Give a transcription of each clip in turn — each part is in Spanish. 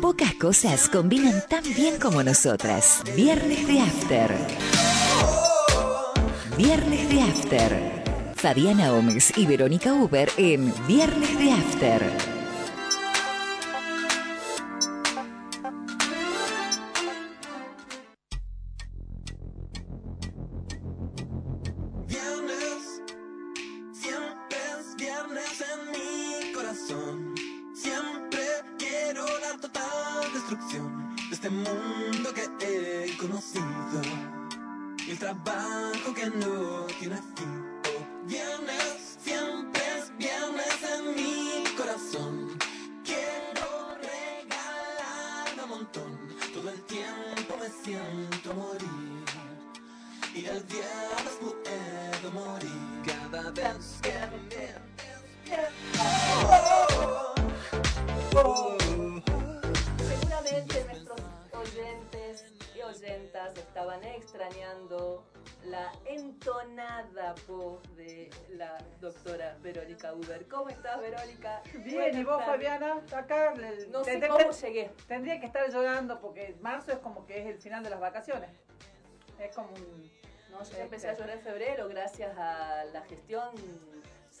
Pocas cosas combinan tan bien como nosotras. Viernes de After. Viernes de After. Fabiana Gómez y Verónica Uber en Viernes de After. Tendría que estar llorando porque marzo es como que es el final de las vacaciones. Es como un... No, yo empecé a llorar en febrero gracias a la gestión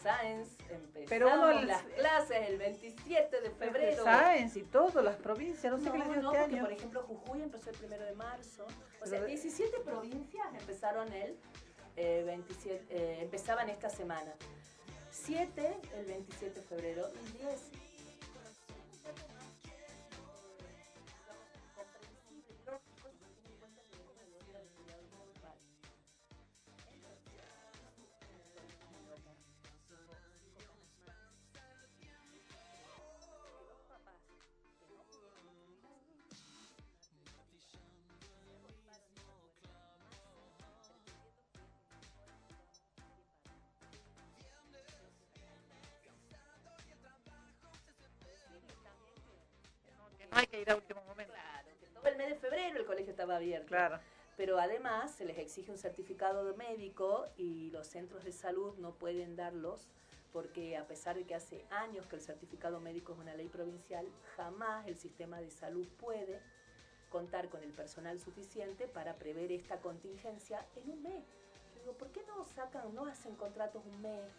Science. Empezamos Pero las clases el 27 de febrero. Science y todas las provincias, no sé qué les dio no, este Por ejemplo, Jujuy empezó el primero de marzo. O sea, 17 provincias empezaron el 27, eh, empezaban esta semana. 7 el 27 de febrero y 10 hay que ir a último momento. Claro, que todo el mes de febrero el colegio estaba abierto. Claro. Pero además se les exige un certificado de médico y los centros de salud no pueden darlos porque a pesar de que hace años que el certificado médico es una ley provincial, jamás el sistema de salud puede contar con el personal suficiente para prever esta contingencia en un mes. digo, ¿por qué no sacan, no hacen contratos un mes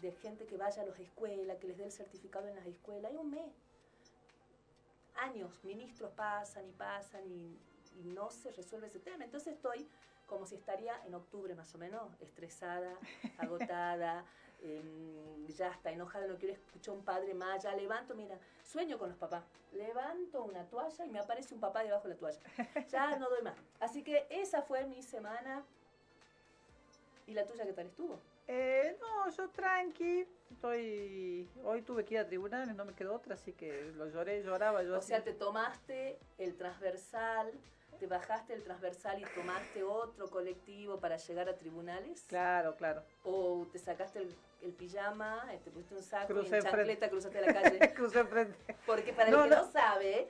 de gente que vaya a las escuelas, que les dé el certificado en las escuelas? Hay un mes años, ministros pasan y pasan y, no se resuelve ese tema. Entonces estoy como si estaría en octubre más o menos, estresada, agotada, em, ya está enojada, no quiero escuchar un padre más, ya levanto, mira, sueño con los papás, levanto una toalla y me aparece un papá debajo de la toalla, ya no doy más. Así que esa fue mi semana. ¿Y la tuya qué tal estuvo? Eh, no, yo tranqui, estoy, hoy tuve que ir a tribunales, no me quedó otra, así que lo lloré, lloraba. Yo o sea, te tomaste el transversal, te bajaste el transversal y tomaste otro colectivo para llegar a tribunales. Claro, claro. O te sacaste el, pijama, te pusiste un saco y en chancleta cruzaste la calle. Crucé frente. Porque para el que no. sabe,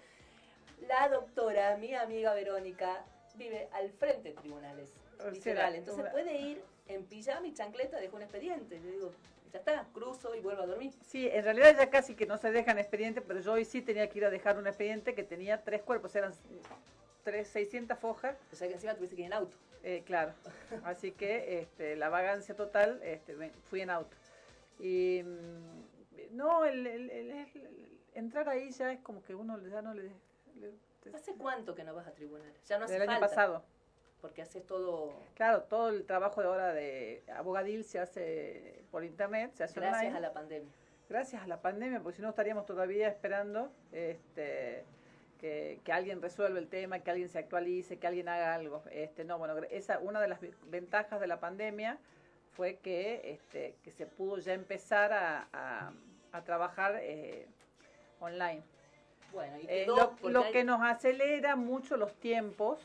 la doctora, mi amiga Verónica, vive al frente de tribunales. Literal. Entonces puede ir en pijama y chancleta dejó un expediente. Le digo, ya está, cruzo y vuelvo a dormir. Sí, en realidad ya casi que no se dejan expediente, pero yo hoy sí tenía que ir a dejar un expediente que tenía tres cuerpos, eran tres, 600 fojas. O sea que encima tuviste que ir en auto. Eh, claro, así que este, la vagancia total, este, fui en auto. Y mm, no, el, entrar ahí ya es como que uno ya no le... ¿Hace cuánto que no vas a tribunal? Ya no hace Del año pasado porque haces todo... Claro, todo el trabajo de ahora de abogadil se hace por internet, se hace Gracias a la pandemia. Gracias a la pandemia, porque si no estaríamos todavía esperando este, que, alguien resuelva el tema, que alguien se actualice, que alguien haga algo. Este, no, bueno, esa una de las ventajas de la pandemia fue que, este, que se pudo ya empezar a, trabajar eh, online. Bueno, y eh, lo, que nos acelera mucho los tiempos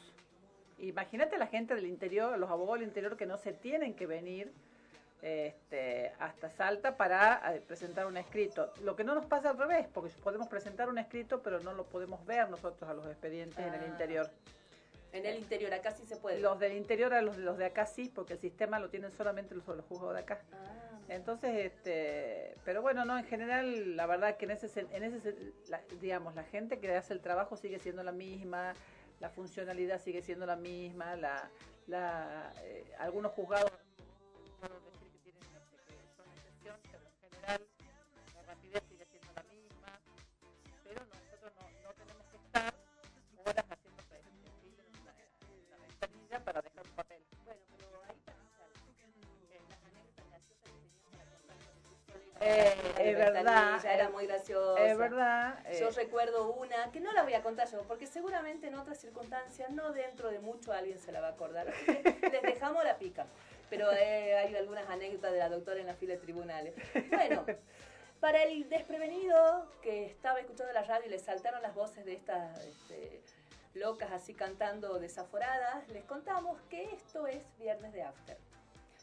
Imagínate la gente del interior, los abogados del interior que no se tienen que venir este, hasta Salta para eh, presentar un escrito. Lo que no nos pasa al revés, porque podemos presentar un escrito, pero no lo podemos ver nosotros a los expedientes en el ah. interior. En el interior, acá sí se puede. Los del interior a los, los de acá sí, porque el sistema lo tienen solamente los, los juzgados de acá. Ah, Entonces, este, pero bueno, no, en general, la verdad que en ese, en ese digamos, la gente que hace el trabajo sigue siendo la misma, la funcionalidad sigue siendo la misma, la, la, eh, algunos juzgados eh, es verdad. Era muy graciosa. Es verdad. Yo recuerdo una, que no la voy a contar yo, porque seguramente en otras circunstancias, no dentro de mucho, alguien se la va a acordar. Les dejamos la pica. Pero eh, hay algunas anécdotas de la doctora en la fila de tribunales. Bueno, para el desprevenido que estaba escuchando la radio y le saltaron las voces de estas este, locas así cantando desaforadas, les contamos que esto es Viernes de After.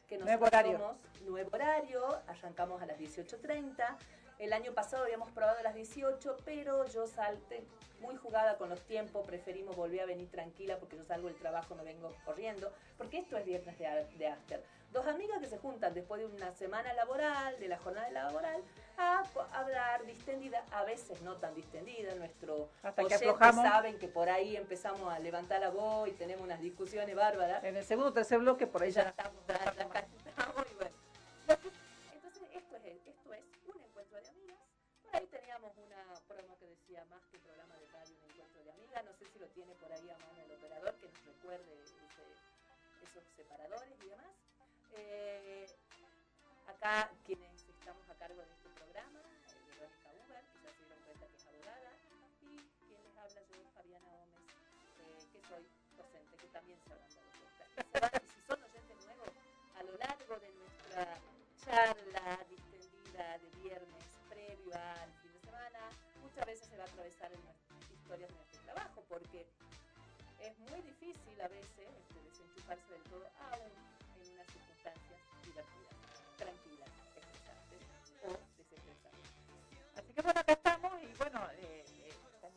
Que nuevo horario. Somos nuevo horario, arrancamos a las 18.30 el año pasado habíamos probado las 18, pero yo salté muy jugada con los tiempos, preferimos volver a venir tranquila porque yo salgo del trabajo, no vengo corriendo, porque esto es viernes de, after. Dos amigas que se juntan después de una semana laboral, de la jornada laboral, a hablar distendida, a veces no tan distendida, nuestro Hasta que saben que por ahí empezamos a levantar la voz y tenemos unas discusiones bárbaras. En el segundo o tercer bloque por ahí ya, estamos, ahí teníamos una promo que decía más que programa de radio, un encuentro de amigas. No sé si lo tiene por ahí a mano el operador que nos recuerde esos separadores y demás. Eh, acá quienes estamos a cargo de soy docente, que también se habrán dado cuenta. Y, si son oyentes nuevos, a lo largo de nuestra charla distendida de viernes previo al fin de semana, muchas veces se va a atravesar en nuestras historias de nuestro trabajo, porque es muy difícil a veces este, desenchufarse del todo, aún en unas circunstancias divertidas, tranquilas, estresantes o desestresantes. Así que bueno, acá estamos y bueno, eh,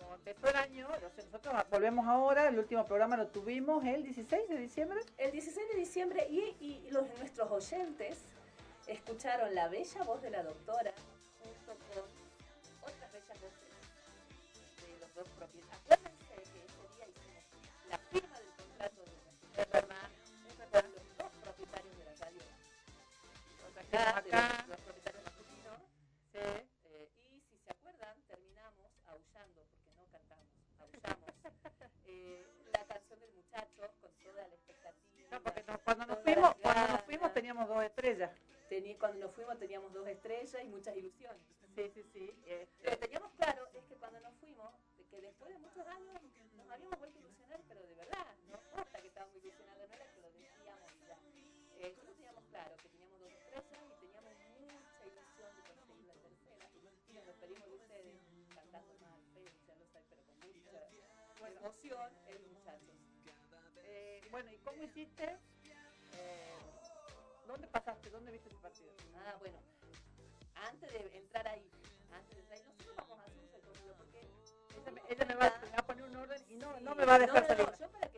como empezó el año, nosotros volvemos ahora, el último programa lo tuvimos el 16 de diciembre. El 16 de diciembre y, y los, nuestros oyentes escucharon la bella voz de la doctora junto con otras bellas voces de los dos propietarios. Acuérdense que ese día hicimos la firma del contrato de programa con los dos propietarios de la radio. Acá, de los, propietarios masculinos. Sí. Eh, y si se acuerdan, terminamos aullando, porque no cantamos, aullamos. Eh, del muchacho con toda la expectativa. No, porque cuando, nos fuimos, cuando nos fuimos teníamos dos estrellas cuando nos fuimos teníamos dos estrellas y muchas ilusiones. Sí, sí, sí. Este. Lo que teníamos claro es que cuando nos fuimos, que después de muchos años nos habíamos vuelto a ilusionar, pero de verdad, no importa que estábamos ilusionados, no era que lo decíamos ya. Eh, nosotros teníamos claro que teníamos dos estrellas y teníamos mucha ilusión de conseguir la tercera. Y nos despedimos de ustedes cantando mal, feo, ya lo pero con mucha emoción, bueno, ¿y cómo hiciste? Eh, ¿Dónde pasaste? ¿Dónde viste ese partido? Ah, bueno. Antes de entrar ahí, antes de entrar ahí, nosotros vamos a hacer un recorrido porque ella me, ella me, va, me, va, a poner un orden y no, no me va a dejar no, salir. No, yo para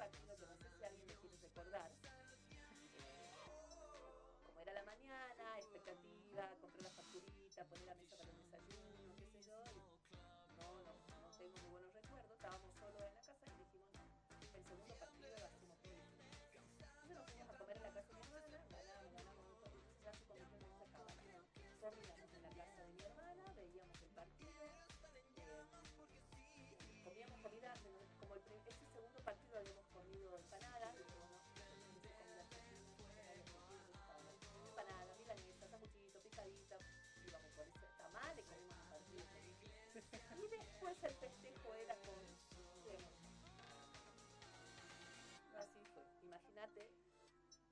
partido, que no sé si alguien me quiere recordar, eh, como era la mañana, expectativa, comprar la facturita, poner la mesa el festejo era con Así fue. Imagínate,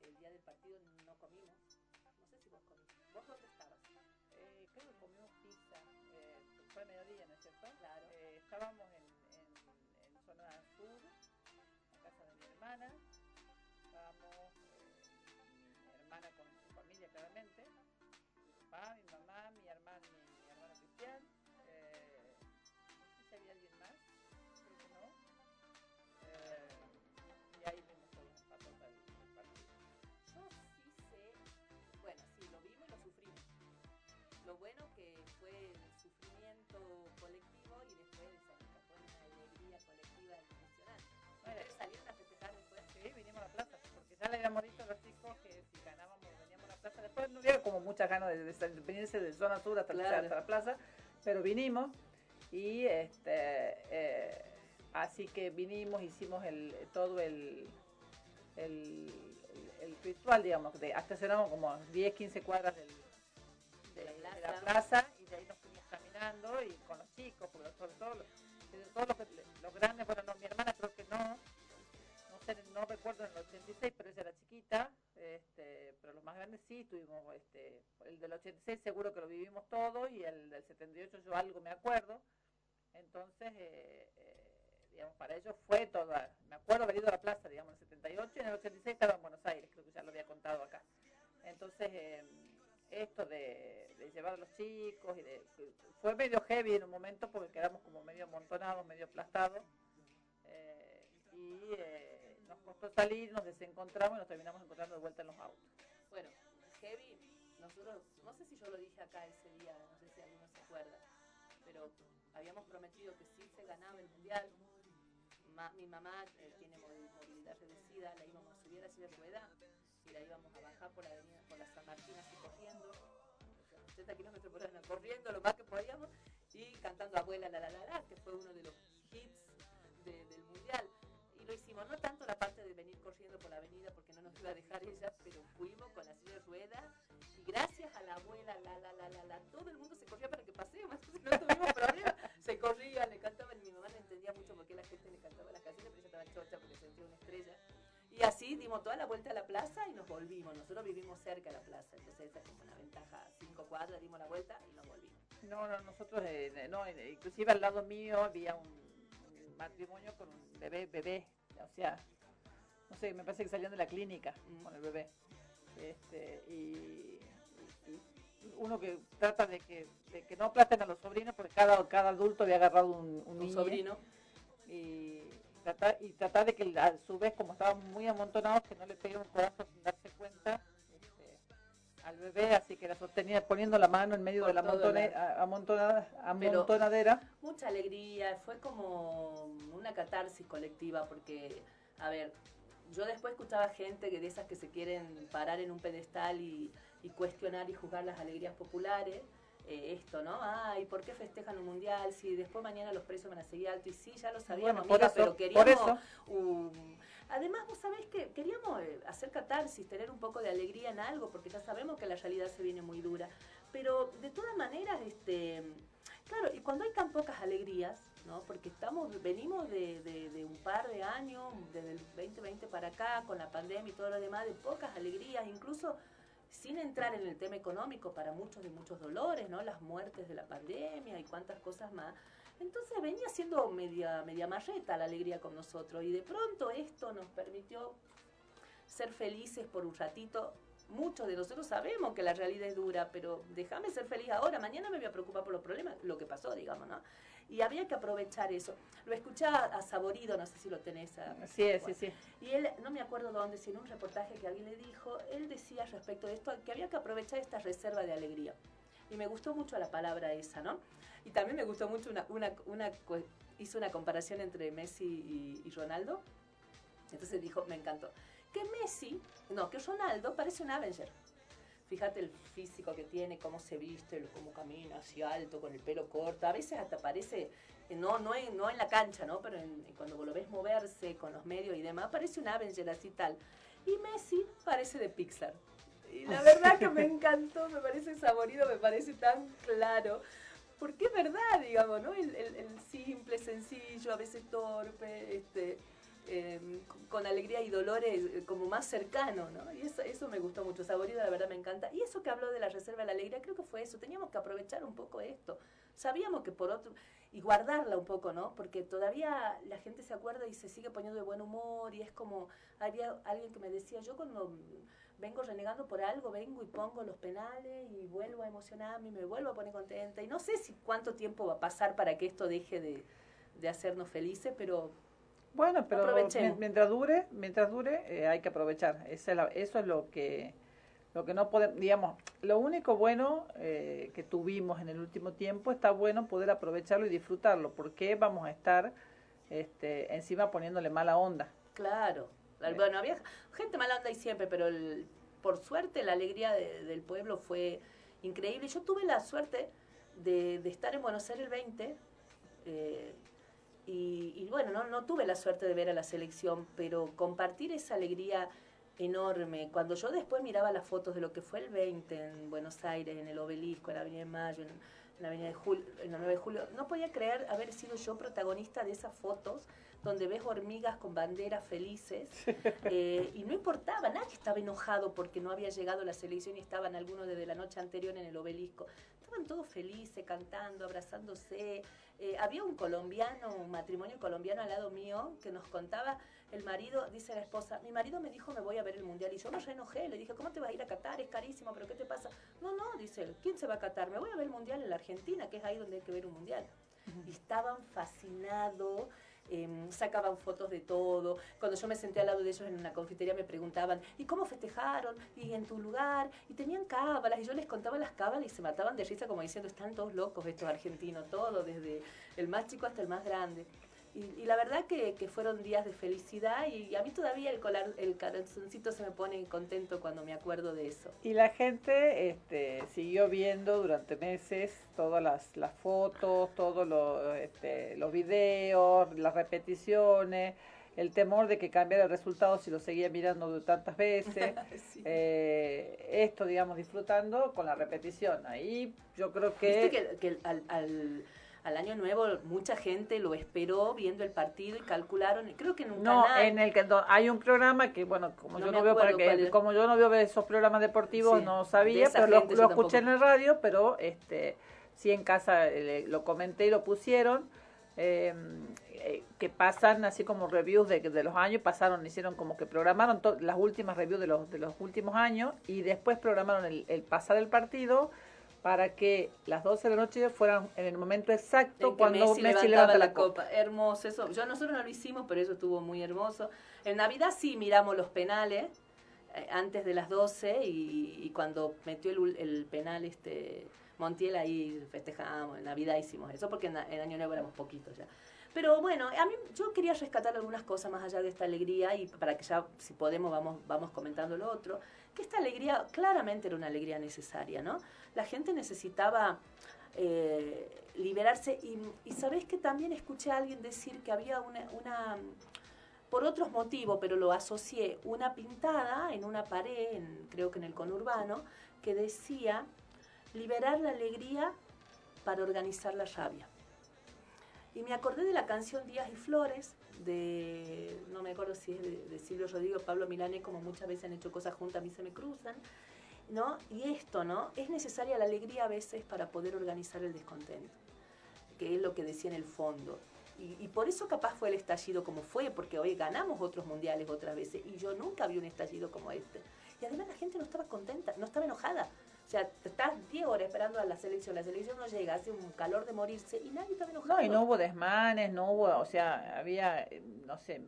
el día del partido no comimos. No sé si vos comiste. ¿Vos dónde estabas? Eh, creo que comimos pizza. Eh, fue mediodía, ¿no es cierto? Claro. Eh, estábamos en, Lo bueno que fue el sufrimiento colectivo y después se escapó una alegría colectiva impresionante. Bueno, ¿Ustedes salieron a festejar después? Sí, vinimos a la plaza, porque ya le habíamos dicho a los chicos que si ganábamos veníamos a la plaza. Después no había como muchas ganas de, de venirse de zona sur hasta, la- Claro. hasta la plaza, pero vinimos y este eh, así que vinimos, hicimos el todo el el, el- el ritual, digamos, de, estacionamos como 10, 15 cuadras del, la plaza. y de ahí nos fuimos caminando y con los chicos, porque sobre todo los, que- los grandes, bueno, no, mi hermana creo que no, no sé, no recuerdo en el 86, pero ella era chiquita, este, pero los más grandes sí tuvimos, este, el del 86 seguro que lo vivimos todo y el del 78 yo algo me acuerdo, entonces, eh, eh, digamos, para ellos fue toda, me acuerdo haber ido a la plaza, digamos, en el 78 y en el 86 estaba en Buenos Aires, creo que ya lo había contado acá. Entonces, eh, esto de, de llevar a los chicos y de, fue medio heavy en un momento porque quedamos como medio amontonados, medio aplastados. eh, y eh, nos costó salir, nos desencontramos y nos terminamos encontrando de vuelta en los autos. Bueno, Heavy, nosotros, no sé si yo lo dije acá ese día, no sé si alguno se acuerda, pero habíamos prometido que si se ganaba el mundial, ma- mi mamá tiene movi- movilidad reducida, la íbamos a subir así de rueda íbamos a bajar por la avenida, por la San Martín así corriendo, 80 kilómetros por hora, corriendo lo más que podíamos y cantando Abuela la la la la, que fue uno de los hits de- del mundial. Y lo hicimos, no tanto la parte de venir corriendo por la avenida porque no nos iba a dejar ella, pero fuimos con la silla de ruedas y gracias a la abuela, la la la la la, todo el mundo se corría para que pasemos, entonces no tuvimos problema, se corrían, le cantaban, mi mamá no entendía mucho por qué la gente le cantaba las canciones, pero ella estaba chocha porque sentía una estrella. Y así dimos toda la vuelta a la plaza y nos volvimos. Nosotros vivimos cerca de la plaza, entonces esa es como una ventaja. Cinco cuadras, dimos la vuelta y nos volvimos. No, no, nosotros, eh, no, eh, inclusive al lado mío había un, un matrimonio con un bebé, bebé, o sea, no sé, me parece que salían de la clínica Mm. con el bebé. Este, y, y- y uno que trata de que, de que no aplasten a los sobrinos, porque cada, cada adulto había agarrado un, un Un niño sobrino. y tratar, y tratar de que a su vez, como estaban muy amontonados, que no le pegue un codazo sin darse cuenta este, al bebé, así que la sostenía poniendo la mano en medio Por de la todo amontone- lado. a- amontonada- Pero- amontonadera. mucha alegría, fue como una catarsis colectiva, porque, a ver, yo después escuchaba gente que de esas que se quieren parar en un pedestal y, y cuestionar y juzgar las alegrías populares, eh, esto, ¿no? Ay, ¿por qué festejan un mundial? Si después mañana los precios van a seguir altos, y sí, ya lo sabíamos, Bueno, por amiga, eso, pero queríamos... um, además, vos sabés que queríamos eh, hacer catarsis, tener un poco de alegría en algo, porque ya sabemos que la realidad se viene muy dura. Pero de todas maneras, este, claro, y cuando hay tan pocas alegrías, ¿no? Porque estamos, venimos de, de- de un par de años, desde el 2020 para acá, con la pandemia y todo lo demás, de pocas alegrías, incluso sin entrar en el tema económico para muchos de muchos dolores, ¿no? Las muertes de la pandemia y cuántas cosas más. Entonces venía siendo media, media marreta la alegría con nosotros y de pronto esto nos permitió ser felices por un ratito. Muchos de nosotros sabemos que la realidad es dura, pero déjame ser feliz ahora, mañana me voy a preocupar por los problemas, lo que pasó, digamos, ¿no? Y había que aprovechar eso. Lo escuché a, Saborido, no sé si lo tenés. a- Sí, sí, sí. y él, no me acuerdo dónde, si en un reportaje que alguien le dijo, él decía respecto de esto que había que aprovechar esta reserva de alegría. Y me gustó mucho la palabra esa, ¿no? Y también me gustó mucho una, una, hizo una comparación entre Messi y, y Ronaldo. Entonces dijo, me encantó, que Messi, no, que Ronaldo parece un Avenger. Fíjate el físico que tiene, cómo se viste, cómo camina, así alto, con el pelo corto. A veces hasta parece, eh, no, no, en, no en la cancha, ¿no? Pero en- cuando lo ves moverse con los medios y demás, parece un Avenger así tal. Y Messi parece de Pixar. Y la verdad que me encantó, me parece saborido, me parece tan claro. porque es verdad, digamos, ¿no? El, el, simple, sencillo, a veces torpe, este, em, con alegría y dolores eh, como más cercano, ¿no? Y eso, me gustó mucho, Saborido la verdad me encanta. Y eso que habló de la reserva de la alegría, creo que fue eso, teníamos que aprovechar un poco esto. Sabíamos que por otro, y guardarla un poco, ¿no? Porque todavía la gente se acuerda y se sigue poniendo de buen humor y es como, había alguien que me decía, yo cuando vengo renegando por algo, vengo y pongo los penales y vuelvo a emocionarme y me vuelvo a poner contenta. Y no sé si cuánto tiempo va a pasar para que esto deje de, de hacernos felices, pero bueno, pero mientras dure, mientras dure, eh, hay que aprovechar. Eso es, eso es lo que lo que no podemos, digamos, lo único bueno eh, que tuvimos en el último tiempo está bueno poder aprovecharlo y disfrutarlo, porque vamos a estar este, encima poniéndole mala onda. Claro, bueno, había gente mala onda y siempre, pero por suerte la alegría del pueblo fue increíble. Yo tuve la suerte de, estar en Buenos Aires el 20 eh, y, bueno, no, tuve la suerte de ver a la selección, pero compartir esa alegría enorme. Cuando yo después miraba las fotos de lo que fue el 20 en Buenos Aires, en el obelisco, en la Avenida de Mayo, en, la Avenida de Julio, en la 9 de Julio, no podía creer haber sido yo protagonista de esas fotos donde ves hormigas con banderas felices eh, y no importaba, nadie estaba enojado porque no había llegado la selección y estaban algunos desde la noche anterior en el obelisco. Estaban todos felices, cantando, abrazándose. Eh, había un colombiano, un matrimonio colombiano al lado mío que nos contaba, el marido, dice la esposa, mi marido me dijo me voy a ver el mundial y yo me reenojé, le dije, ¿cómo te vas a ir a Qatar? Es carísimo, pero ¿qué te pasa? No, no, dice él, ¿quién se va a Qatar? Me voy a ver el mundial en la Argentina, que es ahí donde hay que ver un mundial. Y estaban fascinados Em, sacaban fotos de todo. Cuando yo me senté al lado de ellos en una confitería me preguntaban, ¿y cómo festejaron? ¿Y en tu lugar? Y tenían cábalas, y yo les contaba las cábalas y se mataban de risa como diciendo, están todos locos estos argentinos, todos, desde el más chico hasta el más grande. Y, la verdad que, fueron días de felicidad y, a mí todavía el, colar, el corazoncito se me pone contento cuando me acuerdo de eso. Y la gente este, siguió viendo durante meses todas las, las fotos, todos los, este, los videos, las repeticiones el temor de que cambiara el resultado si lo seguía mirando tantas veces. Eh, esto, digamos, disfrutando con la repetición. Ahí yo creo que... ¿Viste que, al, al año nuevo mucha gente lo esperó viendo el partido y calcularon, creo que en un no, en el que hay un programa que bueno, como yo no veo para que, como yo no veo esos programas deportivos no sabía, pero lo, escuché en el radio, pero este sí en casa eh, lo comenté y lo pusieron. Em, eh, que pasan así como reviews de, de los años, pasaron, hicieron como que programaron las últimas reviews de los, de los últimos años y después programaron el, el pasar el partido para que las 12 de la noche fueran en el momento exacto cuando Messi, levanta la, copa. Hermoso, eso. Yo nosotros no lo hicimos, pero eso estuvo muy hermoso. En Navidad sí miramos los penales eh, antes de las 12 y, cuando metió el, el, penal este Montiel ahí festejamos, en Navidad hicimos eso porque en, en Año Nuevo éramos poquitos ya. Pero bueno, a mí yo quería rescatar algunas cosas más allá de esta alegría y para que ya, si podemos, vamos, vamos comentando lo otro, que esta alegría claramente era una alegría necesaria, ¿no? La gente necesitaba eh, liberarse y, y sabés que también escuché a alguien decir que había una, por otros motivos, pero lo asocié, una pintada en una pared, creo que en el conurbano, que decía liberar la alegría para organizar la rabia. Y me acordé de la canción Días y Flores, de, no me acuerdo si es de, Silvio Rodrigo, Pablo Milane, como muchas veces han hecho cosas juntas, a mí se me cruzan, ¿no? Y esto, ¿no? Es necesaria la alegría a veces para poder organizar el descontento, que es lo que decía en el fondo. Y, y, por eso capaz fue el estallido como fue, porque hoy ganamos otros mundiales otras veces, y yo nunca vi un estallido como este. Y además la gente no estaba contenta, no estaba enojada, o sea, estás 10 horas esperando a la selección, la selección no llega, hace un calor de morirse y nadie está enojado. No, y no hubo desmanes, no hubo, o sea, había, no sé,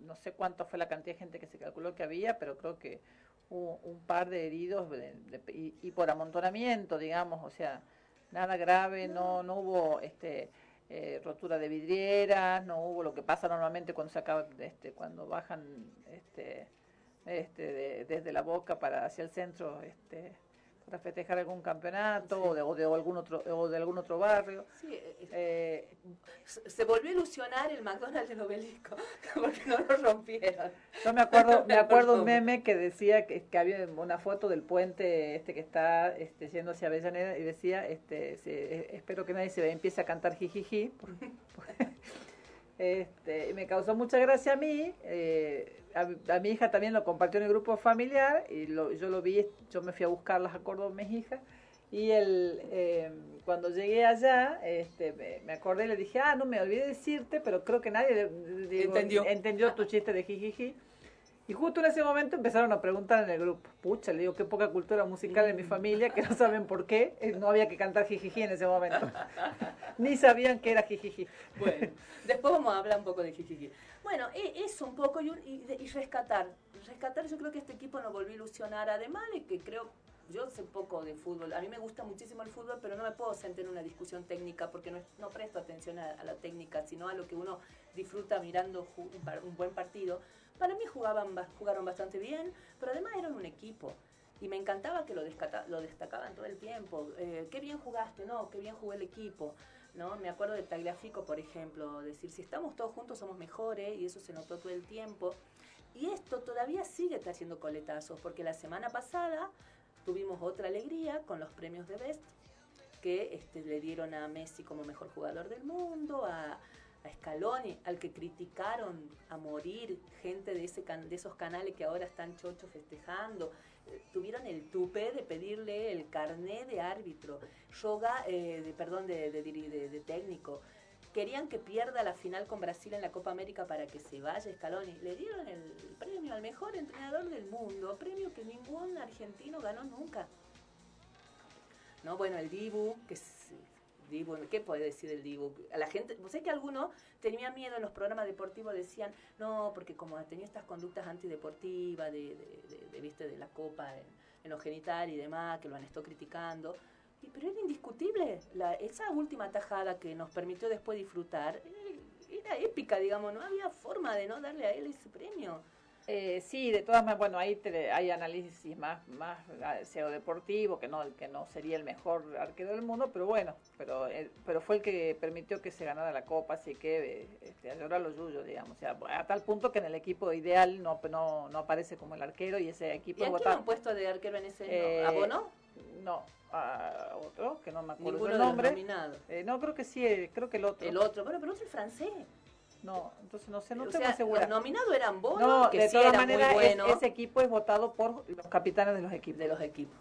no sé cuánto fue la cantidad de gente que se calculó que había, pero creo que hubo un par de heridos y, por amontonamiento, digamos, o sea, nada grave, no, no hubo este eh, rotura de vidrieras, no hubo lo que pasa normalmente cuando se acaba, este, cuando bajan este, este, desde la boca para hacia el centro, este, para festejar algún campeonato o, de, o, de, algún otro o de algún otro barrio. Sí, eh, eh, se volvió a ilusionar el McDonald's del obelisco porque no lo rompieron. Yo me acuerdo me acuerdo un meme que decía que, que, había una foto del puente este que está este, yendo hacia Avellaneda y decía este se, espero que nadie se empiece a cantar jijiji. este, me causó mucha gracia a mí. Eh, a, mi hija también lo compartió en el grupo familiar y lo, yo lo vi, yo me fui a buscarlas a Córdoba, mis hijas. Y el, eh, cuando llegué allá, este, me, acordé y le dije, ah, no me olvidé decirte, pero creo que nadie entendió. entendió tu chiste de jijiji. Y justo en ese momento empezaron a preguntar en el grupo, pucha, le digo, qué poca cultura musical en mi familia, que no saben por qué, eh, no había que cantar jijiji en ese momento. Ni sabían que era jijiji. Bueno, después vamos a hablar un poco de jijiji. Bueno, e, eso un poco y, y, rescatar. Rescatar, yo creo que este equipo nos volvió a ilusionar, además de que creo yo sé poco de fútbol. A mí me gusta muchísimo el fútbol, pero no me puedo sentar en una discusión técnica porque no, no presto atención a, la técnica, sino a lo que uno disfruta mirando un, un buen partido. Para mí jugaban, jugaron bastante bien, pero además eran un equipo. Y me encantaba que lo, lo destacaban todo el tiempo. Eh, qué bien jugaste, no, qué bien jugó el equipo. ¿no? Me acuerdo de Tagliafico, por ejemplo, decir, si estamos todos juntos somos mejores, y eso se notó todo el tiempo. Y esto todavía sigue trayendo coletazos, porque la semana pasada tuvimos otra alegría con los premios de Best, que este, le dieron a Messi como mejor jugador del mundo, a, a Scaloni, al que criticaron a morir gente de, ese de esos canales que ahora están chochos festejando. Eh, tuvieron el tupé de pedirle el carné de árbitro, yoga, eh, de, perdón, de, de, técnico. Querían que pierda la final con Brasil en la Copa América para que se vaya Scaloni. Le dieron el premio al mejor entrenador del mundo, premio que ningún argentino ganó nunca. No, bueno, el Dibu, que Dibu, ¿qué puede decir el Dibu? A la gente, sé que algunos tenían miedo en los programas deportivos, decían, no, porque como tenía estas conductas antideportivas de, de, ¿viste? de la copa en, en los genitales y demás, que lo han estado criticando. Y, pero era indiscutible, la, esa última tajada que nos permitió después disfrutar, eh, era épica, digamos, no había forma de no darle a él ese premio. Eh, sí, de todas maneras, bueno, ahí hay análisis más, más SEO deportivo, que no, que no sería el mejor arquero del mundo, pero bueno, pero, eh, pero fue el que permitió que se ganara la copa, así que eh, este, a llorar los yuyos, digamos, a tal punto que en el equipo ideal no, no, no aparece como el arquero y ese equipo... ¿Y a quién han puesto de arquero en ese? Eh, ¿A Bono? No, a otro, que no me acuerdo el nombre. Eh, no, creo que sí, creo que el otro. El otro, bueno, pero otro es francés. No, entonces no sé, no estoy segura. Los nominados eran no, que de todas maneras, bueno. ese equipo es votado por los capitanes de los equipos. De los equipos.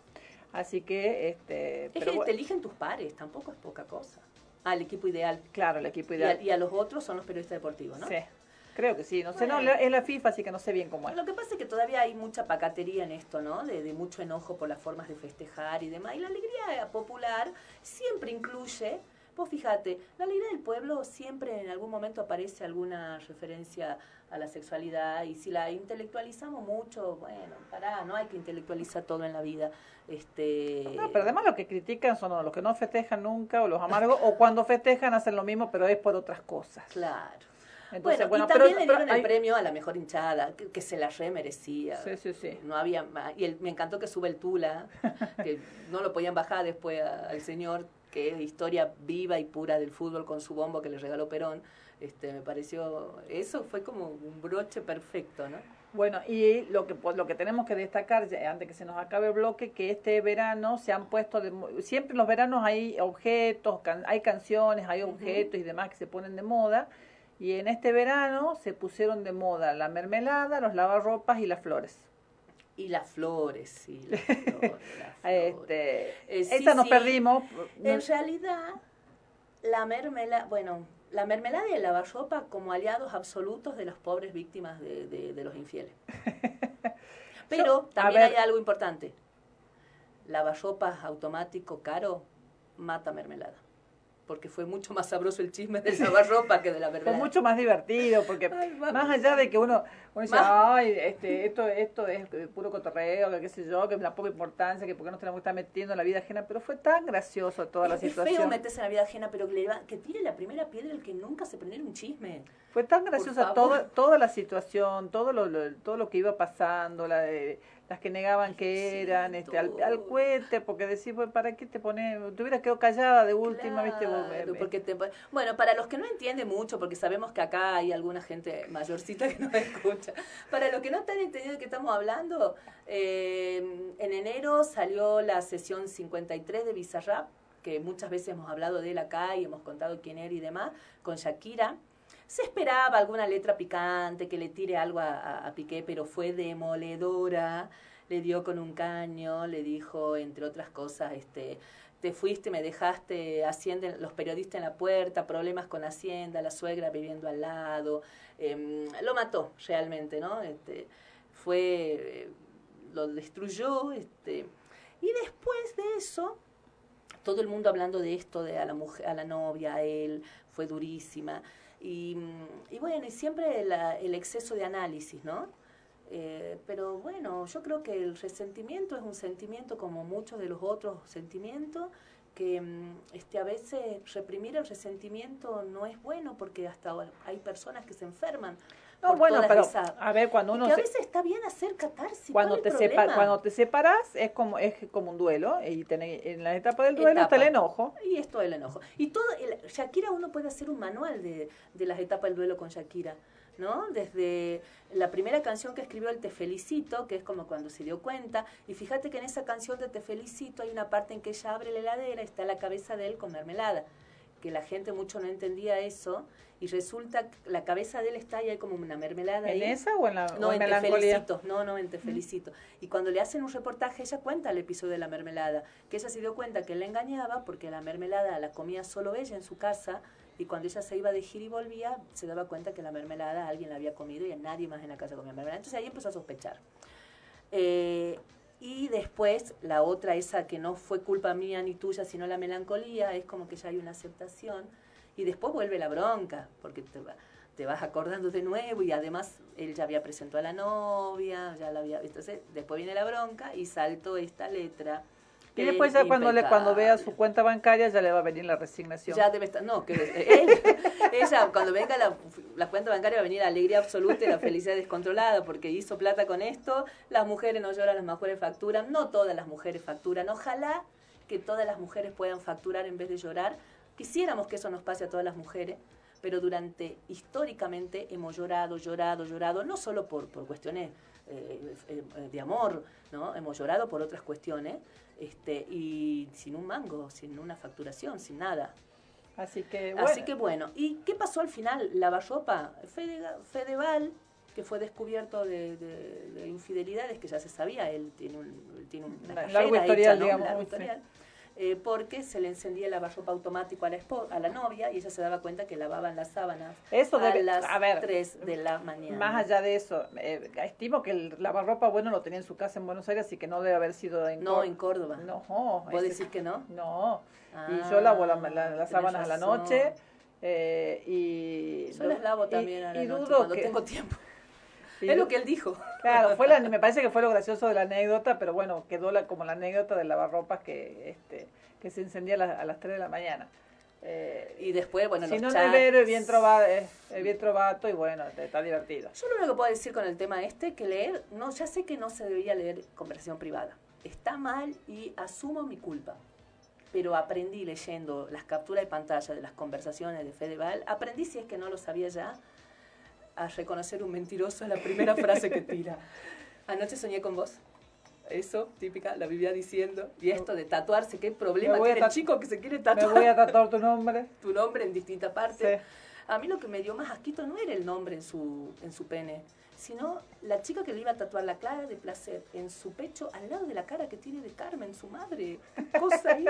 Así que, este... Es pero que te eligen tus pares, tampoco es poca cosa. Ah, el equipo ideal. Claro, el equipo ideal. Y a, los otros son los periodistas deportivos, ¿no? Sí. Creo que sí, no sé, no, es la FIFA, así que no sé bien cómo es. Lo que pasa es que todavía hay mucha pacatería en esto, ¿no? De, de, mucho enojo por las formas de festejar y demás. Y la alegría popular siempre incluye Vos fíjate, la alegría del pueblo siempre en algún momento aparece alguna referencia a la sexualidad y si la intelectualizamos mucho, bueno, pará, no hay que intelectualizar todo en la vida. Este... No, pero además lo que critican son los que no festejan nunca o los amargos o cuando festejan hacen lo mismo pero es por otras cosas. Claro. Entonces, bueno, y también le dieron el premio a la mejor hinchada, que, se la remerecía. Sí, sí, sí. No había y me encantó que sube el Tula, que no lo podían bajar después al señor que es historia viva y pura del fútbol con su bombo que le regaló Perón, este, me pareció, eso fue como un broche perfecto, ¿no? Bueno, y lo que pues, lo que tenemos que destacar, antes que se nos acabe el bloque, que este verano se han puesto, de, siempre en los veranos hay objetos, hay canciones, hay objetos y demás que se ponen de moda, y en este verano se pusieron de moda la mermelada, los lavarropas y las flores y las flores, sí, las flores. Este, eh, nos perdimos. En realidad, la mermelada, bueno, la mermelada y el lavarropa como aliados absolutos de las pobres víctimas de, de, los infieles. Pero también hay algo importante. Lavarropas automático caro mata mermelada porque fue mucho más sabroso el chisme del lavarropa que de la verdad. Fue mucho más divertido, porque más allá de que uno, uno dice, ay, este, esto, esto es puro cotorreo, que qué sé yo, que es la poca importancia, que por qué nos tenemos que estar metiendo en la vida ajena, pero fue tan gracioso toda la situación. Es feo meterse en la vida ajena, pero que, le que tire la primera piedra el que nunca se prendiera un chisme. Fue tan graciosa toda, toda la situación, todo lo, todo lo que iba pasando, la, las que negaban que eran, este, al, al cohete, porque decís, pues, ¿para qué te pones? Te hubieras quedado callada de última, ¿viste? Porque te, bueno, para los que no entienden mucho, porque sabemos que acá hay alguna gente mayorcita que no escucha, para los que no están entendiendo de qué estamos hablando, eh, en enero salió la sesión 53 de Bizarrap, que muchas veces hemos hablado de él acá y hemos contado quién era y demás, con Shakira. Se esperaba alguna letra picante, que le tire algo a, Piqué, pero fue demoledora. Le dio con un caño, le dijo, entre otras cosas, este, te fuiste, me dejaste, Hacienda, los periodistas en la puerta, problemas con Hacienda, la suegra viviendo al lado. Em, lo mató realmente, ¿no? Este, fue, eh, lo destruyó. Este, y después de eso, todo el mundo hablando de esto, de a la mujer, a la novia, a él, fue durísima. Y, y bueno, y siempre el exceso de análisis, ¿no? Eh, pero bueno, yo creo que el resentimiento es un sentimiento como muchos de los otros sentimientos, que mm, este, a veces reprimir el resentimiento no es bueno porque hasta hay personas que se enferman no, bueno, pero a ver, cuando uno... Que a veces está bien hacer catarsis. Cuando te, cuando te separas es como, es como un duelo y en la etapa del duelo está el enojo. Y esto el enojo. Y todo, Shakira uno puede hacer un manual de, de las etapas del duelo con Shakira. ¿no? Desde la primera canción que escribió el Te Felicito, que es como cuando se dio cuenta, y fíjate que en esa canción de Te Felicito hay una parte en que ella abre la heladera está la cabeza de él con mermelada, que la gente mucho no entendía eso, y resulta que la cabeza de él está y hay como una mermelada ¿En esa o en la No, en, Te Felicito, no, no, en Te Felicito. Y cuando le hacen un reportaje, ella cuenta el episodio de la mermelada, que ella se dio cuenta que él la engañaba porque la mermelada la comía solo ella en su casa, y cuando ella se iba de gira y volvía, se daba cuenta que la mermelada alguien la había comido y a nadie más en la casa comía mermelada. Entonces ahí empezó a sospechar. Eh, y después, la otra, esa que no fue culpa mía ni tuya, sino la melancolía, es como que ya hay una aceptación. Y después vuelve la bronca, porque te, te vas acordando de nuevo y además él ya había presentado a la novia, ya la había... Entonces, después viene la bronca y salto esta letra y después ya cuando, le, cuando vea su cuenta bancaria ya le va a venir la resignación. Ya debe estar, no, que él, ella cuando venga la, la, cuenta bancaria va a venir la alegría absoluta y la felicidad descontrolada porque hizo plata con esto, las mujeres no lloran, las mujeres facturan, no todas las mujeres facturan, ojalá que todas las mujeres puedan facturar en vez de llorar, quisiéramos que eso nos pase a todas las mujeres, pero durante, históricamente, hemos llorado, llorado, llorado, no solo por, por cuestiones eh, eh, de amor, ¿no? Hemos llorado por otras cuestiones, este, y sin un mango, sin una facturación, sin nada. Así que bueno. Así que bueno. ¿Y qué pasó al final? Lavarropa, Fedeval, que fue descubierto de, infidelidades, que ya se sabía, él tiene, un, tiene una carrera historial, digamos, eh, porque se le encendía el lavarropa automático a la, a la novia y ella se daba cuenta que lavaban las sábanas eso a las a ver, 3 de la mañana. Más allá de eso, eh, estimo que el lavarropa, bueno, lo tenía en su casa en Buenos Aires, así que no debe haber sido en No, en Córdoba. No. ¿Puedo decir que no? No. y yo lavo las sábanas a la noche. Eh, y yo las lavo también a la noche cuando tengo tiempo. Es lo que él dijo. Claro, fue la, me parece que fue lo gracioso de la anécdota, pero bueno, quedó la, como la anécdota del lavarropas que, este, que se encendía a, las 3 de la mañana. Eh, y después, bueno, si no es bien trovado, es, bien trovato y bueno, está divertido. Yo lo único que puedo decir con el tema este, que leer, no, ya sé que no se debería leer conversación privada. Está mal y asumo mi culpa. Pero aprendí leyendo las capturas de pantalla de las conversaciones de Fedeval, aprendí si es que no lo sabía ya, a reconocer un mentiroso en la primera frase que tira. Anoche soñé con vos. Eso, típica, la vivía diciendo. Y esto de tatuarse, ¿qué problema tiene el chico que se quiere tatuar? Me voy a tatuar tu nombre. tu nombre en distintas partes. A mí lo que me dio más asquito no era el nombre en su, en su pene, sino la chica que le iba a tatuar la cara de placer en su pecho al lado de la cara que tiene de Carmen, su madre. cosa ahí?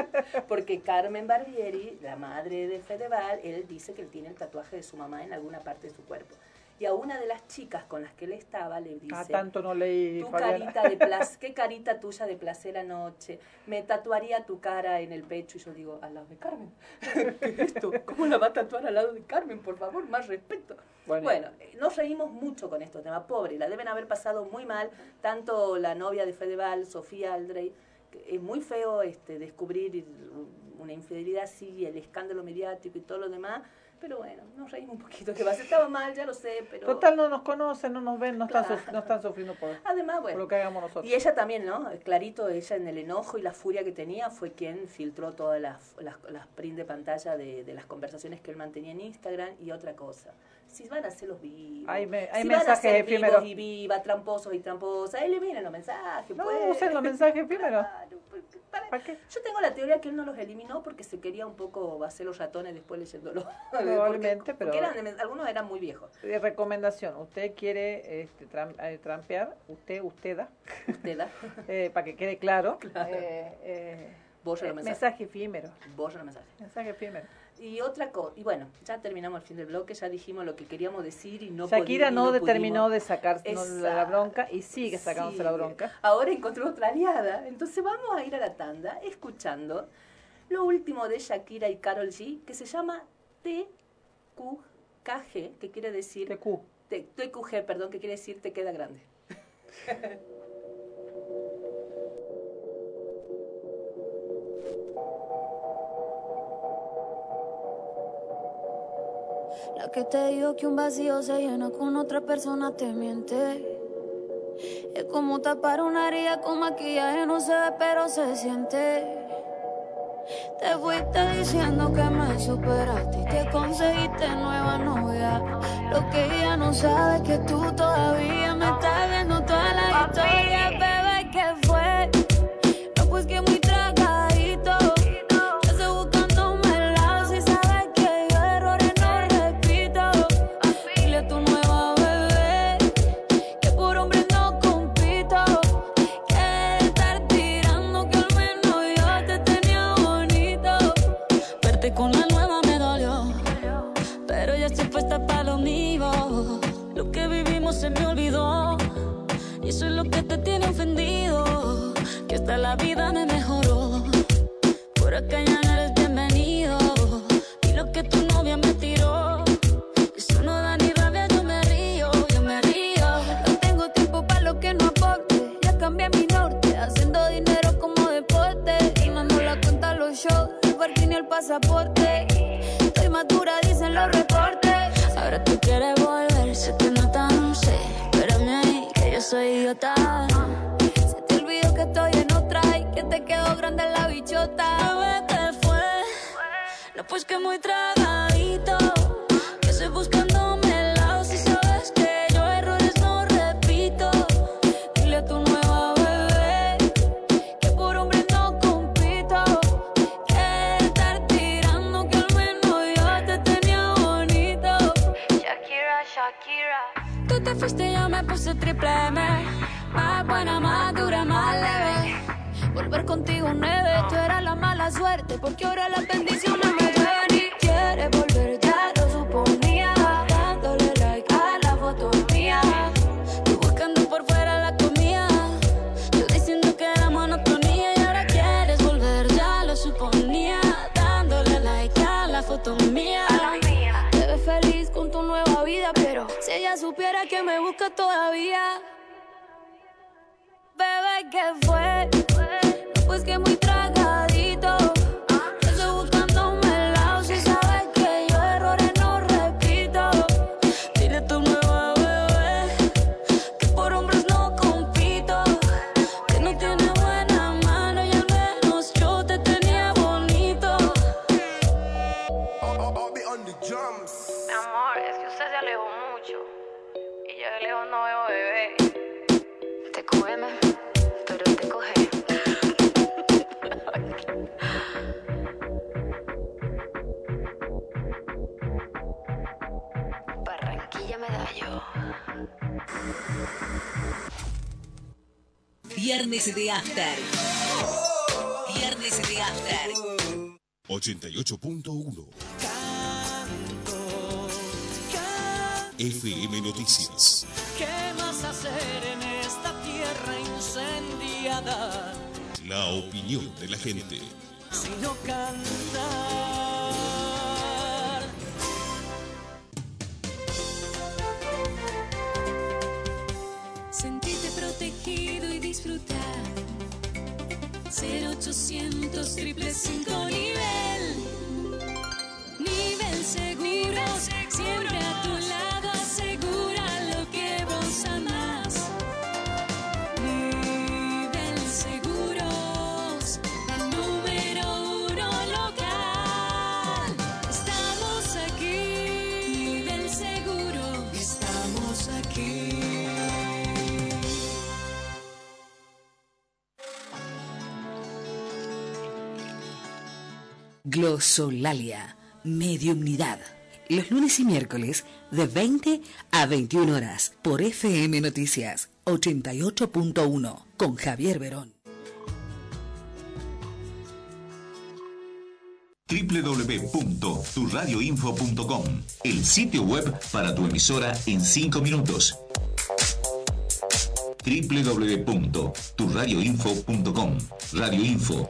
Porque Carmen Barbieri, la madre de Fedeval, él dice que él tiene el tatuaje de su mamá en alguna parte de su cuerpo y a una de las chicas con las que él estaba le dice, ah, tanto no leí, tu carita de placer, qué carita tuya de placer anoche, me tatuaría tu cara en el pecho y yo digo, al lado de Carmen, ¿qué es esto? ¿Cómo la va a tatuar al lado de Carmen? Por favor, más respeto. Bueno, eh, nos reímos mucho con estos temas, pobre, la deben haber pasado muy mal, tanto la novia de Fedeval, Sofía Aldrey, es muy feo este, descubrir una infidelidad así, el escándalo mediático y todo lo demás, Pero bueno, nos reímos un poquito. Que ser estaba mal, ya lo sé, pero... Total, no nos conocen, no nos ven, no, están, no están sufriendo por, Además, bueno, por lo que hagamos nosotros. Y ella también, ¿no? Clarito, ella en el enojo y la furia que tenía fue quien filtró todas las, las, las print de pantalla de, de las conversaciones que él mantenía en Instagram y otra cosa si van a ser los vivos, hay, me, hay si mensajes van a ser efímeros. y viva, tramposos y tramposas, eliminen los mensajes. No, pues. usen los mensajes efímeros. ¿Para, qué? Yo tengo la teoría que él no los eliminó porque se quería un poco hacer los ratones después leyéndolo. Probablemente, pero... Porque eran, algunos eran muy viejos. De recomendación, usted quiere este, eh, trampear, usted, usted Usted eh, para que quede claro. claro. Eh, eh, los mensajes. Mensaje efímero. Borra los mensajes. Mensaje efímero. Y otra cosa, y bueno, ya terminamos el fin del bloque, ya dijimos lo que queríamos decir y no Shakira no, no determinó de sacarse la bronca y sigue sacándose la bronca. Ahora encontró otra aliada, entonces vamos a ir a la tanda escuchando lo último de Shakira y Carol G, que se llama TQKG, que quiere decir... TQ. TQG, perdón, que quiere decir te queda grande. que te digo que un vacío se llena con otra persona te miente. Es como tapar una herida con maquillaje, no se ve, pero se siente. Te fuiste diciendo que me superaste y te conseguiste nueva novia. Lo que ella no sabe es que tú todavía me estás viendo toda la historia, vida me mejoró. Por acá ya no eres bienvenido. Y lo que tu novia me tiró. Eso no da ni rabia, yo me río, yo me río. No tengo tiempo para lo que no aporte. Ya cambié mi norte, haciendo dinero como deporte. Y mando la cuenta a los shows, el parking y el pasaporte. Estoy madura, dicen los reportes. Ahora tú quieres volver, te nota, no sé. Espérame ahí, que yo soy idiota. Grande la bichota. Bebé, te fue. No, pues que muy tragadito. Que estoy buscándome el lado. Si sabes que yo errores no repito. Dile a tu nueva bebé que por hombre no compito. Que estar tirando que al menos yo te tenía bonito. Shakira, Shakira. Tú te fuiste y yo me puse triple M. Más buena, más dura, más leve. Volver contigo nueve, tú eras la mala suerte, porque ahora las bendiciones me llueven y quieres volver, ya lo suponía. Dándole like a la foto mía, tú buscando por fuera la comida. Yo diciendo que era monotonía y ahora quieres volver, ya lo suponía. Dándole like a la foto mía. Te ves feliz con tu nueva vida, pero si ella supiera que me busca todavía. Bebé, ¿qué fue? Viernes de After. Viernes de After. 88.1 FM Noticias. ¿Qué más hacer en esta tierra incendiada? La opinión de la gente. Si no cantar. 0800 triple 5 Glosolalia, mediumnidad. Los lunes y miércoles de 20 a 21 horas por FM Noticias 88.1 con Javier Verón. www.turradioinfo.com, el sitio web para tu emisora en 5 minutos www.turradioinfo.com. Radio Info,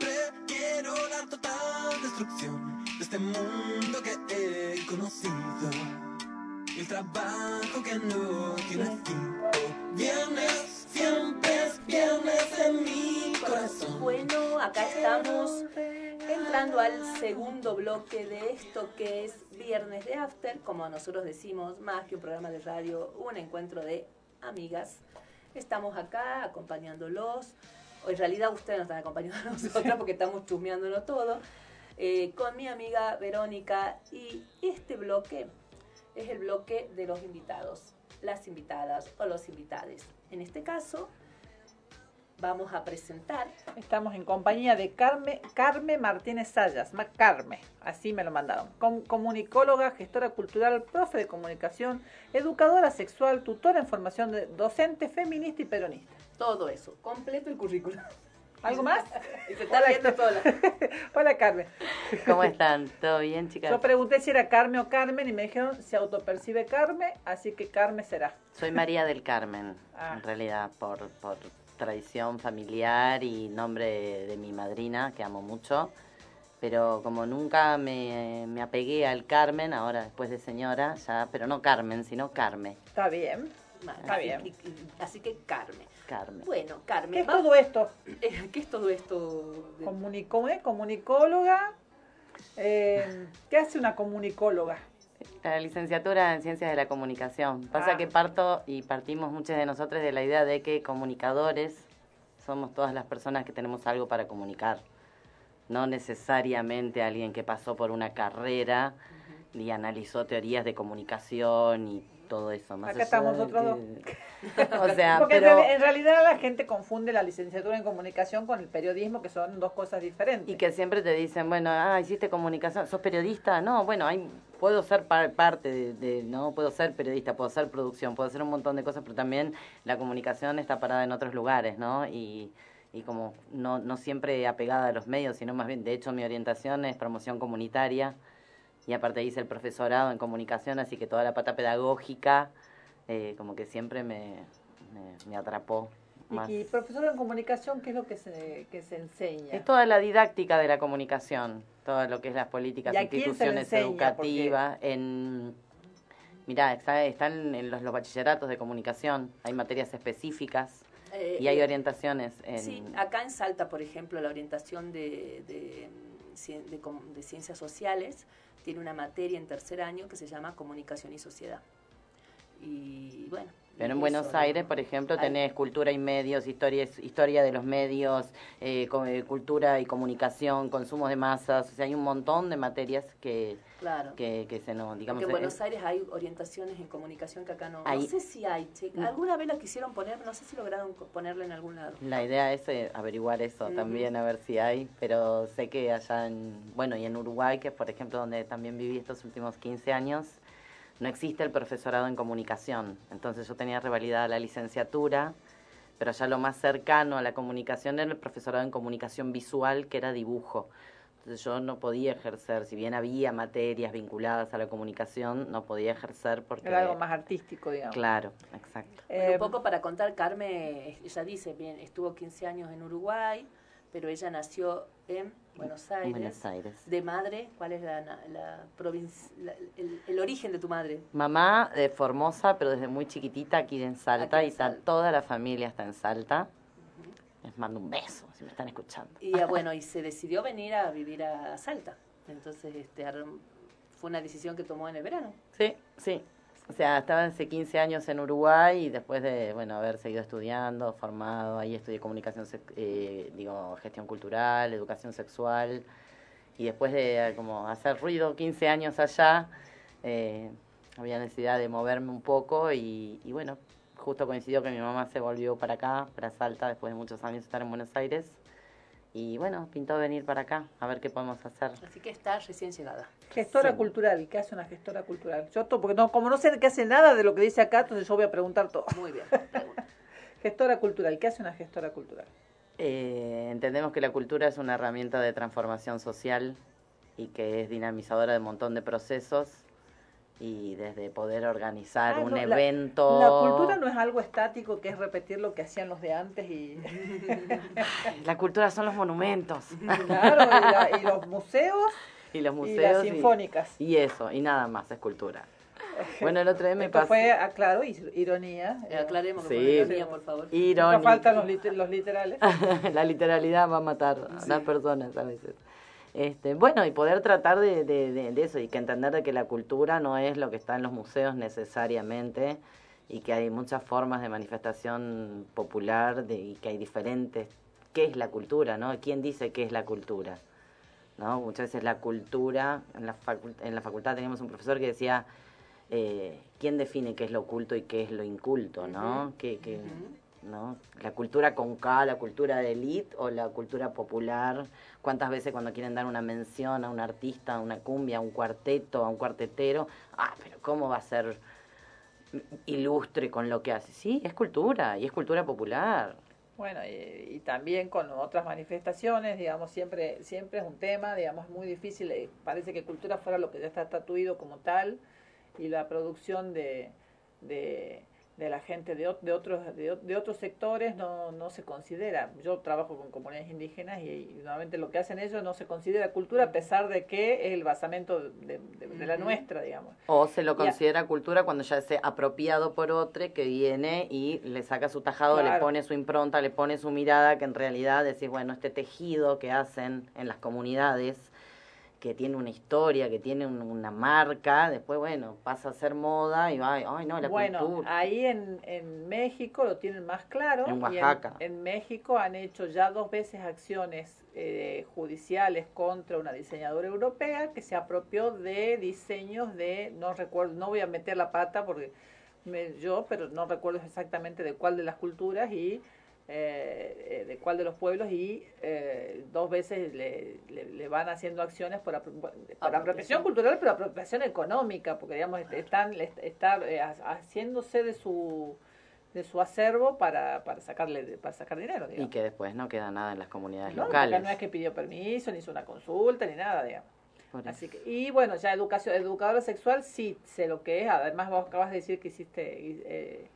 quiero la total destrucción de este mundo que he conocido. El trabajo que no tiene fin. Viernes, siempre es viernes en mi corazón. Bueno, acá estamos entrando al segundo bloque de esto que es Viernes de After, como nosotros decimos, más que un programa de radio, un encuentro de amigas. Estamos acá acompañándolos, en realidad ustedes nos están acompañando a nosotros porque estamos chusmeándolo todo, eh, con mi amiga Verónica y este bloque es el bloque de los invitados, las invitadas o los invitades. En este caso, vamos a presentar Estamos en compañía de Carme, Carme Martínez Sayas, más Carme, así me lo mandaron. Com- comunicóloga, gestora cultural, profe de comunicación, educadora sexual, tutora en formación de docente, feminista y peronista. Todo eso, completo el currículum. ¿Algo más? Y se está riendo sola. Hola Carmen. ¿Cómo están? ¿Todo bien, chicas? Yo pregunté si era Carme o Carmen y me dijeron se autopercibe Carme, así que Carme será. Soy María del Carmen, Ah. en realidad, por, por tradición familiar y nombre de, de mi madrina, que amo mucho. Pero como nunca me, me apegué al Carmen, ahora después de señora, ya, pero no Carmen, sino Carme. Está bien. Está bien. así que Carmen. Carmen. Bueno, Carmen. ¿Qué es vamos- todo esto? ¿Qué es todo esto? de- Comunico- ¿eh? Comunicóloga. Eh, ¿Qué hace una comunicóloga? La licenciatura en Ciencias de la Comunicación. Pasa Ah. que parto y partimos muchos de nosotros de la idea de que comunicadores somos todas las personas que tenemos algo para comunicar. No necesariamente alguien que pasó por una carrera y analizó teorías de comunicación y todo eso. Más Acá estamos nosotros que- o sea, Porque en pero... en realidad la gente confunde la licenciatura en comunicación con el periodismo, que son dos cosas diferentes. Y que siempre te dicen, bueno, ah, hiciste comunicación, ¿sos periodista? No, bueno, hay, puedo ser par- parte de, de- no puedo ser periodista, puedo ser producción, puedo hacer un montón de cosas, pero también la comunicación está parada en otros lugares, ¿no? Y, y como no, no siempre apegada a los medios, sino más bien, de hecho, mi orientación es promoción comunitaria y aparte hice el profesorado en comunicación, así que toda la pata pedagógica eh, como que siempre me, me, me atrapó. Más. Y, profesor en comunicación, ¿qué es lo que se, que se enseña? Es toda la didáctica de la comunicación, todo lo que es las políticas, ¿Y a quién se le instituciones educativas. En, mirá, está, están en los, los bachilleratos de comunicación, hay materias específicas Eh, y hay eh, orientaciones en... Sí, acá en Salta, por ejemplo, la orientación de, de, cien- de com- de ciencias sociales tiene una materia en tercer año que se llama Comunicación y Sociedad. Y bueno. Pero en Buenos Aires, por ejemplo, Hay- tenés cultura y medios, historia, historia de los medios, eh, eh, cultura y comunicación, consumos de masas, o sea, hay un montón de materias que, Claro. que, que se nos, digamos... Porque en Buenos Aires hay orientaciones en comunicación que acá no. Hay- No sé si hay, che. Mm. Alguna vez la quisieron poner, no sé si lograron ponerla en algún lado. La idea es eh, averiguar eso también, a ver si hay, pero sé que allá en, bueno, y en Uruguay, que es por ejemplo donde también viví estos últimos 15 años, no existe el profesorado en comunicación. Entonces yo tenía revalidada la licenciatura, pero ya lo más cercano a la comunicación era el profesorado en comunicación visual, que era dibujo. Entonces yo no podía ejercer, si bien había materias vinculadas a la comunicación, no podía ejercer porque... Era algo más artístico, digamos. Claro, exacto. Bueno, Eh, un poco para contar, Carmen, ella dice, bien, estuvo 15 años en Uruguay, pero ella nació en Buenos Aires. Buenos Aires. De madre, ¿cuál es la, la, provinci- la- el, el origen de tu madre? Mamá de Formosa, pero desde muy chiquitita aquí en Salta, Aquí en y está, toda la familia está en Salta. Les mando un beso si me están escuchando. Y ah, bueno, y se decidió venir a vivir a Salta. Entonces, este, fue una decisión que tomó en el verano. Sí, sí. O sea, estaba hace 15 años en Uruguay y después de, bueno, haber seguido estudiando, formado, ahí estudié comunicación, eh, digo, gestión cultural, educación sexual. Y después de eh, como hacer ruido 15 años allá, eh, había necesidad de moverme un poco y, y bueno, justo coincidió que mi mamá se volvió para acá, para Salta, después de muchos años estar en Buenos Aires. Y bueno, pintó venir para acá, a ver qué podemos hacer. Así que está recién llegada. Gestora Sí. cultural, ¿qué hace una gestora cultural? Yo porque no, como no sé qué hace nada de lo que dice acá, entonces yo voy a preguntar todo. Muy bien. gestora cultural, ¿qué hace una gestora cultural? Eh, entendemos que la cultura es una herramienta de transformación social y que es dinamizadora de un montón de procesos y desde poder organizar Ah, un no, evento... La, cultura no es algo estático que es repetir lo que hacían los de antes y... La cultura son los monumentos. claro, y, la- y los museos y los y museos. las sinfónicas. Y, eso, y nada más, es cultura. Bueno, el otro día me Esto pasó... fue, aclaro, ir- ironía. Eh, aclaremos que Sí. ironía, por favor. Nunca Irónico. faltan los, liter- los literales. la literalidad va a matar a las personas a veces. Este, bueno, y poder tratar de, de, de- de eso y que entender de que la cultura no es lo que está en los museos necesariamente y que hay muchas formas de manifestación popular de, y que hay diferentes. ¿Qué es la cultura? ¿no? ¿Quién dice qué es la cultura? ¿no? Muchas veces la cultura, en la, en la facultad teníamos un profesor que decía, eh, ¿quién define qué es lo oculto y qué es lo inculto? ¿no? ¿Qué- qué- ¿no? La cultura con K, la cultura de élite o la cultura popular. ¿Cuántas veces cuando quieren dar una mención a un artista, a una cumbia, a un cuarteto, a un cuartetero? Ah, pero ¿cómo va a ser ilustre con lo que hace? Sí, es cultura y es cultura popular. Bueno, y, y también con otras manifestaciones, digamos, siempre siempre es un tema, digamos, muy difícil. eh, Parece que cultura fuera lo que ya está estatuido como tal y la producción de, de, de la gente de, de otros de, de otros sectores no, no se considera. Yo trabajo con comunidades indígenas y, y normalmente lo que hacen ellos no se considera cultura a pesar de que es el basamento de, de- de la nuestra, digamos. O se lo Ya. considera cultura cuando ya es apropiado por otro que viene y le saca su tajado, le pone su impronta, le pone su mirada, que en realidad decís, bueno, este tejido que hacen en las comunidades, que tiene una historia, que tiene un- una marca, después, bueno, pasa a ser moda y va, ay, no, la bueno, cultura. ahí en, en México lo tienen más claro. En y Oaxaca. en, México han hecho ya dos veces acciones eh, judiciales contra una diseñadora europea que se apropió de diseños de, no recuerdo, no voy a meter la pata porque me- yo, pero no recuerdo exactamente de cuál de las culturas y eh, eh, de cuál de los pueblos y eh, dos veces le, le- le van haciendo acciones por, apro- por apropiación cultural, pero apropiación económica, porque digamos est- están le- estar eh, ha- haciéndose de su de su acervo para, para sacarle para sacar dinero, Y digamos. que después no queda nada en las comunidades No, locales. no es que pidió permiso, ni hizo una consulta, ni nada, digamos. Así que, y bueno, ya educación, educadora sexual sí sé lo que es, además vos acabas de decir que hiciste, eh,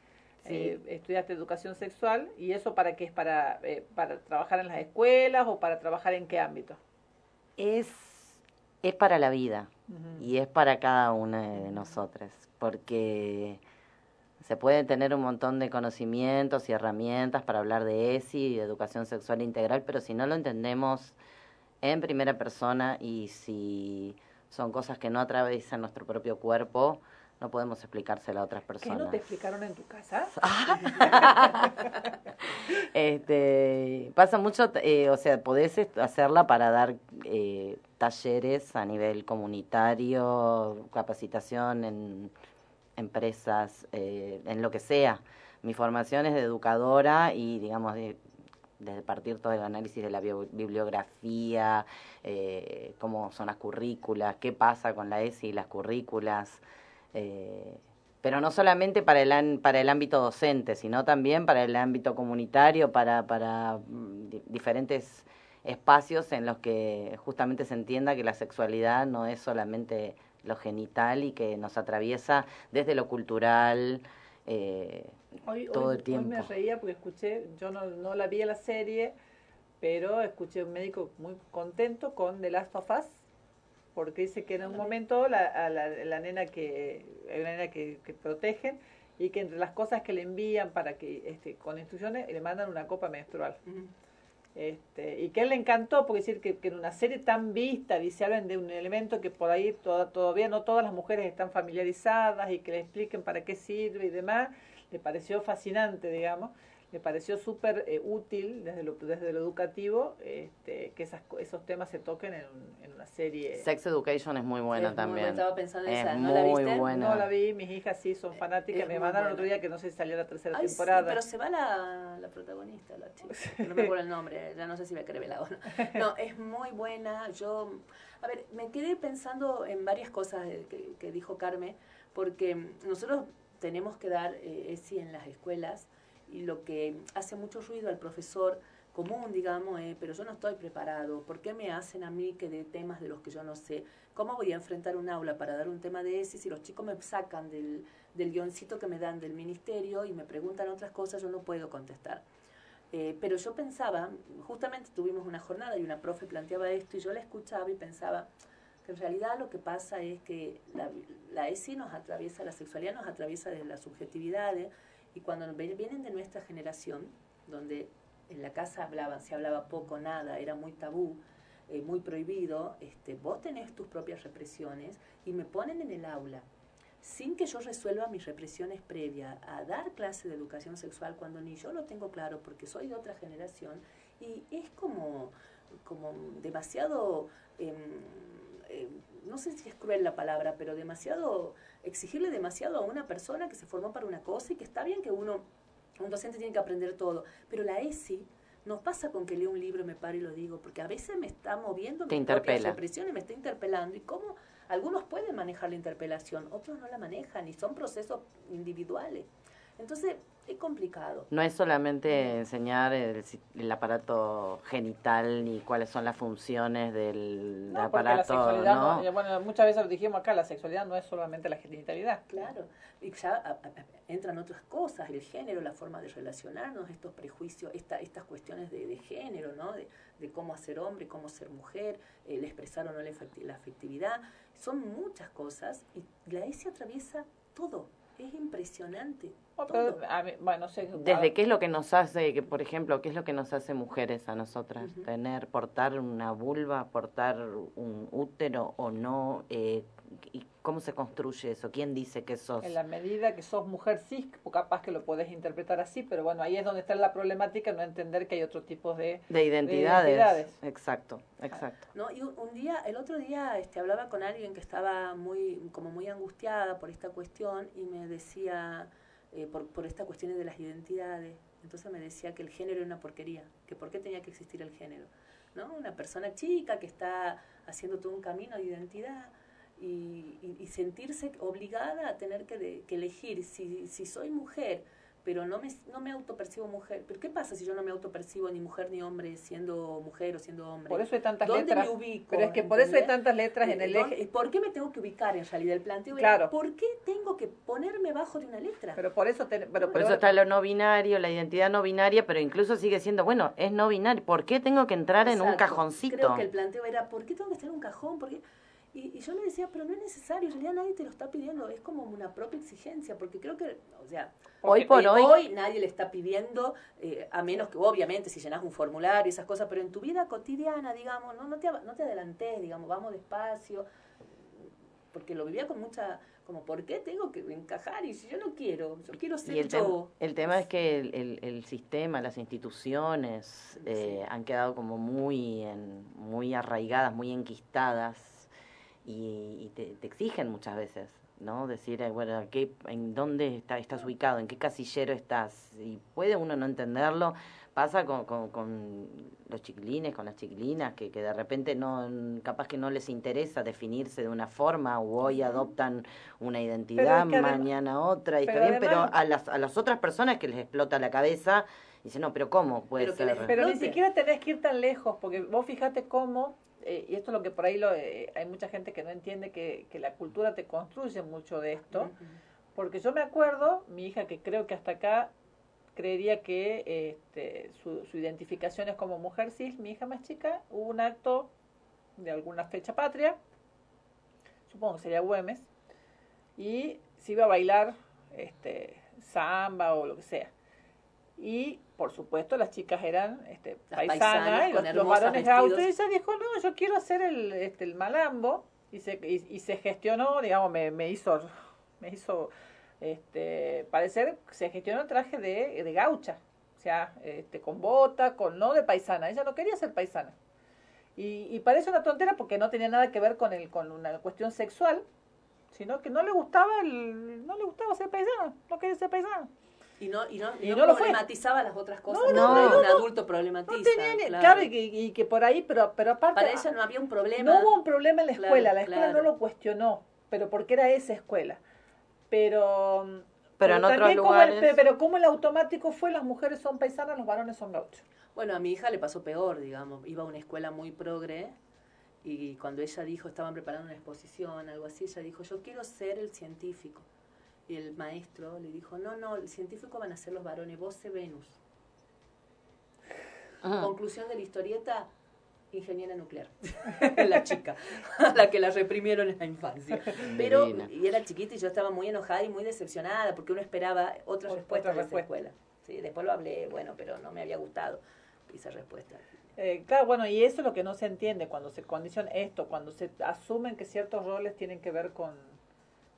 Sí. eh, estudiaste educación sexual, y eso para qué es, para, eh, para trabajar en las escuelas o para trabajar en qué ámbito. es, es para la vida y es para cada una de nosotras, porque se puede tener un montón de conocimientos y herramientas para hablar de ESI y de educación sexual integral, pero si no lo entendemos en primera persona y si son cosas que no atraviesan nuestro propio cuerpo, no podemos explicárselo a otras ¿Qué personas. no te explicaron en tu casa? Este, pasa mucho, eh, o sea, podés hacerla para dar eh, talleres a nivel comunitario, capacitación en empresas, eh, en lo que sea. Mi formación es de educadora y, digamos, de, desde partir todo el análisis de la bibliografía, eh, cómo son las currículas, qué pasa con la ESI y las currículas. Eh, pero no solamente para el, para el ámbito docente, sino también para el ámbito comunitario, para, para mm, di- diferentes espacios en los que justamente se entienda que la sexualidad no es solamente lo genital y que nos atraviesa desde lo cultural eh, Hoy, todo hoy- el tiempo. hoy me reía porque escuché, yo no, no la vi a la serie, pero escuché un médico muy contento con The Last of Us, porque dice que en un momento la, a la, la nena que, hay una nena que, que protegen y que entre las cosas que le envían para que, este, con instrucciones, le mandan una copa menstrual. Este, y que a él le encantó, porque decir que, que en una serie tan vista, dice, hablan de un elemento que por ahí toda- todavía no todas las mujeres están familiarizadas y que le expliquen para qué sirve y demás, le pareció fascinante, digamos, le pareció súper eh, útil desde lo, desde lo educativo este, que esas, co- esos temas se toquen en, un- en una serie. Sex Education es muy buena Es muy también. buena, estaba pensando en es esa, ¿no la muy viste? buena. No la vi, mis hijas sí son fanáticas, es me muy mandaron buena. otro día que no sé si salió la tercera Ay, sí, temporada. pero se va la, la protagonista, la chica. No me acuerdo el nombre, ya no sé si me quedé velado. No, es muy buena. Yo, a ver, me quedé pensando en varias cosas que dijo Carmen, porque nosotros tenemos que dar eh, ESI en las escuelas y lo que hace mucho ruido al profesor común, digamos, eh, pero yo no estoy preparado. ¿Por qué me hacen a mí que de temas de los que yo no sé? ¿Cómo voy a enfrentar un aula para dar un tema de ESI si los chicos me sacan del, del guioncito que me dan del ministerio y me preguntan otras cosas? Yo no puedo contestar. Eh, pero yo pensaba, justamente tuvimos una jornada y una profe planteaba esto y yo la escuchaba y pensaba que en realidad lo que pasa es que la, la ESI nos atraviesa, la sexualidad nos atraviesa desde las subjetividades y cuando vienen de nuestra generación, donde en la casa hablaban, se hablaba poco, nada, era muy tabú, eh, muy prohibido, este, vos tenés tus propias represiones y me ponen en el aula sin que yo resuelva mis represiones previas a dar clase de educación sexual cuando ni yo lo tengo claro porque soy de otra generación. Y es como, como demasiado, em, em, no sé si es cruel la palabra, pero demasiado, exigirle demasiado a una persona que se formó para una cosa y que está bien que uno, un docente tiene que aprender todo, pero la ESI nos pasa con que leo un libro, me paro y lo digo, porque a veces me está moviendo Te mis propias interpela. represiones, me está interpelando y cómo algunos pueden manejar la interpelación, otros no la manejan y son procesos individuales. Entonces, es complicado. No es solamente enseñar el, si- el aparato genital ni cuáles son las funciones del No, porque la aparato, sexualidad, ¿no? no- ya, bueno, muchas veces lo dijimos acá, la sexualidad no es solamente la genitalidad. Claro, y ya a- a- a- entran otras cosas, el género, la forma de relacionarnos, estos prejuicios, esta, estas cuestiones de, de género, ¿no? De, de cómo ser hombre, cómo ser mujer, el expresar o no la, efecti- la afectividad, son muchas cosas y la ESI atraviesa todo, es impresionante. Oh, todo. pero, a mí- bueno, no sé, Desde qué es lo que nos hace, que por ejemplo, qué es lo que nos hace mujeres a nosotras, Ujú. tener, portar una vulva, portar un útero o no, eh, y cómo se construye eso, quién dice que sos. En la medida que sos mujer cis, capaz que lo podés interpretar así, pero bueno, ahí es donde está la problemática, no entender que hay otros tipos de, De identidades. identidades. Exacto, exacto. ¿no? Y un, un día, el otro día este, hablaba con alguien que estaba muy, como muy angustiada por esta cuestión y me decía, eh, por, por estas cuestiones de las identidades, entonces me decía que el género era una porquería, que por qué tenía que existir el género. ¿no? Una persona chica que está haciendo todo un camino de identidad y, y- y sentirse obligada a tener que, de- que elegir si, si soy mujer, pero no me, no me autopercibo mujer. ¿Pero qué pasa si yo no me autopercibo ni mujer ni hombre siendo mujer o siendo hombre? Por eso hay tantas ¿Dónde letras. me ubico? Pero es que por eso hay tantas letras en el ¿Dónde- eje. ¿Por qué me tengo que ubicar en realidad? El planteo Claro. era, ¿por qué tengo que ponerme bajo de una letra? Pero por eso, ten- pero, Por pero- eso está lo no binario, la identidad no binaria, pero incluso sigue siendo, bueno, es no binario. ¿Por qué tengo que entrar en un cajoncito? Creo que el planteo era, ¿por qué tengo que estar en un cajón? ¿Por qué? Y, y yo le decía, pero no es necesario, en realidad nadie te lo está pidiendo, es como una propia exigencia, porque creo que, o sea, Hoy por hoy- nadie le está pidiendo, eh, a menos que obviamente si llenas un formulario y esas cosas, pero en tu vida cotidiana, digamos, no, no, te, no te adelantes, digamos, vamos despacio, porque lo vivía con mucha, como, ¿por qué tengo que encajar? Y si yo no quiero, yo quiero ser Y el, yo. tem- el tema es que el, el- el sistema, las instituciones eh, han quedado como muy, en- muy arraigadas, muy enquistadas y, y te, te exigen muchas veces, ¿no? Decir, eh, bueno, ¿qué, ¿en dónde está, estás ubicado? ¿En qué casillero estás? Y puede uno no entenderlo. Pasa con, con, con los chiquilines, con las chiquilinas, que, que de repente no, capaz que no les interesa definirse de una forma, o hoy adoptan una identidad, que mañana otra, y está bien, pero a las, a las otras personas que les explota la cabeza Dice, no, pero ¿cómo puede Pero que les ser? Pero ni siquiera tenés que ir tan lejos, porque vos fijate cómo, eh, y esto es lo que por ahí lo, eh, hay mucha gente que no entiende que, que la cultura te construye mucho de esto, porque yo me acuerdo, mi hija que creo que hasta acá creería que este, su, su identificación es como mujer cis, mi hija más chica, hubo un acto de alguna fecha patria, supongo que sería Güemes, y se iba a bailar este, samba o lo que sea. Y por supuesto las chicas eran este, paisanas, paisanas y los, los varones de auto, y ella dijo, no, yo quiero hacer el, este, el malambo, y se, y, y se gestionó, digamos, me, me hizo, me hizo este, parecer, se gestionó el traje de, de gaucha, o sea, este, con bota, con no de paisana, ella no quería ser paisana. Y, y parece una tontera porque no tenía nada que ver con el, con una cuestión sexual, sino que no le gustaba el, no le gustaba ser paisana, no quería ser paisana. Y no, y no, y no no lo fue. problematizaba las otras cosas. No, no, un no. adulto problematiza. Tenía claro. claro, y, que, y que por ahí, pero, pero aparte, Para ella no había un problema. no hubo un problema en la Claro, escuela, la escuela claro. no lo cuestionó, pero porque era esa escuela. Pero, Pero en otros también como el- lugares- pero como el automático fue, las mujeres son paisanas, los varones son gauchos. Bueno, a mi hija le pasó peor, digamos. Iba a una escuela muy progre y cuando ella dijo, estaban preparando una exposición, algo así, ella dijo, yo quiero ser el científico. Y el maestro le dijo, no, no, el científico van a ser los varones, vos sé Venus. Ajá. Conclusión de la historieta, ingeniera nuclear. la chica, la que la reprimieron en la infancia. Pero, Divina. y era chiquita y yo estaba muy enojada y muy decepcionada porque uno esperaba otras Otra respuestas de esa respuesta. escuela. Sí, después lo hablé, bueno, pero no me había gustado esa respuesta. Eh, claro, bueno, y eso es lo que no se entiende cuando se condiciona esto, cuando se asumen que ciertos roles tienen que ver con,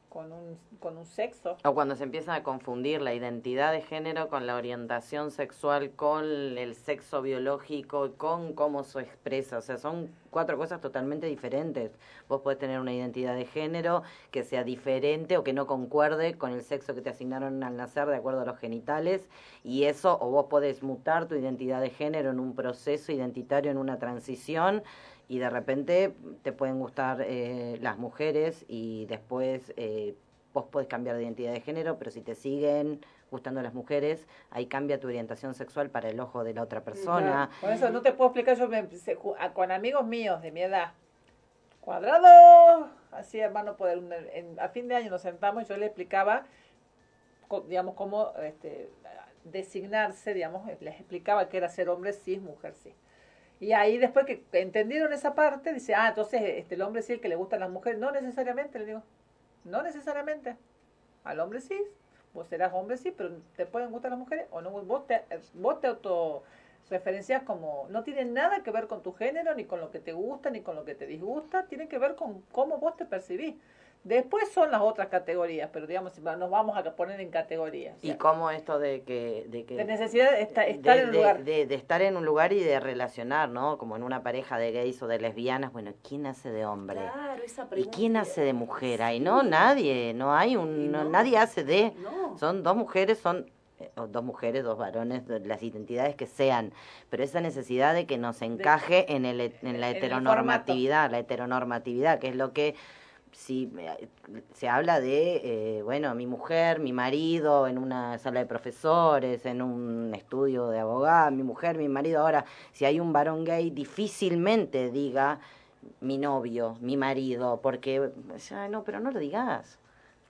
con, un, con un sexo. O cuando se empieza a confundir la identidad de género con la orientación sexual, con el sexo biológico, con cómo se expresa. O sea, son cuatro cosas totalmente diferentes. Vos podés tener una identidad de género que sea diferente o que no concuerde con el sexo que te asignaron al nacer de acuerdo a los genitales. Y eso, o vos podés mutar tu identidad de género en un proceso identitario, en una transición. Y de repente te pueden gustar eh, las mujeres y después eh, vos podés cambiar de identidad de género, pero si te siguen gustando las mujeres, ahí cambia tu orientación sexual para el ojo de la otra persona. Por eso no te puedo explicar, yo me a- con amigos míos de mi edad, cuadrado, así hermano poder, en- a fin de año nos sentamos y yo le explicaba, co- digamos, cómo este, designarse, digamos, les explicaba que era ser hombre cis, mujer cis. Y ahí después que entendieron esa parte, dice, ah, entonces este, el hombre sí el que le gustan las mujeres, no necesariamente, le digo, no necesariamente. Al hombre sí, vos serás hombre sí, pero te pueden gustar las mujeres o no, vos te, vos te auto referencias como, no tiene nada que ver con tu género, ni con lo que te gusta, ni con lo que te disgusta, tiene que ver con cómo vos te percibís. Después son las otras categorías, pero digamos, nos vamos a poner en categorías. o Y sea, cómo esto de que... De, que, de necesidad de esta- de- estar en un de- lugar. de- de estar en un lugar y de relacionar, ¿no? Como en una pareja de gays o de lesbianas, bueno, ¿quién hace de hombre? Claro, esa ¿Y pregunta. quién hace de mujer? Ahí no, nadie, no hay un, no- nadie hace de, No. son dos mujeres, son eh, o dos mujeres, dos varones, de las identidades que sean, pero esa necesidad de que nos encaje en, el, en la en el heteronormatividad, la heteronormatividad, que es lo que si eh, se habla de, eh, bueno, mi mujer, mi marido, en una sala de profesores, en un estudio de abogado, mi mujer, mi marido. Ahora, si hay un varón gay, difícilmente diga mi novio, mi marido, porque, ya, no, pero no lo digas.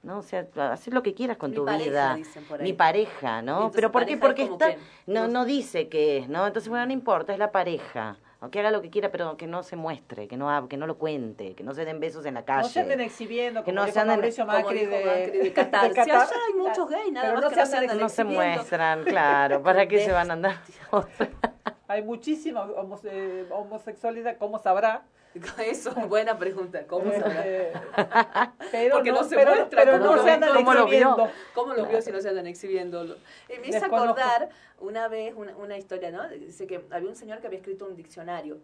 ¿no? O sea, hacer lo que quieras con Mi tu pareja, vida. dicen por ahí. Mi pareja, ¿no? entonces Pero ¿por qué? Porque está, que no- no dice que es, ¿no? Entonces, bueno, no importa, es la pareja. O que haga lo que quiera, pero que no se muestre, que no, que no lo cuente, que no se den besos en la calle. No se anden exhibiendo, Que como no se anden- Mauricio como Macri de, Macri de Qatar. Si allá hay muchos gays, nada Pero más no que se no se anden andan no se muestran, claro. ¿Para qué se van a andar? Hay muchísima homose- eh, homosexualidad, ¿cómo sabrá? Eso es buena pregunta. ¿Cómo sabrá? Este, pero Porque no, no, se pero, muestra. pero ¿cómo no lo- se andan ¿Cómo lo vio? exhibiendo. ¿Cómo los vio si no se andan exhibiendo? Me hizo Desconozco. acordar una vez una, una historia, ¿no? Dice que había un señor que había escrito un diccionario.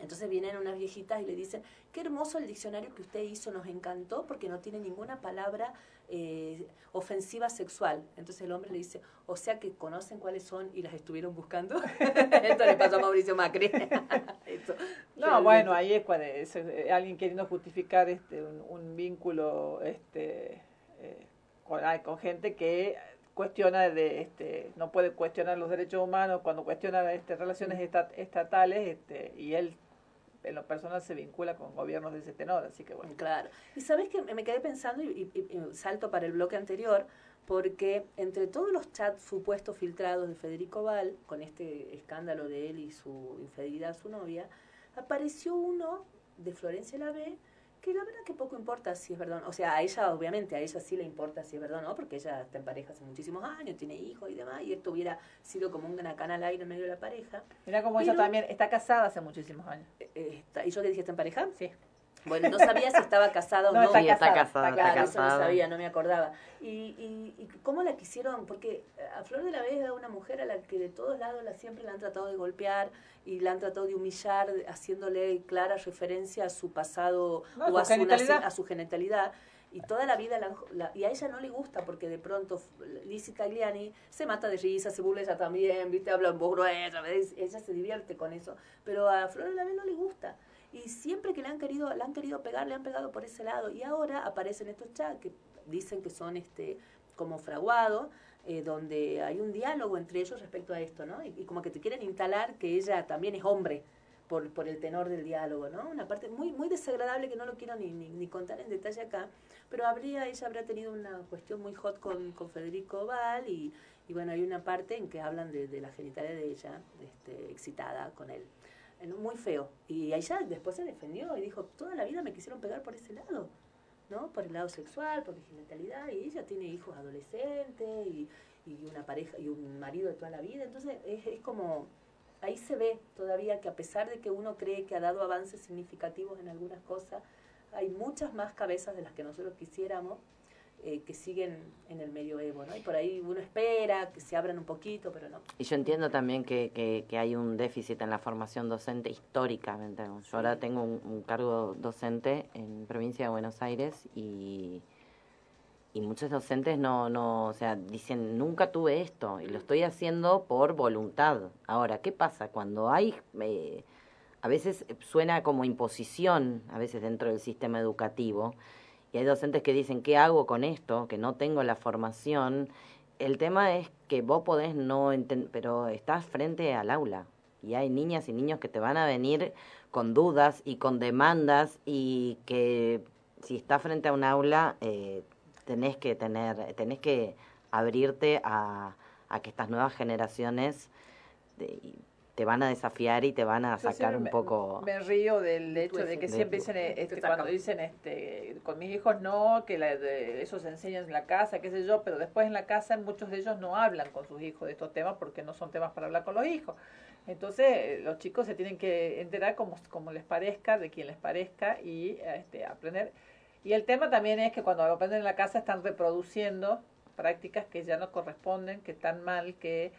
Entonces vienen unas viejitas y le dicen, qué hermoso el diccionario que usted hizo, nos encantó porque no tiene ninguna palabra eh, ofensiva sexual. Entonces el hombre le dice, o sea que conocen cuáles son y las estuvieron buscando. Esto le pasó a Mauricio Macri. Esto, No, realmente. bueno, ahí es cuando es, eh, alguien queriendo justificar este un, un vínculo este eh, con, ay, con gente que cuestiona de este no puede cuestionar los derechos humanos cuando cuestiona este relaciones esta- estatales este y él en lo personal se vincula con gobiernos de ese tenor así que bueno Claro. Y sabes que me quedé pensando y, y- salto para el bloque anterior, porque entre todos los chats supuestos filtrados de Federico Val, con este escándalo de él y su infidelidad a su novia, apareció uno de Florencia Lavé, que la verdad que poco importa si es verdad. O sea, a ella, obviamente, a ella sí le importa si es verdad o no, porque ella está en pareja hace muchísimos años, tiene hijos y demás, y esto hubiera sido como una cana al aire en medio de la pareja. mira como ella también está casada hace muchísimos años Eh, está- ¿Y yo le dije, está en pareja? sí Bueno, no sabía si estaba casada o No, no. está Sí, está casada, Claro, eso no sabía, no me acordaba. Y, y, y cómo la quisieron, porque a Flor de la Vega es una mujer a la que de todos lados la siempre la han tratado de golpear y la han tratado de humillar, haciéndole clara referencia a su pasado No, o a su, genitalidad. a su genitalidad. Y toda la vida, la han- la- y a ella no le gusta porque de pronto Lizzie Tagliani se mata de risa, se burla ella también, viste, habla en voz gruesa, ¿ves? ella se divierte con eso. Pero a Flor de la Vega no le gusta. Y siempre que le han querido, le han querido pegar, le han pegado por ese lado. Y ahora aparecen estos chats que dicen que son este como fraguados, eh, donde hay un diálogo entre ellos respecto a esto, ¿no? Y, y como que te quieren instalar que ella también es hombre por, por el tenor del diálogo, ¿no? Una parte muy muy desagradable que no lo quiero ni, ni, contar en detalle acá, pero habría ella habrá tenido una cuestión muy hot con, con Federico Val y, y bueno, hay una parte en que hablan de, de la genitalia de ella, este, excitada con él. Muy feo. Y ella después se defendió y dijo, toda la vida me quisieron pegar por ese lado. ¿no? Por el lado sexual, por la genitalidad, y ella tiene hijos adolescentes y, y una pareja y un marido de toda la vida, entonces es, es como, ahí se ve todavía que a pesar de que uno cree que ha dado avances significativos en algunas cosas, hay muchas más cabezas de las que nosotros quisiéramos eh, que siguen en el medioevo, ¿no? Y por ahí uno espera que se abran un poquito, pero no. Y yo entiendo también que, que, que hay un déficit en la formación docente históricamente. Yo ahora tengo un, un cargo docente en provincia de Buenos Aires y, y muchos docentes no, no, o sea, dicen, nunca tuve esto y lo estoy haciendo por voluntad. Ahora, ¿qué pasa cuando hay... eh, a veces suena como imposición, a veces dentro del sistema educativo, y hay docentes que dicen, ¿qué hago con esto? Que no tengo la formación. El tema es que vos podés no entender, pero estás frente al aula y hay niñas y niños que te van a venir con dudas y con demandas y que si estás frente a un aula eh, tenés que tener, tenés que abrirte a, que estas nuevas generaciones te van a desafiar y te van a Yo sacar un me- poco... Me río del hecho de que De- siempre dicen, Te este, cuando dicen, este, con mis hijos no, que la- de- eso se enseña en la casa, qué sé yo, pero después en la casa muchos de ellos no hablan con sus hijos de estos temas porque no son temas para hablar con los hijos. Entonces eh, los chicos se tienen que enterar como, como les parezca, de quien les parezca y este, aprender. Y el tema también es que cuando aprenden en la casa están reproduciendo prácticas que ya no corresponden, que están mal, que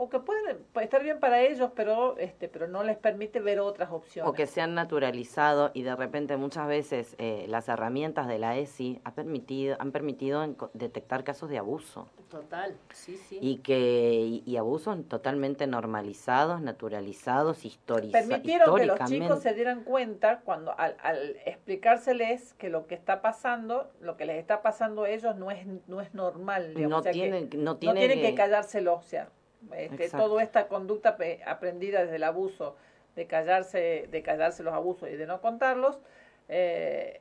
o que pueden estar bien para ellos, pero este, pero no les permite ver otras opciones. o que se han naturalizado y de repente muchas veces eh, las herramientas de la ESI ha permitido, han permitido detectar casos de abuso Total, sí, sí. y que y, y abusos totalmente normalizados, naturalizados, histori- permitieron que los chicos se dieran cuenta cuando al, al explicárseles que lo que está pasando, lo que les está pasando a ellos no es no es normal, digamos, no o sea, que tienen no no tiene tienen que que- callárselo, o sea, este, toda esta conducta aprendida desde el abuso, de callarse, de callarse los abusos y de no contarlos, eh,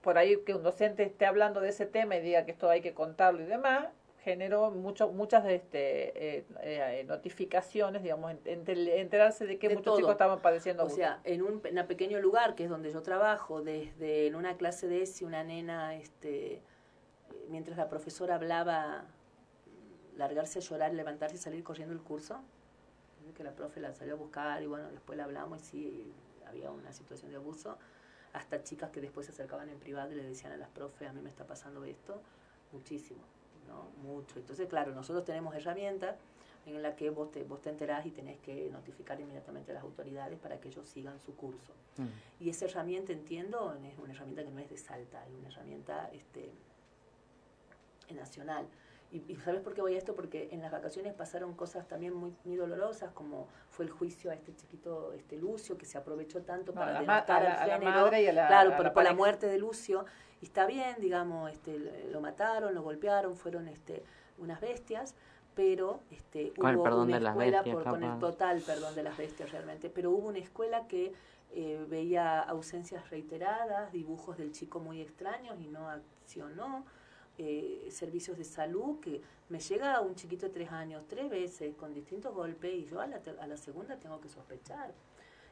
por ahí que un docente esté hablando de ese tema y diga que esto hay que contarlo y demás, generó mucho, muchas este, eh, eh, notificaciones, digamos, en- enter- enterarse de que De muchos todo. chicos estaban padeciendo O abuso. sea, en un, en un pequeño lugar que es donde yo trabajo, desde en una clase de ESI, una nena, este, mientras la profesora hablaba, largarse a llorar, levantarse y salir corriendo el curso, que la profe la salió a buscar y bueno, después la hablamos y sí, había una situación de abuso, hasta chicas que después se acercaban en privado y le decían a las profes, a mí me está pasando esto, muchísimo, ¿no? Mucho. Entonces, claro, nosotros tenemos herramientas en la que vos te, vos te enterás y tenés que notificar inmediatamente a las autoridades para que ellos sigan su curso. Mm. Y esa herramienta, entiendo, es una herramienta que no es de Salta, es una herramienta este, nacional. Y, y ¿sabes por qué voy a esto? Porque en las vacaciones pasaron cosas también muy, muy dolorosas, como fue el juicio a este chiquito este Lucio, que se aprovechó tanto No, para a la ma- denostar a la- el a la género. madre y a la- claro, a por, la por la pareja. muerte de Lucio. Y está bien, digamos, este, lo mataron, lo golpearon, fueron este, unas bestias, pero este, Con el hubo perdón una de las escuela, bestias, por- con el total perdón de las bestias realmente, pero hubo una escuela que eh, veía ausencias reiteradas, dibujos del chico muy extraños y no accionó, eh, servicios de salud que me llega un chiquito de tres años tres veces con distintos golpes y yo a la, a la segunda tengo que sospechar.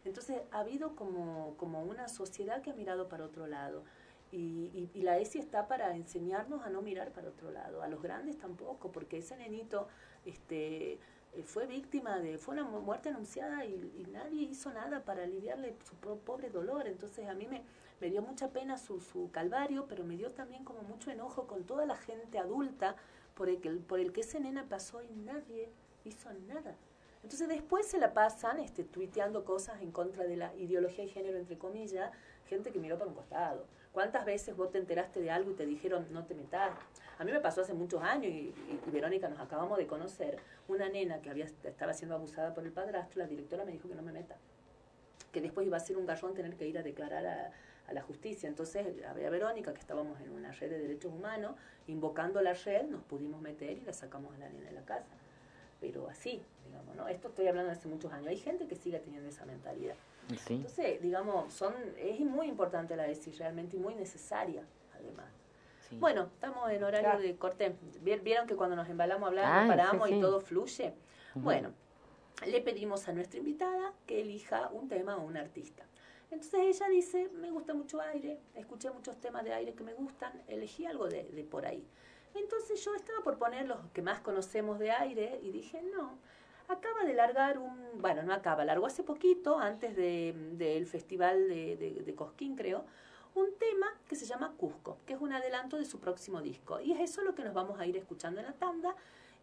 Entonces ha habido como, como una sociedad que ha mirado para otro lado. Y, y, y la ESI está para enseñarnos a no mirar para otro lado, a los grandes tampoco, porque ese nenito este, eh, fue víctima de, fue una mu- muerte anunciada y, y nadie hizo nada para aliviarle su pobre dolor. Entonces a mí me, me dio mucha pena su, su calvario, pero me dio también como mucho enojo con toda la gente adulta por el que, por el que ese nena pasó y nadie hizo nada. Entonces después se la pasan este, tuiteando cosas en contra de la ideología de género, entre comillas, gente que miró para un costado. ¿Cuántas veces vos te enteraste de algo y te dijeron no te metas? A mí me pasó hace muchos años y Verónica nos acabamos de conocer, una nena que había, estaba siendo abusada por el padrastro, la directora me dijo que no me meta, que después iba a ser un garrón tener que ir a declarar a, a la justicia. Entonces había Verónica, que estábamos en una red de derechos humanos, invocando la red, nos pudimos meter y la sacamos a la nena de la casa pero así, digamos, ¿no? Esto estoy hablando de hace muchos años. Hay gente que sigue teniendo esa mentalidad. Sí. Entonces, digamos, son es muy importante la ESI realmente y muy necesaria, además. Sí. Bueno, estamos en horario Claro. de corte. Vi- Vieron que cuando nos embalamos a hablar, nos paramos sí, y todo fluye. Bueno, le pedimos a nuestra invitada que elija un tema o un artista. Entonces ella dice, me gusta mucho aire, escuché muchos temas de aire que me gustan, elegí algo de, de por ahí. Entonces yo estaba por poner los que más conocemos de aire y dije, no, acaba de largar un, bueno, no acaba, largó hace poquito, antes de- del festival de, de- de Cosquín creo, un tema que se llama Cusco, que es un adelanto de su próximo disco. Y es eso lo que nos vamos a ir escuchando en la tanda.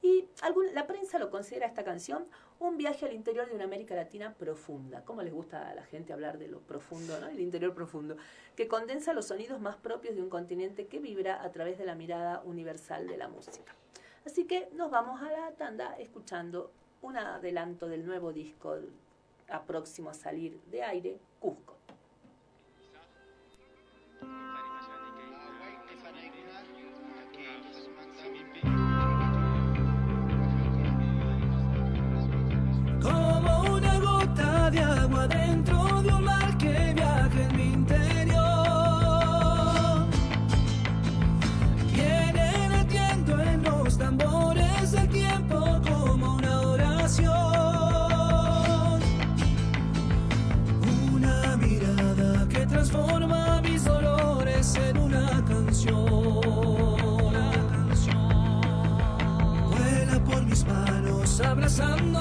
Y algún- la prensa lo considera esta canción un viaje al interior de una América Latina profunda. ¿Cómo les gusta a la gente hablar de lo profundo, ¿no? el interior profundo? Que condensa los sonidos más propios de un continente que vibra a través de la mirada universal de la música. Así que nos vamos a la tanda escuchando un adelanto del nuevo disco a próximo a salir de aire, Cusco. De agua dentro de un mar que viaja en mi interior. Viene latiendo en los tambores el tiempo como una oración. Una mirada que transforma mis dolores en una canción. Vuela por mis manos, abrazando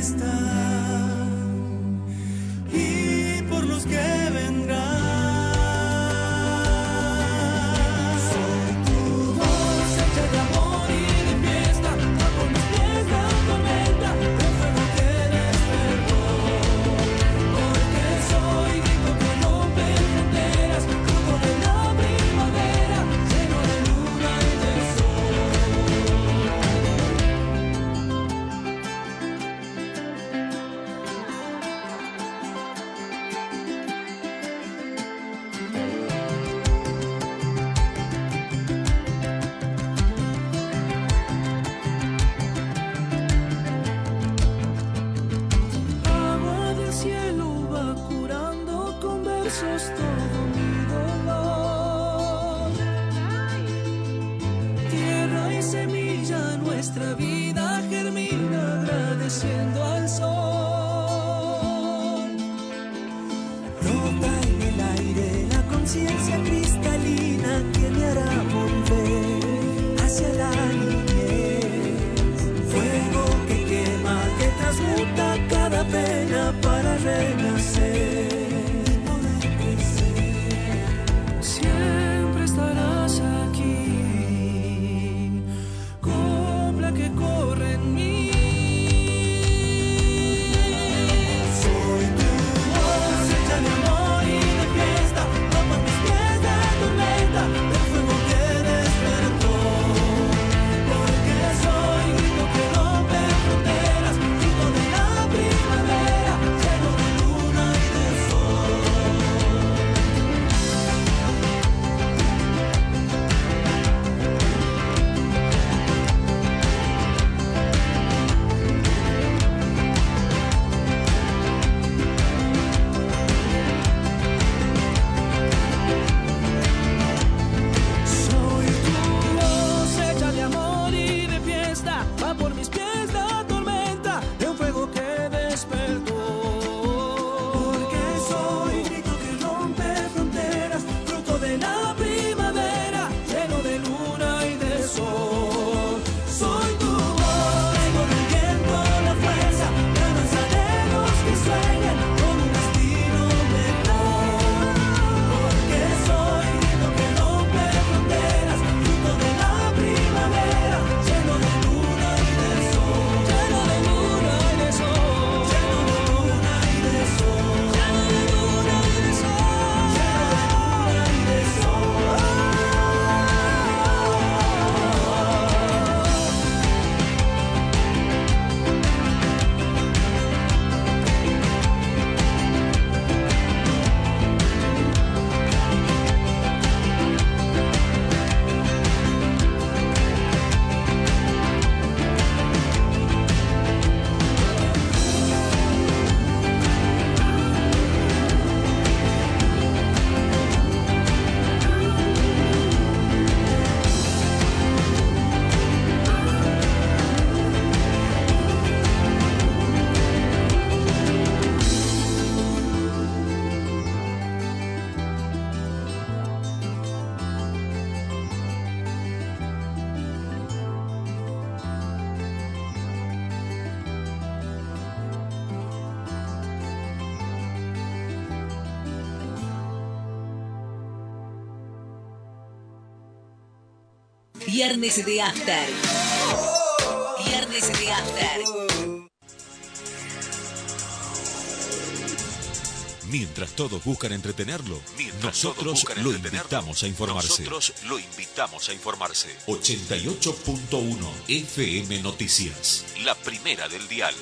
está. Viernes de After. Viernes de After. Mientras todos buscan entretenerlo, nosotros lo invitamos a informarse. Nosotros lo invitamos a informarse. 88.1 FM Noticias. La primera del dial.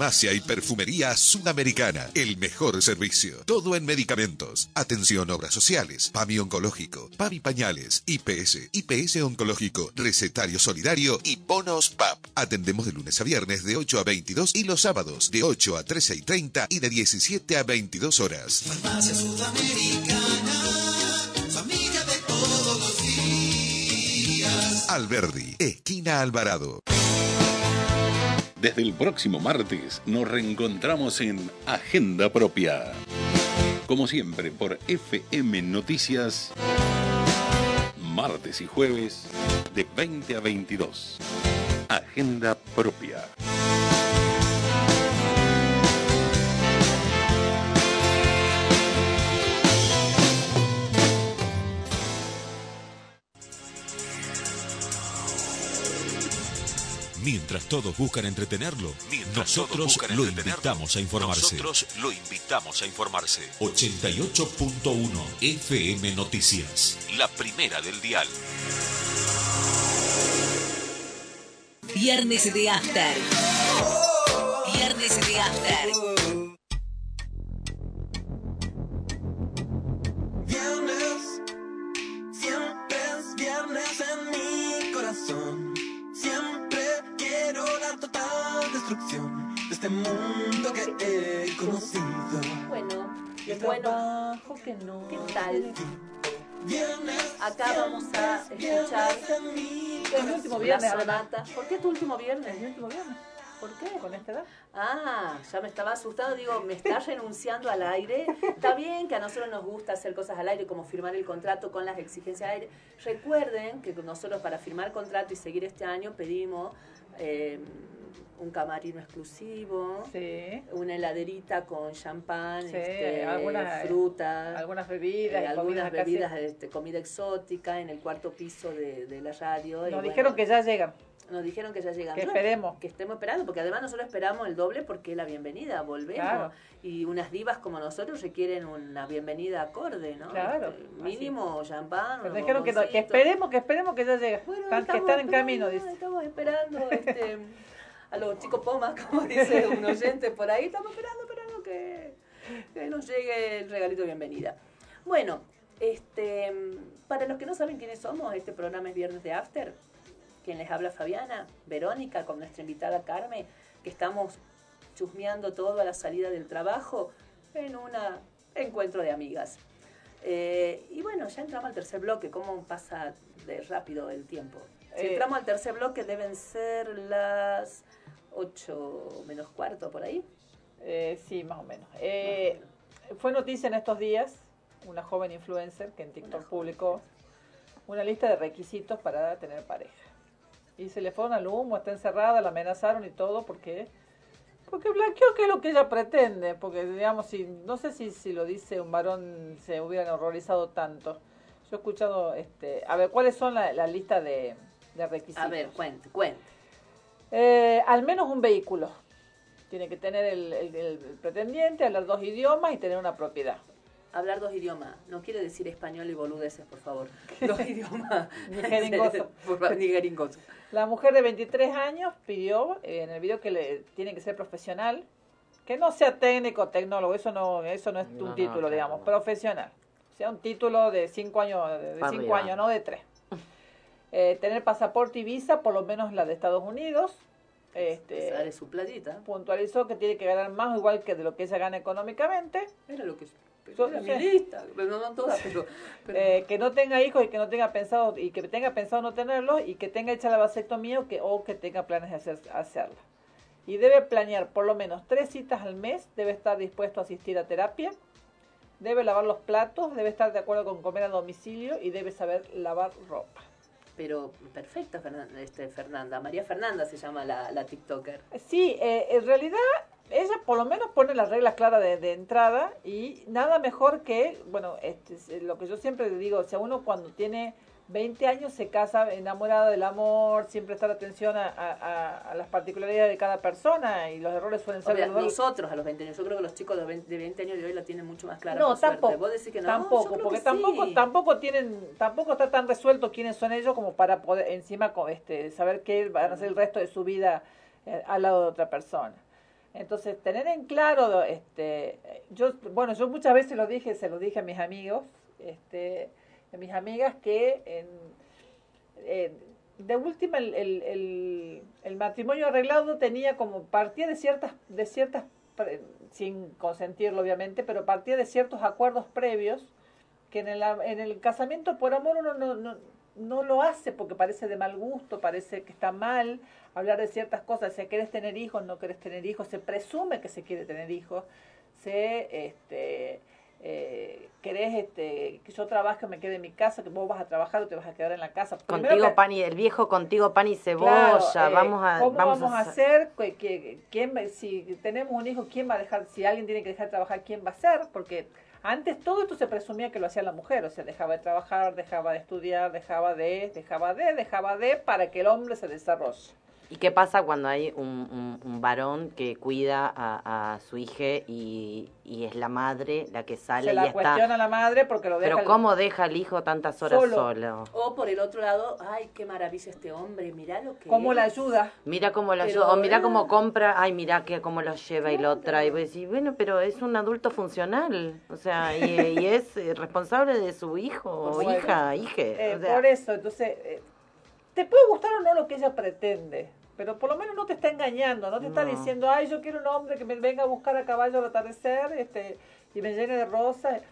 Farmacia y Perfumería Sudamericana. El mejor servicio. Todo en medicamentos. Atención obras sociales. PAMI oncológico. PAMI pañales. IPS. IPS oncológico. Recetario solidario y bonos PAP. Atendemos de lunes a viernes de 8 a 22 y los sábados de 8 a 13 y 30 y de 17 a 22 horas. Farmacia Sudamericana, familia de todos los días. Alberdi. Esquina Alvarado. Desde el próximo martes nos reencontramos en Agenda Propia. Como siempre por FM Noticias, martes y jueves de 20 a 22. Agenda Propia. Mientras todos buscan entretenerlo, nosotros buscan lo entretenerlo, invitamos a informarse. Nosotros lo invitamos a informarse. 88.1 FM Noticias. La primera del dial. Viernes de After. Viernes de After. Que no. ¿qué tal? Acá vamos a escuchar Es mi último la viernes, sonata. ¿Por qué tu último viernes? Es mi último viernes. ¿Por qué? Con esta edad. Ah, ya me estaba asustado, digo, me está renunciando al aire. Está bien que a nosotros nos gusta hacer cosas al aire, como firmar el contrato con las exigencias al aire. Recuerden que nosotros para firmar contrato y seguir este año pedimos eh, un camarino exclusivo, Sí. una heladerita con champán, Sí, este, algunas- frutas. Algunas bebidas. eh, algunas bebidas, este, comida exótica en el cuarto piso de, de la radio. y Nos bueno, dijeron que ya llegan. nos dijeron que ya llegan. Que esperemos. Que estemos esperando, porque además nosotros esperamos el doble porque es la bienvenida, volvemos. Claro. Y unas divas como nosotros requieren una bienvenida acorde, ¿no? Claro, Este, mínimo champán. Unos dijeron que, no- que bomboncitos. esperemos, que esperemos que ya llegue. Bueno, Están- que están en camino, dice. Estamos esperando este, a los chicos pomas, como dice un oyente por ahí. Estamos esperando, esperando que, que nos llegue el regalito de bienvenida. Bueno, este, para los que no saben quiénes somos, este programa es Viernes de After. Quien les habla Fabiana, Verónica, con nuestra invitada Carmen, que estamos chusmeando todo a la salida del trabajo en un encuentro de amigas. Eh, y bueno, ya entramos al tercer bloque, ¿cómo pasa de rápido el tiempo? Si Eh, entramos al tercer bloque deben ser las 8 menos cuarto por ahí. Eh, sí, más o menos. Eh, fue noticia en estos días una joven influencer que en TikTok publicó una lista de requisitos para tener pareja. Y se le fueron al humo, está encerrada, la amenazaron y todo porque porque blanqueó que es lo que ella pretende, porque digamos, si no sé si, si lo dice un varón se hubieran horrorizado tanto. Yo he escuchado, este, a ver, ¿cuáles son la, la lista de, de requisitos? A ver, cuente, cuente. Eh, al menos un vehículo. Tiene que tener el, el- el pretendiente, hablar dos idiomas y tener una propiedad. Hablar dos idiomas. No quiere decir español y boludeces, por favor. Dos idiomas. Ni jeringoso. Por favor, Ni jeringoso. La mujer de 23 años pidió eh, en el video que le tiene que ser profesional, que no sea técnico, tecnólogo, eso no, eso no es No, un no, título, claro, digamos, no. profesional. O sea, un título de 5 años, de Para cinco arriba. años, no de 3. Tener pasaporte y visa, por lo menos la de Estados Unidos. Este, Sale su playita. puntualizó que tiene que ganar más igual que de lo que ella gana económicamente. Era lo que So- era sí. mi lista. Pero no todas, pero, pero- Eh, que no tenga hijos y que no tenga pensado y que tenga pensado no tenerlos y que tenga hecha la vasectomía o que o que tenga planes de hacer, hacerla y debe planear por lo menos tres citas al mes debe estar dispuesto a asistir a terapia debe lavar los platos debe estar de acuerdo con comer a domicilio y debe saber lavar ropa pero perfecta Fernanda, este, Fernanda. María Fernanda se llama la, la TikToker. Sí, eh, en realidad ella por lo menos pone las reglas claras de, de entrada y nada mejor que, bueno, este, es lo que yo siempre digo, o sea, uno cuando tiene 20 años se casa enamorado del amor, siempre está la atención a, a- a las particularidades de cada persona y los errores suelen ser... Obvia- nosotros a los 20 años, yo creo que los chicos de 20, de 20 años de hoy la tienen mucho más clara. No, tampoco. Vos decís que no. Tampoco, porque que tampoco, tampoco tienen, tampoco está tan resuelto quiénes son ellos como para poder encima este, saber qué van a hacer el resto de su vida eh, al lado de otra persona. Entonces, tener en claro, este, yo, bueno, yo muchas veces lo dije, se lo dije a mis amigos, este, a mis amigas que en, de última el, el, el, matrimonio arreglado tenía como partía de ciertas de ciertas sin consentirlo obviamente pero partía de ciertos acuerdos previos que en el, en el casamiento por amor uno no, no, no lo hace porque parece de mal gusto parece que está mal hablar de ciertas cosas. Si querés tener hijos no querés tener hijos. Se presume que se quiere tener hijos. Se este eh, querés este, que yo trabaje me quede en mi casa, que vos vas a trabajar o te vas a quedar en la casa. Primero Contigo que- pan y el viejo contigo pan y Claro, cebolla. eh, vamos a ¿Cómo vamos, vamos, a hacer- qui- ¿Quién, si tenemos un hijo, ¿quién va a dejar? Si alguien tiene que dejar de trabajar, ¿quién va a hacer? Porque antes todo esto se presumía que lo hacía la mujer, o sea, dejaba de trabajar, dejaba de estudiar, dejaba de, dejaba de, dejaba de, para que el hombre se desarrolle. ¿Y qué pasa cuando hay un, un- un varón que cuida a, a su hija y, y es la madre la que sale Se y la está... cuestiona a la madre porque lo deja... Pero el- ¿cómo deja al hijo tantas horas Solo. solo? O por el otro lado, ay, qué maravilla este hombre, mirá lo que ¿Cómo es. la ayuda? Mira cómo Pero, ayuda, o mira cómo compra, ay, mira que cómo lo lleva y lo trae. Y vos decís, bueno, pero es un adulto funcional, o sea, y, y es eh, responsable de su hijo o Bueno, hija, hije. Eh, o sea, por eso, entonces, eh, te puede gustar o no lo que ella pretende, pero por lo menos no te está engañando, no te está No. diciendo, ay, yo quiero un hombre que me venga a buscar a caballo al atardecer este, y me llene de rosas.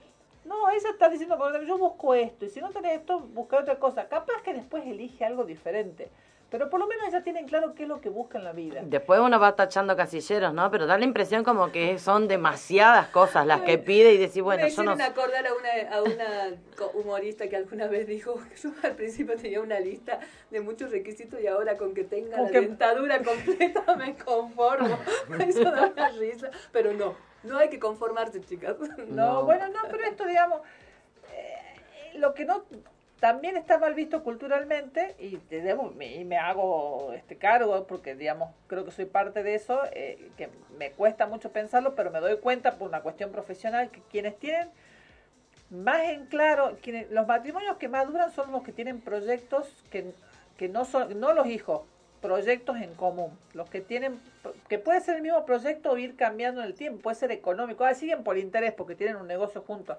No, ella está diciendo, yo busco esto, y si no tenés esto, busca otra cosa. Capaz que después elige algo diferente, pero por lo menos ella tiene en claro qué es lo que busca en la vida. Después uno va tachando casilleros, ¿no? Pero da la impresión como que son demasiadas cosas las que pide y decís, bueno, me yo no... hicieron acordar a una, a una humorista que alguna vez dijo que yo al principio tenía una lista de muchos requisitos y ahora con que tenga la que- dentadura completa me conformo. Eso da una risa, pero no, no hay que conformarse, chicas. No, bueno, no, pero esto, digamos, eh, lo que no también está mal visto culturalmente y te debo me- y me hago este cargo porque digamos creo que soy parte de eso eh, que me cuesta mucho pensarlo pero me doy cuenta por una cuestión profesional que quienes tienen más en claro quienes, los matrimonios que más duran son los que tienen proyectos que, que no son no los hijos proyectos en común. Los que tienen que puede ser el mismo proyecto o ir cambiando en el tiempo puede ser económico ah, siguen por interés porque tienen un negocio juntos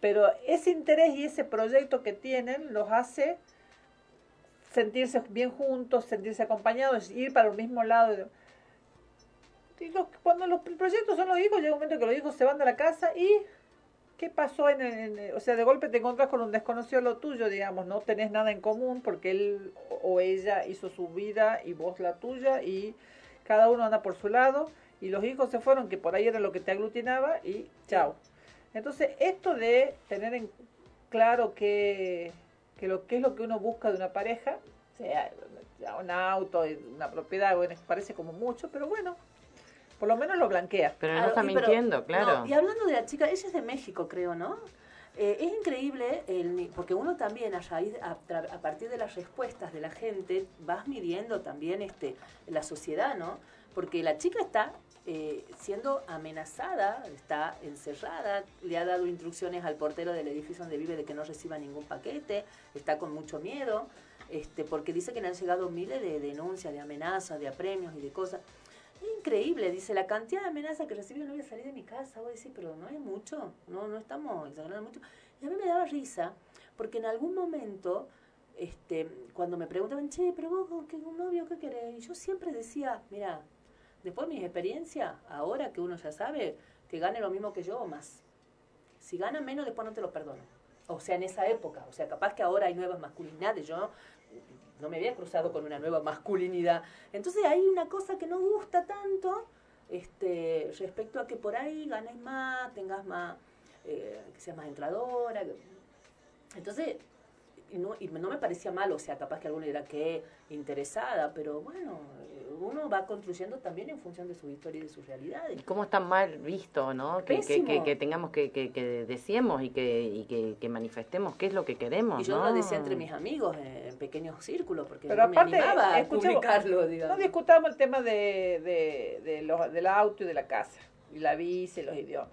pero ese interés y ese proyecto que tienen los hace sentirse bien juntos, sentirse acompañados, ir para el mismo lado. Digo, cuando los proyectos son los hijos, llega un momento que los hijos se van de la casa y ¿qué pasó en, el- o sea, de golpe te encontrás con un desconocido lo tuyo, digamos, no tenés nada en común porque él o ella hizo su vida y vos la tuya y cada uno anda por su lado y los hijos se fueron que por ahí era lo que te aglutinaba y chao. Entonces, esto de tener en claro que, que lo que es lo que uno busca de una pareja, sea un auto, una propiedad, bueno, parece como mucho, pero bueno, por lo menos lo blanquea. Pero no Claro, está pero- mintiendo, claro. no, y hablando de la chica, ella es de México, creo, ¿no? Eh, es increíble, el, ni- porque uno también a, raíz, a, tra- a partir de las respuestas de la gente, vas midiendo también este, la sociedad, ¿no? Porque la chica está eh, siendo amenazada, está encerrada, le ha dado instrucciones al portero del edificio donde vive de que no reciba ningún paquete, está con mucho miedo, este, porque dice que le han llegado miles de denuncias, de amenazas, de apremios y de cosas. Increíble, dice, la cantidad de amenazas que recibo no voy a salir de mi casa. Voy a decir, pero no es mucho, no, no estamos exagerando mucho. Y a mí me daba risa, porque en algún momento, este, cuando me preguntaban, che, pero vos, ¿qué, un novio, qué querés? Y yo siempre decía, mira, después de mi experiencia, ahora que uno ya sabe, que gane lo mismo que yo o más. Si gana menos, después no te lo perdono. O sea, en esa época. O sea, capaz que ahora hay nuevas masculinidades. Yo no me había cruzado con una nueva masculinidad. Entonces hay una cosa que no gusta tanto este, respecto a que por ahí ganes más, tengas más, eh, que seas más entradora. Entonces, y no, y no me parecía mal, o sea, capaz que alguno dirá que interesada, pero bueno, uno va construyendo también en función de su historia y de sus realidades. cómo está mal visto, ¿no? Que, que, que, que tengamos que, que, que decíamos y, que, y que, que manifestemos qué es lo que queremos, Y yo ¿no? lo decía entre mis amigos, eh, en pequeños círculos, porque Pero yo no aparte, me animaba a publicarlo, no digamos. discutamos el tema de, de, de los, del auto y de la casa, y la visa y los idiomas.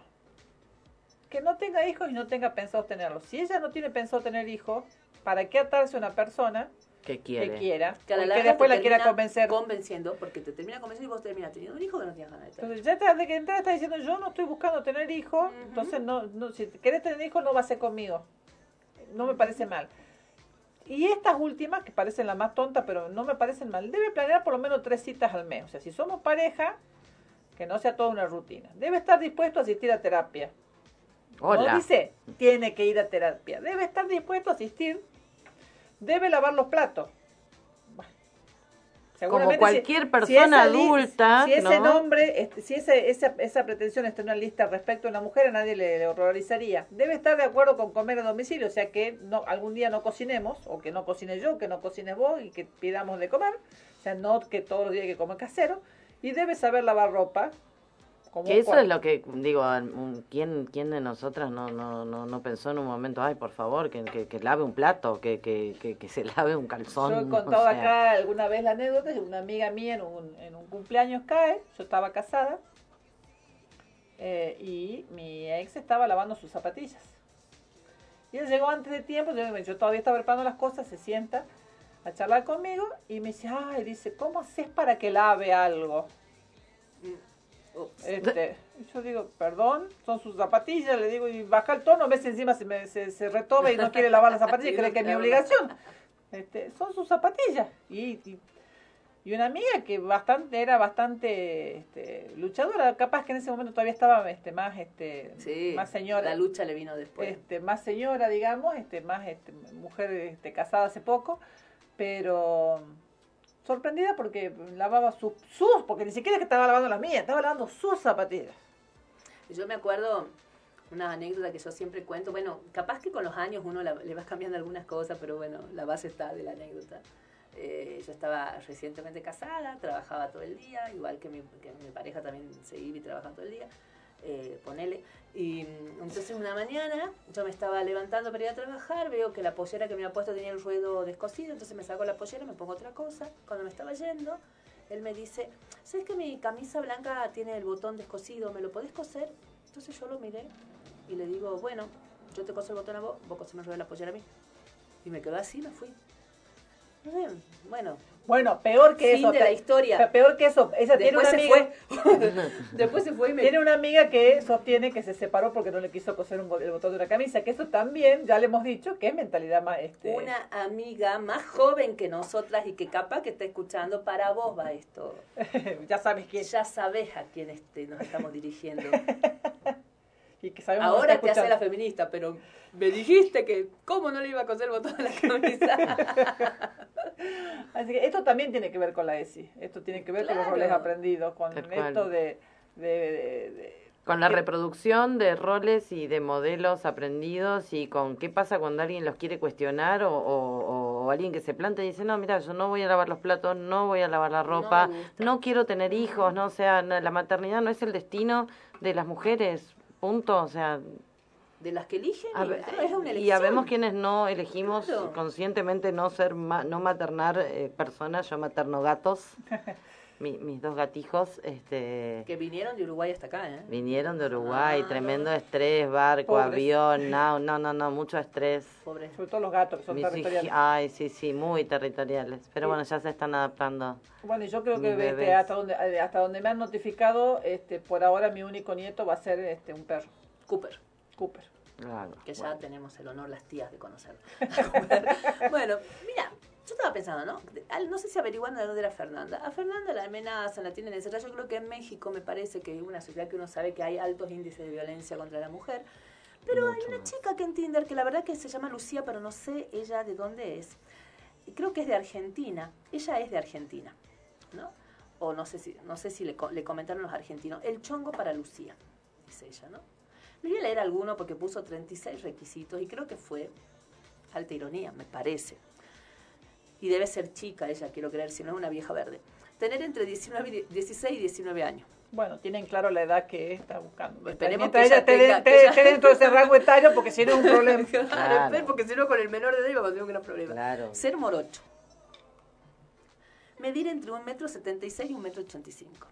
Que no tenga hijos y no tenga pensado tenerlos. Si ella no tiene pensado tener hijos, ¿para qué atarse a una persona que quiere. que quiera? Que la después la quiera convencer. Convenciendo, porque te termina convenciendo y vos terminas teniendo un hijo que no tienes ganas de tener. Entonces, ya te, de que entrada está diciendo, yo no estoy buscando tener hijos, entonces no, no, si querés tener hijos no va a ser conmigo. No me parece mal. Y estas últimas, que parecen las más tontas, pero no me parecen mal, debe planear por lo menos tres citas al mes. O sea, si somos pareja, que no sea toda una rutina. Debe estar dispuesto a asistir a terapia. Hola. No dice, tiene que ir a terapia. Debe estar dispuesto a asistir. Debe lavar los platos. Bueno, Como cualquier si- persona adulta, Si ese ¿no? nombre, este, si ese- esa, esa pretensión está en una lista respecto a una mujer, a nadie le, le horrorizaría. Debe estar de acuerdo con comer a domicilio, o sea que no, algún día no cocinemos, o que no cocine yo, que no cocines vos y que pidamos de comer. O sea, no que todos los días hay que comer casero. Y debe saber lavar ropa. Como Que eso es lo que, digo, ¿quién, quién de nosotras no, no, no, no pensó en un momento, ay, por favor, que, que, que lave un plato, que, que, que, se lave un calzón? Yo he o contado sea. acá alguna vez la anécdota de una amiga mía en un, en un cumpleaños cae, yo estaba casada eh, y mi ex estaba lavando sus zapatillas. Y él llegó antes de tiempo, yo, yo todavía estaba preparando las cosas, se sienta a charlar conmigo y me dice, ay, dice, ¿cómo haces para que lave algo? Este, yo digo, perdón, son sus zapatillas, le digo, y baja el tono, ves encima se, me, se, se retoba y no quiere lavar las zapatillas, cree que es mi obligación. Este, son sus zapatillas. Y, y, y una amiga que bastante era bastante este, luchadora, capaz que en ese momento todavía estaba este, más este, Sí, más señora. la lucha le vino después. Este, más señora, digamos, este, más este, mujer este, casada hace poco, pero sorprendida porque lavaba sus, sus, porque ni siquiera que estaba lavando las mías, estaba lavando sus zapatillas. Yo me acuerdo una anécdota que yo siempre cuento. Bueno, capaz que con los años uno la- le vas cambiando algunas cosas, pero bueno, la base está de la anécdota. Eh, yo estaba recientemente casada, trabajaba todo el día, igual que mi, que mi pareja también se iba y trabajaba todo el día, eh, ponele. Y mm, entonces una mañana yo me estaba levantando para ir a trabajar, veo que la pollera que me había puesto tenía el ruedo descosido, entonces me saco la pollera, me pongo otra cosa. Cuando me estaba yendo, él me dice, ¿sabes que mi camisa blanca tiene el botón descosido? ¿Me lo podés coser? Entonces yo lo miré y le digo, bueno, yo te coso el botón a vos, vos coseme el ruedo de la pollera a mí. Y me quedó así, me fui. Sé, Bueno, Bueno, peor que Fin eso. de la historia. Peor que eso. Ella tiene Después una se amiga. después se fue y me... Tiene una amiga que sostiene que se separó porque no le quiso coser un, el botón de una camisa, que eso también, ya le hemos dicho, que es mentalidad más... Este, Una amiga más joven que nosotras y que capaz que está escuchando, para vos va esto. ya sabes quién. Ya sabes a quién este, nos estamos dirigiendo. y que sabemos Ahora que te hace la feminista, pero me dijiste que cómo no le iba a coser el botón de la camisa. Así que esto también tiene que ver con la ESI. Esto tiene que ver con los roles aprendidos, con Tal cual. esto de... de, de- de- Con la reproducción de roles y de modelos aprendidos y con qué pasa cuando alguien los quiere cuestionar o, o- o alguien que se planta y dice, no, mira, yo no voy a lavar los platos, no voy a lavar la ropa, no, quiero tener hijos, no, o sea, no, la maternidad no es el destino de las mujeres, punto, o sea, De las que eligen, a y, ver, es una y elección. habemos quienes no elegimos Claro. conscientemente no ser, ma- no maternar eh, personas, yo materno gatos, Mi- mis dos gatijos, este... Que vinieron de Uruguay hasta acá, ¿eh? Vinieron de Uruguay, tremendo estrés, barco, Pobres. avión, no, no, no, no, mucho estrés. Pobre. Sobre todo los gatos, que son Mis hij- territoriales. Ay, sí, sí, muy territoriales. Pero Sí. bueno, ya se están adaptando. Bueno, y yo creo que este, hasta donde eh, hasta donde me han notificado, este, por ahora mi único nieto va a ser este un perro, Cooper. Cooper. Claro, Que ya bueno. tenemos el honor las tías de conocerlo. bueno, mira, yo estaba pensando, ¿no? No sé si averiguando de dónde era Fernanda. A Fernanda la amenazan, la tienen encerrada. Yo creo que en México me parece que es una sociedad que uno sabe que hay altos índices de violencia contra la mujer. Pero hay una chica que en Tinder, que la verdad que se llama Lucía, pero no sé ella de dónde es. Creo que es de Argentina. Ella es de Argentina, ¿no? O no sé si, no sé si le, le comentaron los argentinos. El chongo para Lucía, dice ella, ¿no? Le voy a leer alguno porque puso 36 requisitos y creo que fue alta ironía, me parece. Y debe ser chica ella, quiero creer, si no es una vieja verde. Tener entre 19 y die- 16 y 19 años. Bueno, tienen claro la edad que está buscando. Esperemos Mientras que ella esté, dentro de ese rango etario, porque si no es un problema. Claro, espera, porque si no con el menor de edad iba a tener un gran problema. Claro. Ser morocho. Medir entre un metro setenta y seis y un metro ochenta y cinco.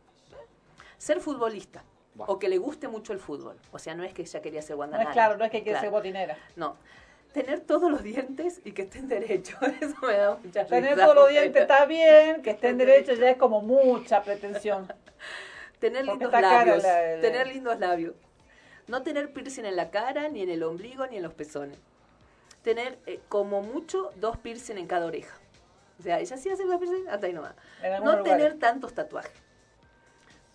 Ser futbolista. O que le guste mucho el fútbol. O sea, no es que ella quería ser No Guandanara. es claro, no es que quiera Claro. ser botinera. No. Tener todos los dientes y que estén derechos. Eso me da mucha Tener risa. todos los dientes está bien, que estén derechos ya es como mucha pretensión. Tener Porque lindos labios. la- la- Tener lindos labios. No tener piercing en la cara, ni en el ombligo, ni en los pezones. Tener eh, como mucho dos piercing en cada oreja. O sea, ella sí hace dos piercing, hasta ahí nomás. No tener tantos tatuajes.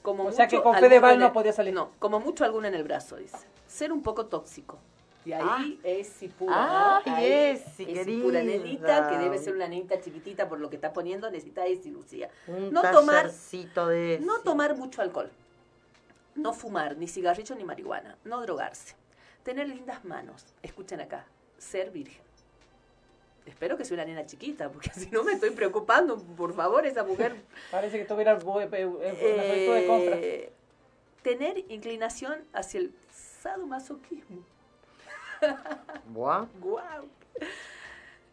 Como O sea que mucho, con Fede alguno Val en no podía salir. No, como mucho alguno en el brazo, dice. Ser un poco tóxico. Y ahí es si pura. Ay, ¿no? Es si pura querida. nenita, que debe ser una nenita chiquitita por lo que está poniendo, necesita Esi Lucía. Un no tomar de no tomar mucho alcohol. No fumar, ni cigarrillo ni marihuana. No drogarse. Tener lindas manos. Escuchen acá. Ser virgen. Espero que sea una nena chiquita, porque si no me estoy preocupando. Por favor, esa mujer. Parece que tuviera bu- eh, de compra. Eh, tener inclinación hacia el sadomasoquismo. Buah. Guau.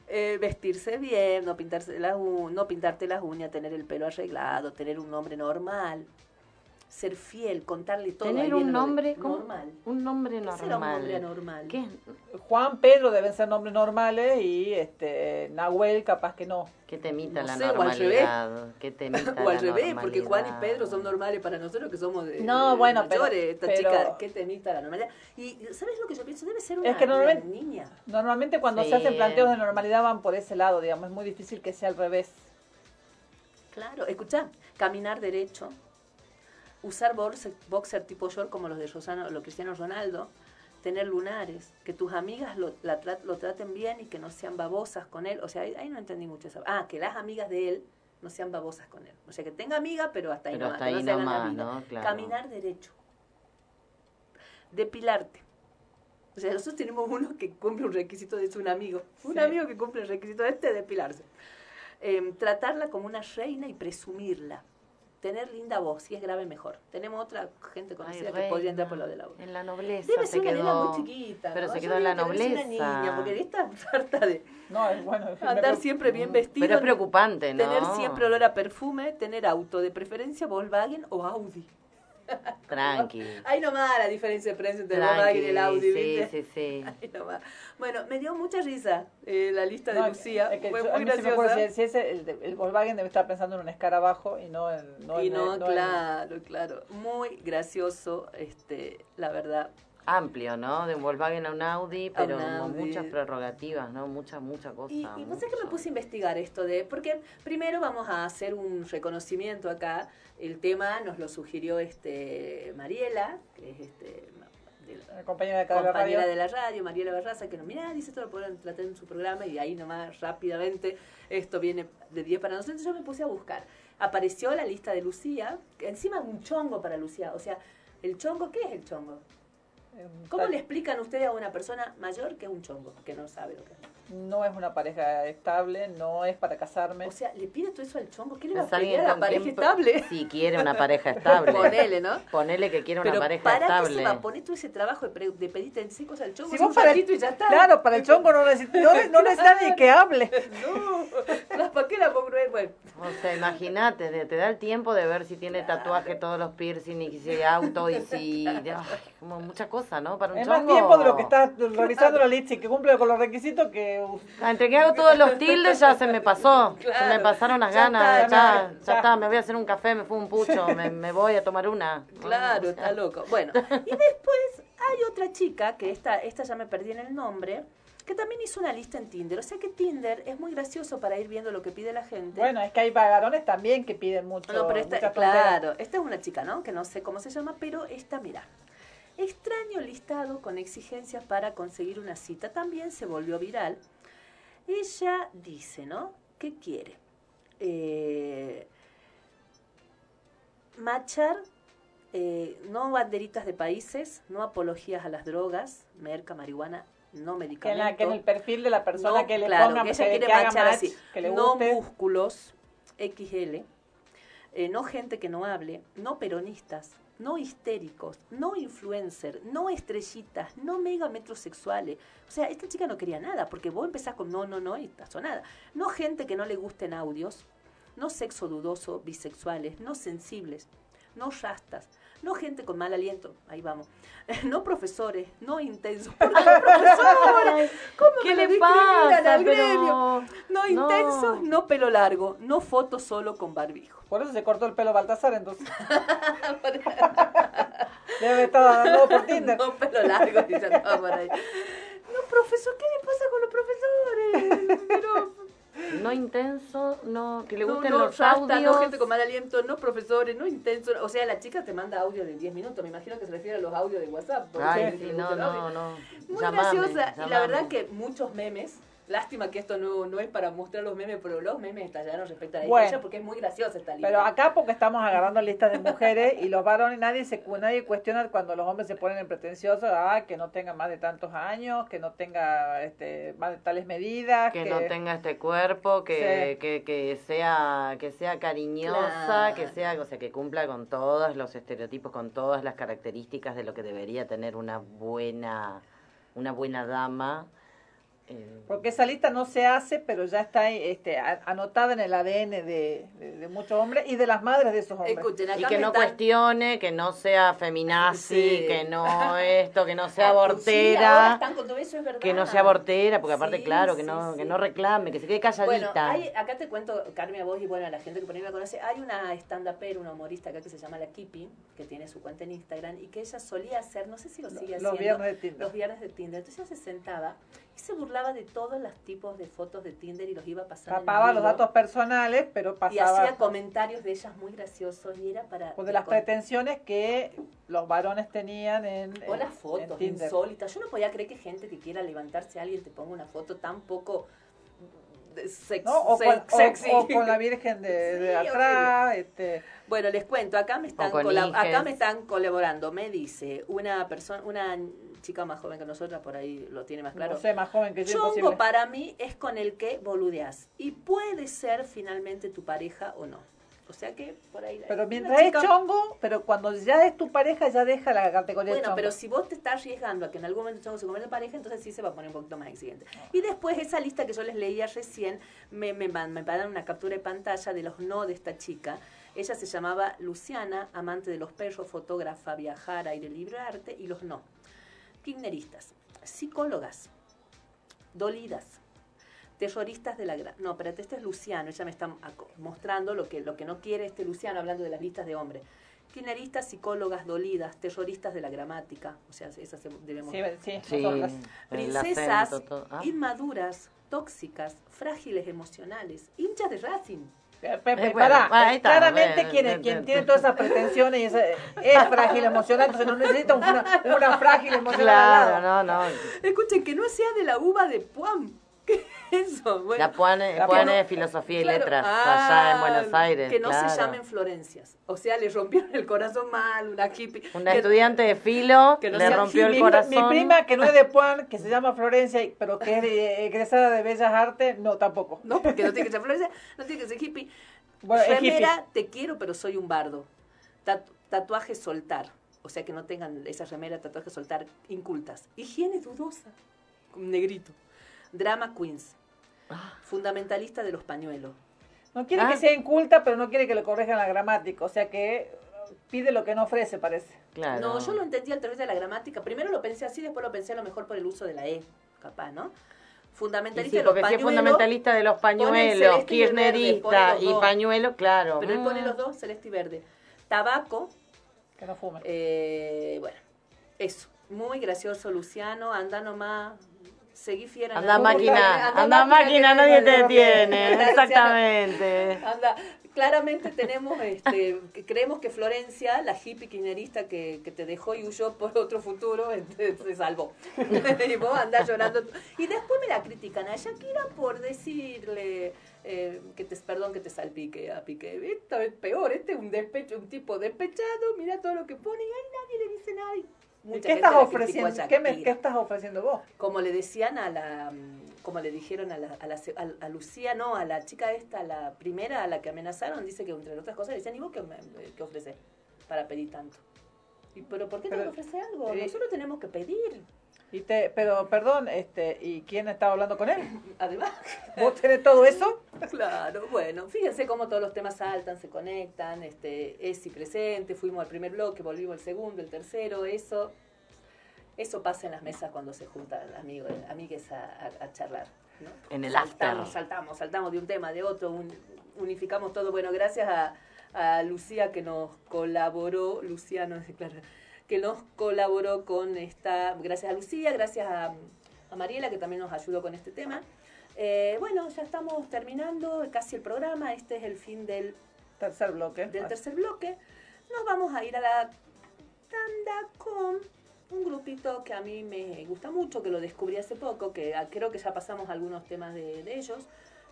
Eh, vestirse bien, no pintarse las no pintarte las uñas, tener el pelo arreglado, tener un nombre normal, ser fiel, contarle todo. Tener un nombre normal. Un nombre ¿Qué normal. será un nombre anormal? ¿Qué? Juan, Pedro deben ser nombres normales y este Nahuel capaz que no. ¿Qué temita No la sé, o al revés. normalidad? ¿Qué temita o al la revés, porque Juan y normalidad? Pedro son normales para nosotros que somos de, No, de bueno, pero- mayores. Esta pero- chica, qué temita la normalidad. Y ¿sabes lo que yo pienso? Debe ser una, Es que normalmente- niña. Normalmente cuando Sí. se hacen planteos de normalidad van por ese lado, digamos, es muy difícil que sea al revés. Claro, escuchá, caminar derecho, usar boxer, boxer tipo short como los de Rosano, los Cristiano Ronaldo, tener lunares, que tus amigas lo, la lo traten bien y que no sean babosas con él. O sea, ahí, ahí no entendí mucho eso. Ah, que las amigas de él no sean babosas con él. O sea, que tenga amiga, pero hasta ahí Pero nomás. hasta no ahí hagan nomás. ¿no? Claro. Caminar derecho. Depilarte. O sea, nosotros tenemos uno que cumple un requisito de es un amigo. Un Sí. amigo que cumple el requisito de este de depilarse. Em, tratarla como una reina y presumirla. Tener linda voz, si es grave mejor. Tenemos otra gente conocida que podría entrar por lo de la voz. En la nobleza Debe se ser una nena quedó. muy chiquita. Pero ¿no? se Yo quedó en la nobleza. Una niña, porque esta harta de No, es bueno. andar siempre bien vestido. Pero es preocupante, ¿no? Tener siempre olor a perfume, tener auto, de preferencia Volkswagen o Audi. Tranqui. Ahí nomás la diferencia de precio entre el Volkswagen y el Audi, sí, ¿viste? sí, sí. Ahí nomás. Bueno, me dio mucha risa eh, la lista de Lucía. es que Fue yo- muy graciosa. si, si ese, el, el Volkswagen debe estar pensando en un escarabajo y no en... No y en- no, no en- claro, claro. Muy gracioso, este, la verdad. Amplio, ¿no? De un Volkswagen a un Audi, pero un con Audi. muchas prerrogativas, ¿no? Muchas, muchas cosas. Y, y vos sabés que me puse a investigar esto de, porque primero vamos a hacer un reconocimiento acá. El tema nos lo sugirió este Mariela, que es este de la- La compañera de acá de la compañera radio. de la radio, Mariela Barraza, que nos mira, dice esto lo pueden tratar en su programa y ahí nomás rápidamente esto viene de 10 para nosotros. Entonces yo me puse a buscar. Apareció la lista de Lucía, que encima un chongo para Lucía. O sea, ¿el chongo qué es el chongo? ¿Cómo tal- le explican ustedes a una persona mayor que es un chongo, que no sabe lo que es? No es una pareja estable, no es para casarme. O sea, le pide todo eso al chongo. ¿Qué le va a Es pedir a la pareja quien- estable? Si quiere una pareja estable. Ponele, ¿no? Ponele que quiere una Pero pareja ¿para qué estable. se va a poner todo ese trabajo de, de pedirte en cosas al chongo? Si Es vos un para el- y ya está. Claro, para el chongo no necesita, no, no necesita ni que hable. No, ¿para qué la congruencia? Bueno, O sea, imagínate, te da el tiempo de ver si tiene tatuaje todos los piercing y si auto y si... ay, como mucha cosa, ¿no? Para un Es más chongo. tiempo de lo que está revisando la lista y que cumple con los requisitos que... Ah, Entre que hago todos los tildes ya se me pasó. se me pasaron las ya ganas. está, ya, ya, ya, ya. está, me voy a hacer un café, me fue un pucho, me, me voy a tomar una. claro, está loco. Bueno, y después hay otra chica, que esta, esta ya me perdí en el nombre, que también hizo una lista en Tinder. O sea que Tinder es muy gracioso para ir viendo lo que pide la gente. Bueno, es que hay varones también que piden mucho. No, pero esta, claro, esta es una chica, ¿no? Que no sé cómo se llama, pero esta, mira. Extraño listado con exigencias para conseguir una cita también se volvió viral. Ella dice, ¿no? ¿Qué quiere? Eh, machar, eh, no banderitas de países, no apologías a las drogas, merca, marihuana, no Que medicamentos. la- que en el perfil de la persona No, que le claro, ponga, que ella quiere que haga machar match, así. que le no guste. músculos XL, eh, no gente que no hable, no peronistas, no histéricos, no influencer, no estrellitas, no mega metrosexuales. O sea, esta chica no quería nada, porque vos empezás con no, no, no y estás nada. No gente que no le gusten audios, no sexo dudoso, bisexuales, no sensibles, no rastas, no gente con mal aliento, ahí vamos, no profesores, no intensos. ¿Por qué profesores? ¿Cómo ¿Qué me le discriminan pasa? al Pero- gremio? No no. intensos, no pelo largo, no fotos solo con barbijo. Por eso se cortó el pelo Baltasar, entonces. Debe estar dando por Tinder. No pelo largo, dice andaba por ahí. No, profesor, ¿qué le pasa con los profesores? Pero, No intenso, no, que le no, gusten no, los rasta, audios. no gente con mal aliento, no profesores, no intensos. O sea, la chica te manda audio de 10 minutos. Me imagino que se refiere a los audios de WhatsApp. Ay, sí, no, no, no. Muy Llamame, graciosa. Y la verdad que muchos memes. Lástima que esto no, no es para mostrar los memes, pero los memes estallaron respecto a ella Bueno. porque es muy graciosa esta lista. Pero acá porque estamos agarrando listas de mujeres y los varones, nadie se nadie cuestiona cuando los hombres se ponen en pretenciosos, ah, que no tenga más de tantos años, que no tenga este, más de tales medidas, que, no tenga este cuerpo, que, que, que sea que sea cariñosa, Claro. que sea, o sea, que cumpla con todos los estereotipos, con todas las características de lo que debería tener una buena una buena dama. Eh, Porque esa lista no se hace, pero ya está este, anotada en el ADN de, de- de muchos hombres y de las madres de esos hombres. Escuchen, acá y que me no están- cuestione, que no sea feminazi, Sí. que no esto, que no sea Sí, ahora abortera, están con todo eso, es verdad. que no sea abortera, porque aparte Sí, claro, que sí, no sí. que no reclame, que se quede Bueno, calladita. hay, acá te cuento, Carmen, a vos y bueno, a la gente que por ahí la conoce, hay una stand-upera, una humorista acá que se llama La Kipi, que tiene su cuenta en Instagram y que ella solía hacer, no sé si lo sigue Los haciendo. viernes de Tinder. Los viernes de Tinder. Entonces ella se sentaba y se burlaba de todos los tipos de fotos de Tinder y los iba pasando. en Tapaba los datos personales, pero Y pasaba hacía comentarios de ellas muy graciosos y era para... o de las con- pretensiones que los varones tenían en, O en- las en fotos Tinder. insólitas. Yo no podía creer que gente que quiera levantarse a alguien te ponga una foto tan poco de sex- ¿no? O, sex- con, o- sexy. o con la Virgen de, de Sí, atrás. Este, Bueno, les cuento, acá me están acá me están colaborando. Me dice una persona, una chica más joven que nosotras, por ahí lo tiene más claro. No sé, más joven que yo, Chongo imposible. para mí es con el que boludeas y puede ser finalmente tu pareja o no. O sea que por ahí. Pero mientras es chongo, pero cuando ya es tu pareja, ya deja la categoría de Bueno, chongo. pero si vos te estás arriesgando a que en algún momento Chongo se convierta en pareja, entonces sí se va a poner un poquito más exigente. Y después esa lista que yo les leía recién, me, me, me mandaron una captura de pantalla de los no de esta chica. Ella se llamaba Luciana, amante de los perros, fotógrafa, viajar, aire libre, arte, y los no. Kirchneristas, psicólogas, dolidas, terroristas de la. No, espérate, este es Luciano, ella me está mostrando lo que, lo que no quiere este Luciano hablando de las listas de hombres. Kirchneristas, psicólogas dolidas, terroristas de la gramática, o sea, esas debemos... Sí, sí, Sí, Princesas acento. Ah. inmaduras, tóxicas, frágiles emocionales, hinchas de Racing. Pe- pe- Eh, bueno, está, claramente bueno, quien, quien tiene todas esas pretensiones y esa- es frágil emocional, entonces no necesita una, una frágil emocional Claro, al lado. no, no. Escuchen, que no sea de la uva de Puam. ¿Qué es eso? Bueno, La Puane, La Puane- de Filosofía y claro, Letras, ah, allá en Buenos Aires. Que no se llamen Florencias. O sea, le rompieron el corazón mal, una hippie. Una Que- estudiante de filo que no le rompió el mi, corazón. mi prima, que no es de Puan, que se llama Florencia, pero que es de- egresada de Bellas Artes, no, tampoco. No, porque no tiene que ser Florencia, no tiene que ser hippie. Bueno, Remera, te quiero, pero soy un bardo. Tatu- tatuaje soltar. O sea, que no tengan esa remera, tatuaje soltar, incultas. Higiene dudosa. Negrito. Drama queens. Fundamentalista de los pañuelos. No quiere Ah. que sea inculta, pero no quiere que le corrijan la gramática, o sea que uh, pide lo que no ofrece, parece. Claro. No, yo lo entendí al través de la gramática. Primero lo pensé así, después lo pensé a lo mejor por el uso de la E, capaz, ¿no? Fundamentalista sí, de los porque si es pañuelos. fundamentalista de los pañuelos, y kirchnerista y pañuelo, claro. Pero él pone Mm. los dos, celeste y verde. Tabaco, Que no fume. eh, bueno, eso. Muy gracioso, Luciano. Anda nomás. Seguí fiera. Anda máquina, Anda anda máquina, nadie te detiene. Exactamente. Anda, claramente tenemos, este, creemos que Florencia, la hippie kirchnerista que, que te dejó y huyó por otro futuro, este, se salvó. y vos andás llorando. Y después me la critican a Shakira por decirle eh, que te, perdón que te salpique a Piqué. Esta es peor, este es un despecho, un tipo despechado, mira todo lo que pone y ahí nadie le dice nada. Mucha qué gente estás ofreciendo? ¿Qué, me- qué estás ofreciendo vos? Como le decían a la, como le dijeron a, la, a, la a- Lucía, no, a la chica esta, la primera a la que amenazaron, dice que entre otras cosas le decían, ¿y vos qué, qué ofreces para pedir tanto? ¿Y, ¿Pero por qué tengo Pero, que ofrecer algo? eh, Nosotros tenemos que pedir. Y te, pero, perdón, este, ¿y quién estaba hablando con él? Además, ¿Vos tenés todo eso? Claro, bueno, fíjense cómo todos los temas saltan, se conectan, este, es y presente, fuimos al primer bloque, volvimos al segundo, el tercero, eso, eso pasa en las mesas cuando se juntan amigos, amigues a, a- a charlar. ¿no? En el saltamos, saltamos, saltamos de un tema, de otro, un- unificamos todo. Bueno, gracias a, a Lucía que nos colaboró, Luciano, claro, que nos colaboró con esta, gracias a Lucía, gracias a, a Mariela que también nos ayudó con este tema. Eh, bueno, ya estamos terminando casi el programa, este es el fin del tercer bloque. Del tercer bloque. Nos vamos a ir a la tanda con un grupito que a mí me gusta mucho, que lo descubrí hace poco, que creo que ya pasamos algunos temas de, de ellos,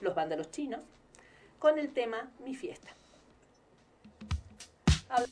los banderos chinos, con el tema Mi Fiesta. Habla-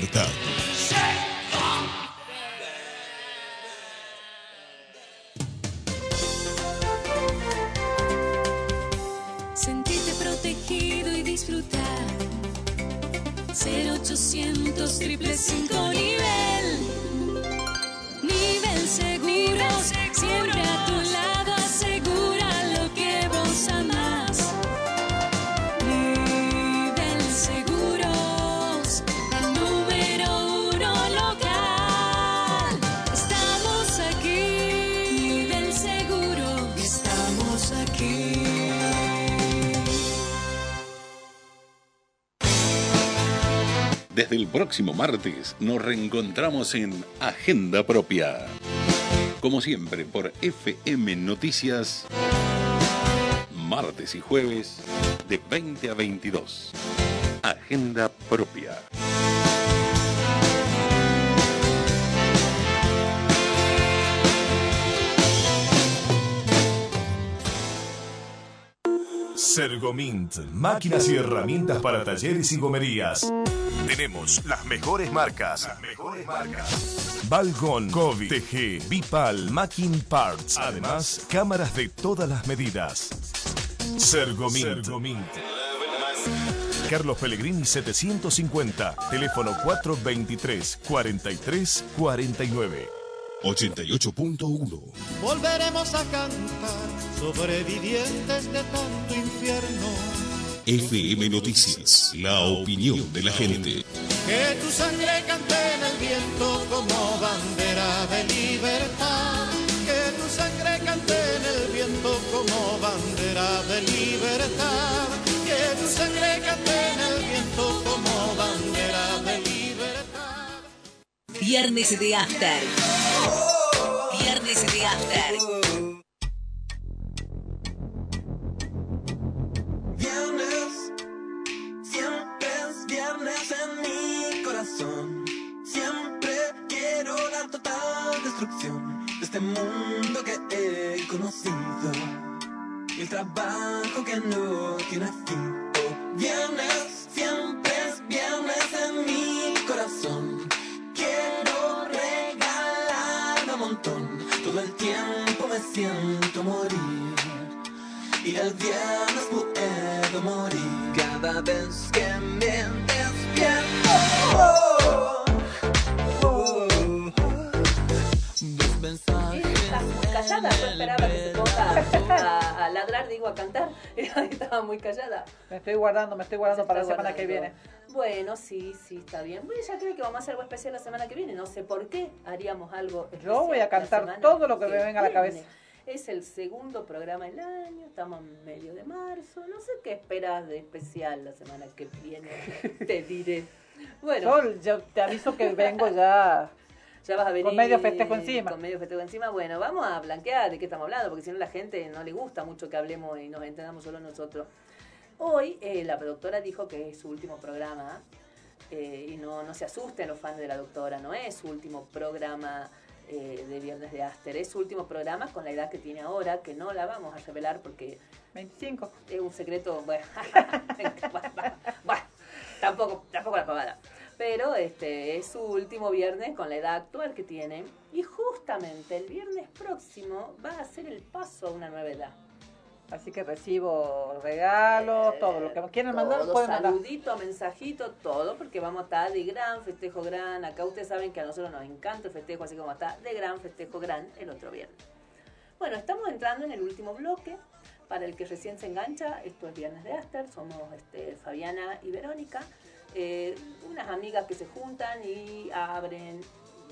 libertad. Desde el próximo martes nos reencontramos en Agenda Propia. Como siempre por FM Noticias, martes y jueves de 20 a 22. Agenda Propia. Sergomint, máquinas y herramientas para talleres y gomerías. Tenemos las mejores marcas. Las mejores marcas. Balgon, Covid, TG, Bipal, Macking Parts. Además, cámaras de todas las medidas. Sergomint. Sergomint. Carlos Pellegrini 750, teléfono 423 43 49. 88.1 Volveremos a cantar, sobrevivientes de tanto infierno. FM Noticias, la opinión de la gente. Que tu sangre cante en el viento como bandera de libertad. Que tu sangre cante en el viento como bandera de libertad. Que tu sangre cante en el viento como bandera de libertad. Viernes de After. Viernes de After. Siempre quiero la total destrucción de este mundo que he conocido. Y el trabajo que no tiene fin. Viernes, siempre es viernes en mi corazón. Quiero regalarme un montón. Todo el tiempo me siento morir. Y el viernes puedo morir cada vez que me despierto. Callada, esperaba que se ponga a, a ladrar, digo, a cantar. Estaba muy callada. Me estoy guardando, me estoy guardando Se para la semana que viene. guardando. Bueno, sí, sí, está bien. Bueno, ya creo que vamos a hacer algo especial la semana que viene. No sé por qué haríamos algo especial. Yo voy a cantar todo lo que me venga a la cabeza. Es el segundo programa del año, estamos en medio de marzo. No sé qué esperas de especial la semana que viene. Te diré. Bueno, Yo, yo te aviso que vengo ya. ya vas a venir Con medio festejo encima. Con medio festejo encima. Bueno, vamos a blanquear de qué estamos hablando, porque si no la gente no le gusta mucho que hablemos y nos entendamos solo nosotros. Hoy eh, la doctora dijo que es su último programa eh, y no, no se asusten los fans de la doctora, no es su último programa eh, de Viernes de Aster, es su último programa con la edad que tiene ahora, que no la vamos a revelar porque 25. es un secreto, bueno, bueno, tampoco, tampoco la pavada. Pero este es su último viernes con la edad actual que tiene. Y justamente el viernes próximo va a ser el paso a una nueva edad. Así que recibo regalos, todo lo que quieran mandar, pueden mandar. saludito, mensajito, todo, porque vamos a estar de gran festejo gran. Acá ustedes saben que a nosotros nos encanta el festejo, así como está de gran festejo gran el otro viernes. Bueno, estamos entrando en el último bloque. Para el que recién se engancha, esto es Viernes de Aster, somos este, Fabiana y Verónica, eh, unas amigas que se juntan y abren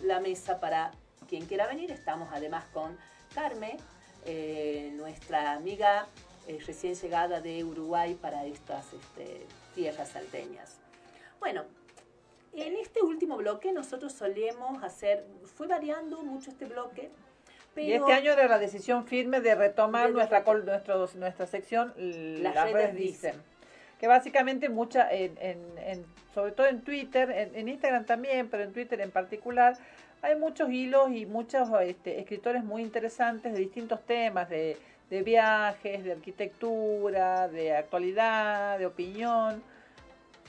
la mesa para quien quiera venir. Estamos además con Carmen, eh, nuestra amiga eh, recién llegada de Uruguay para estas este, tierras salteñas. Bueno, en este último bloque nosotros solemos hacer, fue variando mucho este bloque, pero Y este año era la decisión firme de retomar De nuestra col- nuestros, nuestra sección, Las las, redes redes dicen. Que básicamente mucha, en, en- en- sobre todo en Twitter, en Instagram también, pero en Twitter en particular, hay muchos hilos y muchos este, escritores muy interesantes de distintos temas, de, de viajes, de arquitectura, de actualidad, de opinión.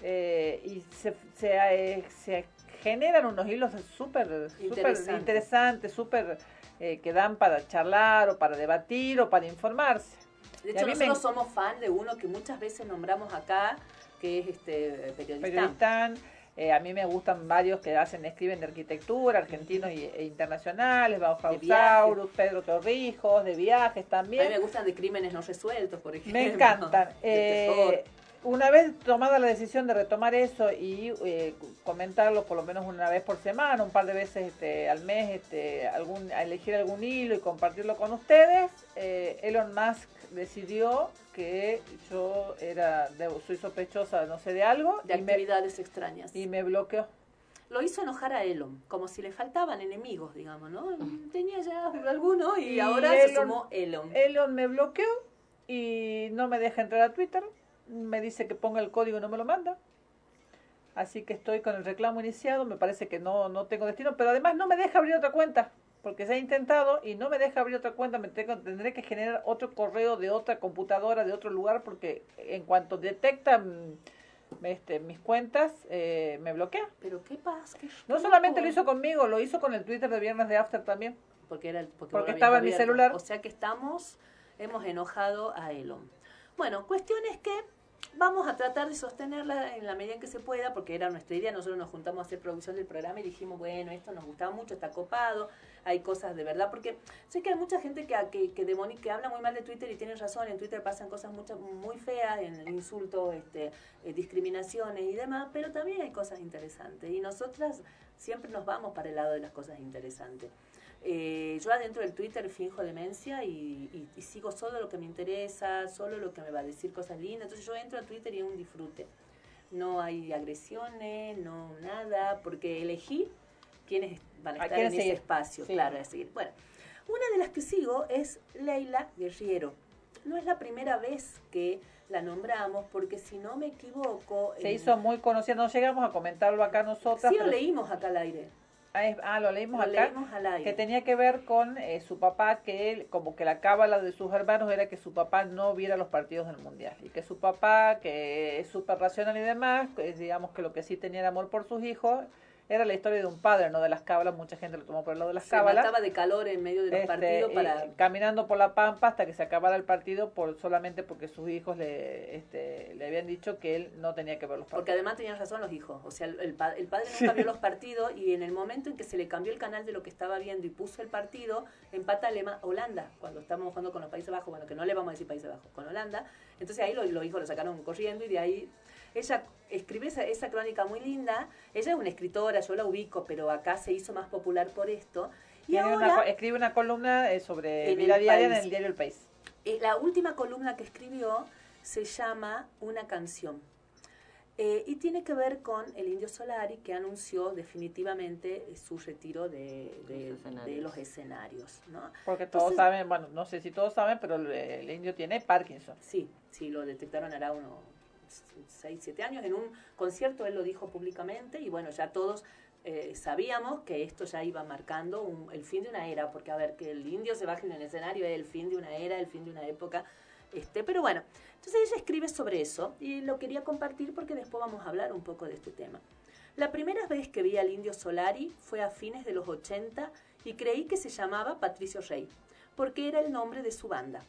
eh, y se, se, eh, se generan unos hilos súper Interesantes. súper eh, que dan para charlar o para debatir o para informarse. de hecho me nosotros somos fan de uno que muchas veces nombramos acá, que es este periodista. periodistas, eh, a mí me gustan varios que hacen, escriben de arquitectura, argentinos y- e internacionales, Bauhausaurus, Pedro Torrijos, de viajes A mí también. me gustan de crímenes no resueltos, por ejemplo. Me encantan. Eh, una vez tomada la decisión de retomar eso y eh, comentarlo por lo menos una vez por semana, un par de veces este, al mes, este, algún, a elegir algún hilo y compartirlo con ustedes, eh, Elon Musk decidió que yo era de- soy sospechosa no sé de algo De me- actividades extrañas. y me bloqueó. Lo hizo enojar a Elon, como si le faltaban enemigos, digamos, ¿no? Tenía ya alguno y, Y ahora se Elon- sumó Elon. Elon me bloqueó y no me deja entrar a Twitter. Me dice que ponga el código y no me lo manda. Así que estoy con el reclamo iniciado. Me parece que no, no tengo destino. Pero además no me deja abrir otra cuenta. Porque se ha intentado y no me deja abrir otra cuenta. Me tengo, tendré que generar otro correo de otra computadora, de otro lugar. Porque en cuanto detecta mm, este, mis cuentas, eh, me bloquea. Pero qué pasa. Qué No solamente lo hizo conmigo, lo hizo con el Twitter de Viernes de After también. porque era el, porque, Porque estaba en mi celular. O sea que estamos, hemos enojado a Elon. Bueno, cuestión es que vamos a tratar de sostenerla en la medida en que se pueda, porque era nuestra idea. Nosotros nos juntamos a hacer producción del programa y dijimos, bueno, esto nos gustaba mucho, está copado, hay cosas de verdad, porque sé que hay mucha gente que, que, que, demoni- que habla muy mal de Twitter y tienen razón, en Twitter pasan cosas muchas muy feas, en el insulto, este, eh, discriminaciones y demás, pero también hay cosas interesantes y nosotras siempre nos vamos para el lado de las cosas interesantes. Eh, yo adentro del Twitter finjo demencia y, y- y sigo solo lo que me interesa, solo lo que me va a decir cosas lindas. Entonces yo entro a Twitter y es un disfrute. No hay agresiones, no nada, porque elegí quiénes van a ¿A estar en ese espacio, Sí. claro, a seguir. Bueno, una de las que sigo es Leila Guerriero. No es la primera vez que la nombramos, porque si no me equivoco... Se en- hizo muy conocida, no llegamos a comentarlo acá nosotras. Sí, lo leímos acá al aire. Ah, es- ah, lo leímos Lo acá. leímos al aire. Que tenía que ver con eh, su papá, que él, como que la cábala de sus hermanos era que su papá no viera los partidos del mundial. Y que su papá, que es súper racional y demás, digamos que lo que sí tenía era amor por sus hijos, era la historia de un padre, no de las cábalas. Mucha gente lo tomó por el lado de las Se cábalas. mataba de calor en medio de los Este, partidos para... caminando por la pampa hasta que se acabara el partido por solamente porque sus hijos le este, le habían dicho que él no tenía que ver los partidos Porque además tenían razón los hijos. O sea, el, el pa- el padre nunca vio los partidos y en el momento en que se le cambió el canal de lo que estaba viendo y puso el partido, empata Alema Holanda, cuando estamos jugando con los Países Bajos, bueno, que no le vamos a decir Países Bajos, con Holanda. Entonces ahí los, los hijos lo sacaron corriendo y de ahí ella escribe esa, esa crónica muy linda. Ella es una escritora, yo la ubico, pero acá se hizo más popular por esto. Y ahora, escribe una columna eh, sobre vida El diaria en el diario El País. eh, la última columna que escribió se llama Una canción. Eh, y tiene que ver con el Indio Solari que anunció definitivamente su retiro de, de- Los escenarios. de los escenarios. ¿no? Porque todos Entonces- saben, bueno, no sé si todos saben, pero el, el indio tiene Parkinson. Sí, sí, lo detectaron hará unos 6, 7 años. En un concierto él lo dijo públicamente y bueno, ya todos eh, sabíamos que esto ya iba marcando el fin de una era, porque a ver, que el indio se baje en el escenario es el fin de una era, el fin de una época. Este, pero bueno, entonces ella escribe sobre eso y lo quería compartir porque después vamos a hablar un poco de este tema. La primera vez que vi al indio Solari fue a fines de los 80 y creí que se llamaba Patricio Rey, porque era el nombre de su banda.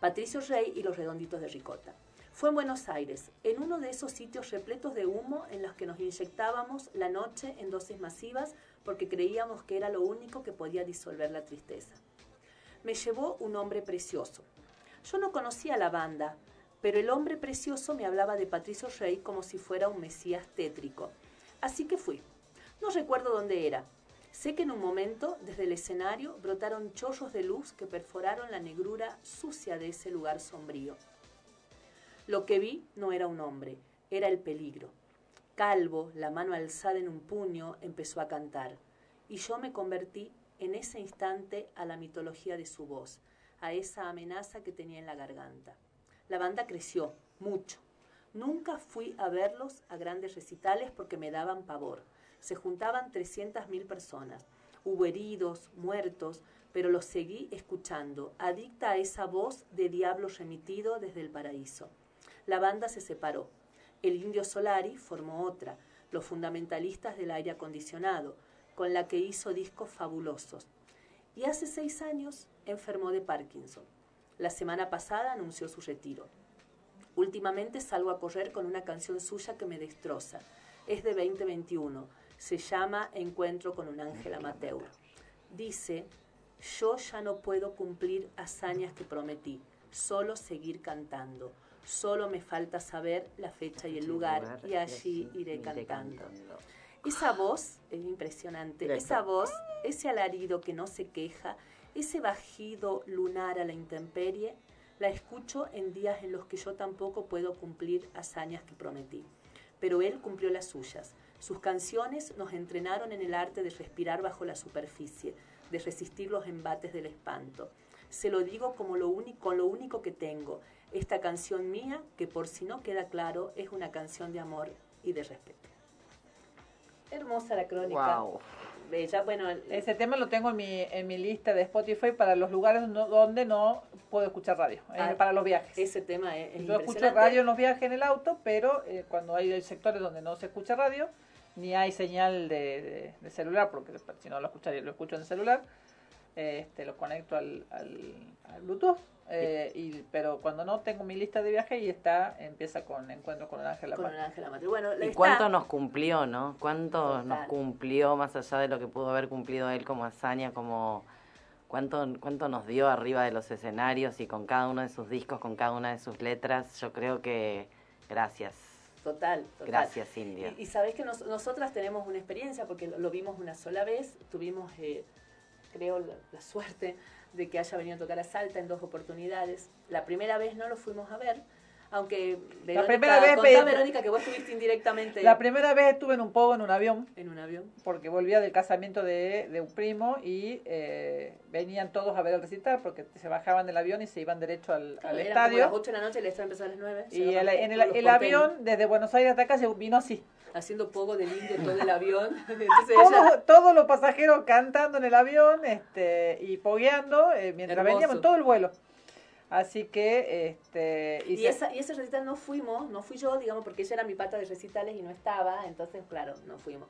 Patricio Rey y los Redonditos de Ricota. Fue en Buenos Aires, en uno de esos sitios repletos de humo en los que nos inyectábamos la noche en dosis masivas porque creíamos que era lo único que podía disolver la tristeza. Me llevó un hombre precioso. Yo no conocía la banda, pero el hombre precioso me hablaba de Patricio Rey como si fuera un mesías tétrico. Así que fui. No recuerdo dónde era. Sé que en un momento, desde el escenario, brotaron chorros de luz que perforaron la negrura sucia de ese lugar sombrío. Lo que vi no era un hombre, era el peligro. Calvo, la mano alzada en un puño, empezó a cantar, y yo me convertí en ese instante a la mitología de su voz, a esa amenaza que tenía en la garganta. La banda creció, mucho. Nunca fui a verlos a grandes recitales porque me daban pavor. Se juntaban 300.000 personas. Hubo heridos, muertos, pero los seguí escuchando, adicta a esa voz de diablo remitido desde el paraíso. La banda se separó. El indio Solari formó otra, los fundamentalistas del aire acondicionado, con la que hizo discos fabulosos. Y hace seis años enfermó de Parkinson. La semana pasada anunció su retiro. Últimamente salgo a correr con una canción suya que me destroza. Es de 2021. Se llama Encuentro con un ángel amateur. Dice, yo ya no puedo cumplir hazañas que prometí, solo seguir cantando. Solo me falta saber la fecha y el lugar y allí iré cantando. Esa voz es impresionante, esa voz, ese alarido que no se queja, ese bajido lunar a la intemperie, la escucho en días en los que yo tampoco puedo cumplir hazañas que prometí. Pero él cumplió las suyas. Sus canciones nos entrenaron en el arte de respirar bajo la superficie, de resistir los embates del espanto. Se lo digo como lo único, con lo único que tengo. Esta canción mía, que por si no queda claro, es una canción de amor y de respeto. Hermosa la crónica. Wow. Bella, bueno, el- Ese tema lo tengo en mi, en mi lista de Spotify para los lugares no- donde no puedo escuchar radio, eh, Ah, para los viajes. ese tema es, es Yo escucho radio en los viajes en el auto, pero eh, cuando hay sectores donde no se escucha radio, ni hay señal de, de- de celular, porque si no lo escucharía, lo escucho en el celular, este, lo conecto al, al, al Bluetooth, eh, y, pero cuando no tengo mi lista de viaje y está, empieza con Encuentro con el Ángel La Con Paz. el Ángel Amatri. Bueno, ¿Y está- cuánto nos cumplió, no? ¿Cuánto nos cumplió más allá de lo que pudo haber cumplido él como hazaña, como cuánto cuánto nos dio arriba de los escenarios y con cada uno de sus discos, con cada una de sus letras? Yo creo que gracias. Total, total. Gracias, India. Y, y sabés que nos- nosotras tenemos una experiencia, porque lo, lo vimos una sola vez, tuvimos, eh, creo, la, la suerte de que haya venido a tocar a Salta en dos oportunidades. La primera vez no lo fuimos a ver, aunque Verónica, primera vez contá, Verónica, que vos estuviste indirectamente La primera vez estuve en un pogo en un avión, en un avión. porque volvía del casamiento de, de un primo y eh, venían todos a ver el recital, porque se bajaban del avión y se iban derecho al, estadio. como las 8 de la noche, el estadio empezó a las 9. Y el, en el, el avión, desde Buenos Aires hasta acá, se vino así. Haciendo poco del indio todo el avión. Entonces ella- Todos, todos los pasajeros cantando en el avión este, y pogueando eh, mientras Hermoso. veníamos todo el vuelo. Así que, este, Y, se- esa, y ese recital no fuimos, no fui yo, digamos, porque ella era mi pata de recitales y no estaba, entonces, claro, no fuimos.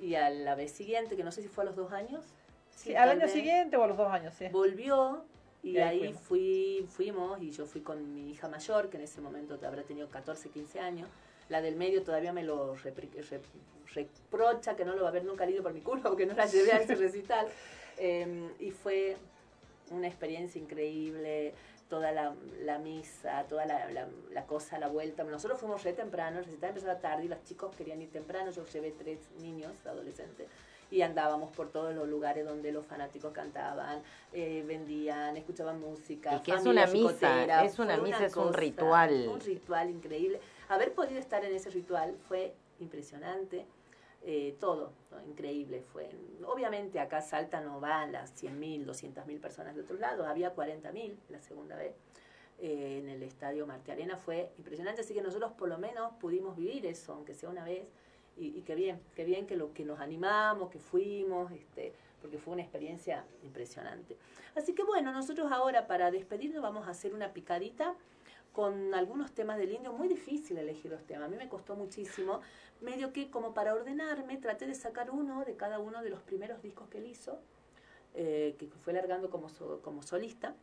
Y a la vez siguiente, que no sé si fue a los dos años, sí, al año vez, siguiente o a los dos años, sí. volvió y Y ahí ahí fui, fuimos y yo fui con mi hija mayor, que en ese momento habrá tenido 14, 15 años. La del medio todavía me lo reprocha, que no lo va a ver nunca ido por mi culpa, porque no la llevé a ese recital. Eh, y fue una experiencia increíble, toda la, la misa, toda la, la, la cosa, la vuelta. Nosotros fuimos re temprano, el recital empezó a la tarde y los chicos querían ir temprano, yo llevé tres niños, adolescentes, y andábamos por todos los lugares donde los fanáticos cantaban, eh, vendían, escuchaban música. Y que es una misa, es una misa, es un cosa, ritual. Un ritual increíble. Haber podido estar en ese ritual fue impresionante. eh, todo, increíble fue. Obviamente acá Salta no van las 100.000, 200.000 personas de otros lados, había 40.000 la segunda vez. eh, en el estadio Marte Arena fue impresionante, así que nosotros por lo menos pudimos vivir eso, aunque sea una vez, y, y qué bien, qué bien que lo que nos animamos, que fuimos, este, porque fue una experiencia impresionante. Así que bueno, nosotros ahora para despedirnos vamos a hacer una picadita con algunos temas del indio, muy difícil elegir los temas, a mí me costó muchísimo, medio que como para ordenarme traté de sacar uno de cada uno de los primeros discos que él hizo, eh, que fue largando como, so- como solista.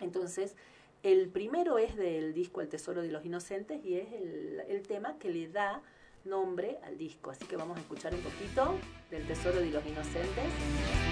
Entonces, el primero es del disco El Tesoro de los Inocentes y es el, el tema que le da nombre al disco. Así que vamos a escuchar un poquito del Tesoro de los Inocentes.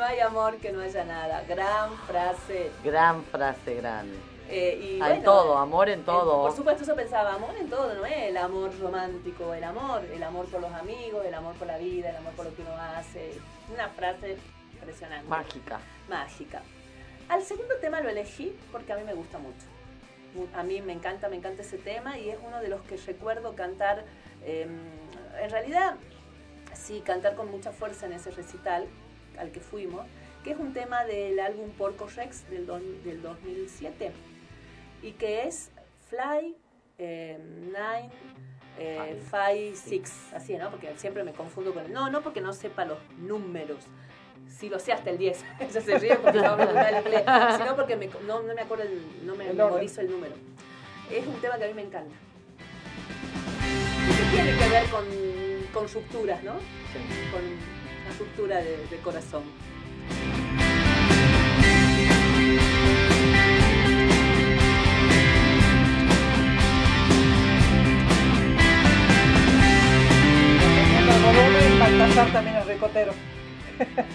No hay amor, que no haya nada. Gran frase. Gran frase, grande. Eh, y Hay bueno, todo, amor en todo. por supuesto, eso pensaba, amor en todo, no es el amor romántico, el amor, el amor por los amigos, el amor por la vida, el amor por lo que uno hace. Una frase impresionante. Mágica. Mágica. Al segundo tema lo elegí porque a mí me gusta mucho. Mu- A mí me encanta, me encanta ese tema y es uno de los que recuerdo cantar, eh, en realidad, sí, cantar con mucha fuerza en ese recital al que fuimos, que es un tema del álbum Porco Rex del, don- del 2007 y que es Fly eh, Nine eh, Five Six, así, ¿no? Porque siempre me confundo con el... No, no porque no sepa los números, si lo sé hasta el 10, ella se ríe porque no hablo mal inglés, sino porque me- no, no me acuerdo, el, no me El memorizo el número. Es un tema que a mí me encanta. Y que tiene que ver con, con rupturas, ¿no? Con la ruptura de, de corazón. Baltasar también es ricotero.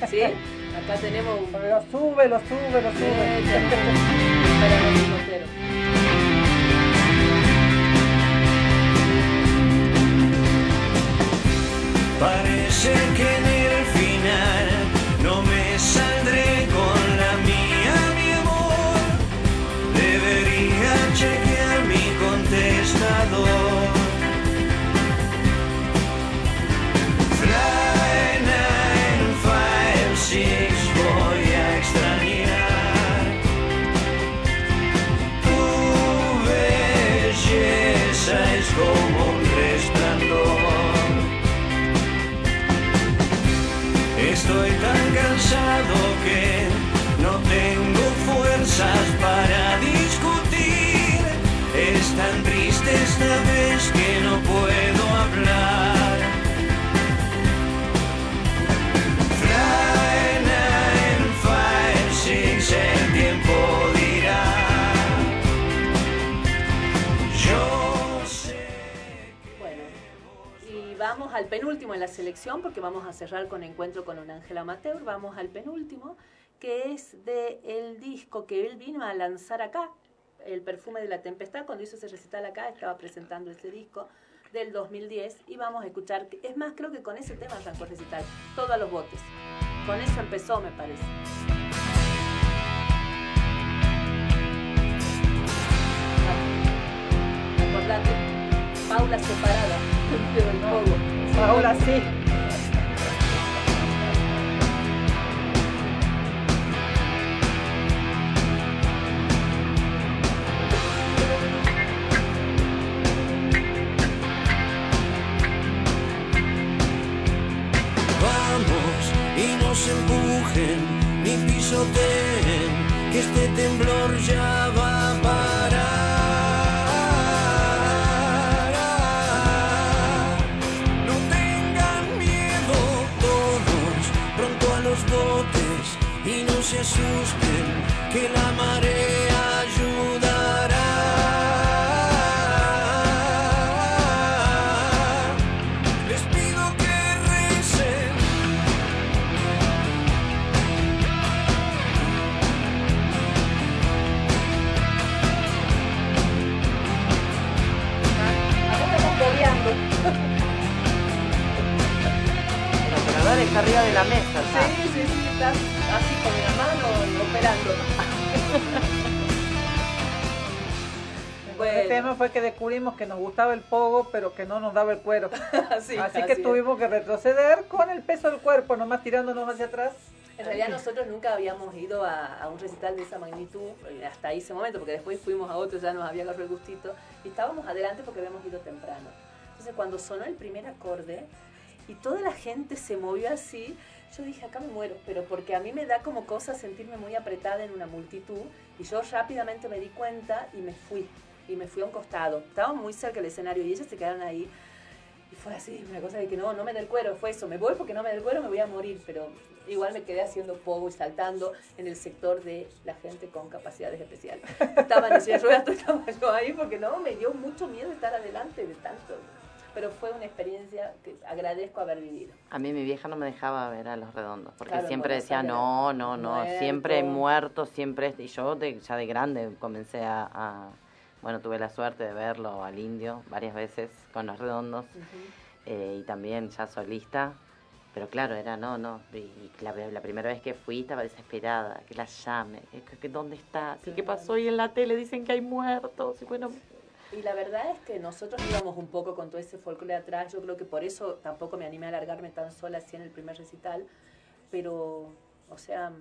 ¿Sí? Acá tenemos un... Lo sube, lo sube, lo sube. Para los ricoteros. Parece que en el final no me saldré con la mía, mi amor. Debería chequear mi contestador. Al penúltimo en la selección porque vamos a cerrar con encuentro con un Ángel Amateur. Vamos al penúltimo, que es de el disco que él vino a lanzar acá, El perfume de la tempestad. Cuando hizo ese recital acá, estaba presentando ese disco del 2010 y vamos a escuchar, es más, creo que con ese tema arrancó el recital, todo los botes. Con eso empezó, me parece. Paula separada, pero el pogo. Ahora sí. Vamos y no se empujen ni pisoteen, que este temblor ya va asusten, que la marea ayudará. Les pido que recen. La operadora está arriba de la mesa. está. Sí, sí, sí, está mano operando. El tema fue que descubrimos que nos gustaba el pogo, pero que no nos daba el cuero. Sí, así así que es. tuvimos que retroceder con el peso del cuerpo, nomás tirándonos hacia atrás. En realidad nosotros nunca habíamos ido a, a un recital de esa magnitud eh, hasta ese momento, porque después fuimos a otro, ya nos había agarrado el gustito, y estábamos adelante porque habíamos ido temprano. Entonces cuando sonó el primer acorde y toda la gente se movió así, yo dije, acá me muero, pero porque a mí me da como cosa sentirme muy apretada en una multitud, y yo rápidamente me di cuenta y me fui, y me fui a un costado. Estábamos muy cerca del escenario y ellos se quedaron ahí. Y fue así, una cosa de que no, no me da el cuero, fue eso, me voy porque no me da el cuero, me voy a morir, pero igual me quedé haciendo pogo y saltando en el sector de la gente con capacidades especiales. Estaban en silla de ruedas, estaba yo ahí porque no, me dio mucho miedo estar adelante de tanto. Pero fue una experiencia que agradezco haber vivido. A mí mi vieja no me dejaba ver a los redondos, porque Claro, siempre decía, no, no, no, muerto. siempre hay muertos, siempre... es-". Y yo de- ya de grande comencé a, a- Bueno, tuve la suerte de verlo al indio varias veces con los redondos, eh, y también ya solista. Pero claro, era no, no. Y la, la primera vez que fui estaba desesperada, que la llame, que, que- ¿dónde está? ¿Y qué pasó? hoy en la tele dicen que hay muertos. Y bueno, Y la verdad es que nosotros íbamos un poco con todo ese folclore atrás, yo creo que por eso tampoco me animé a alargarme tan sola así en el primer recital, pero, o sea,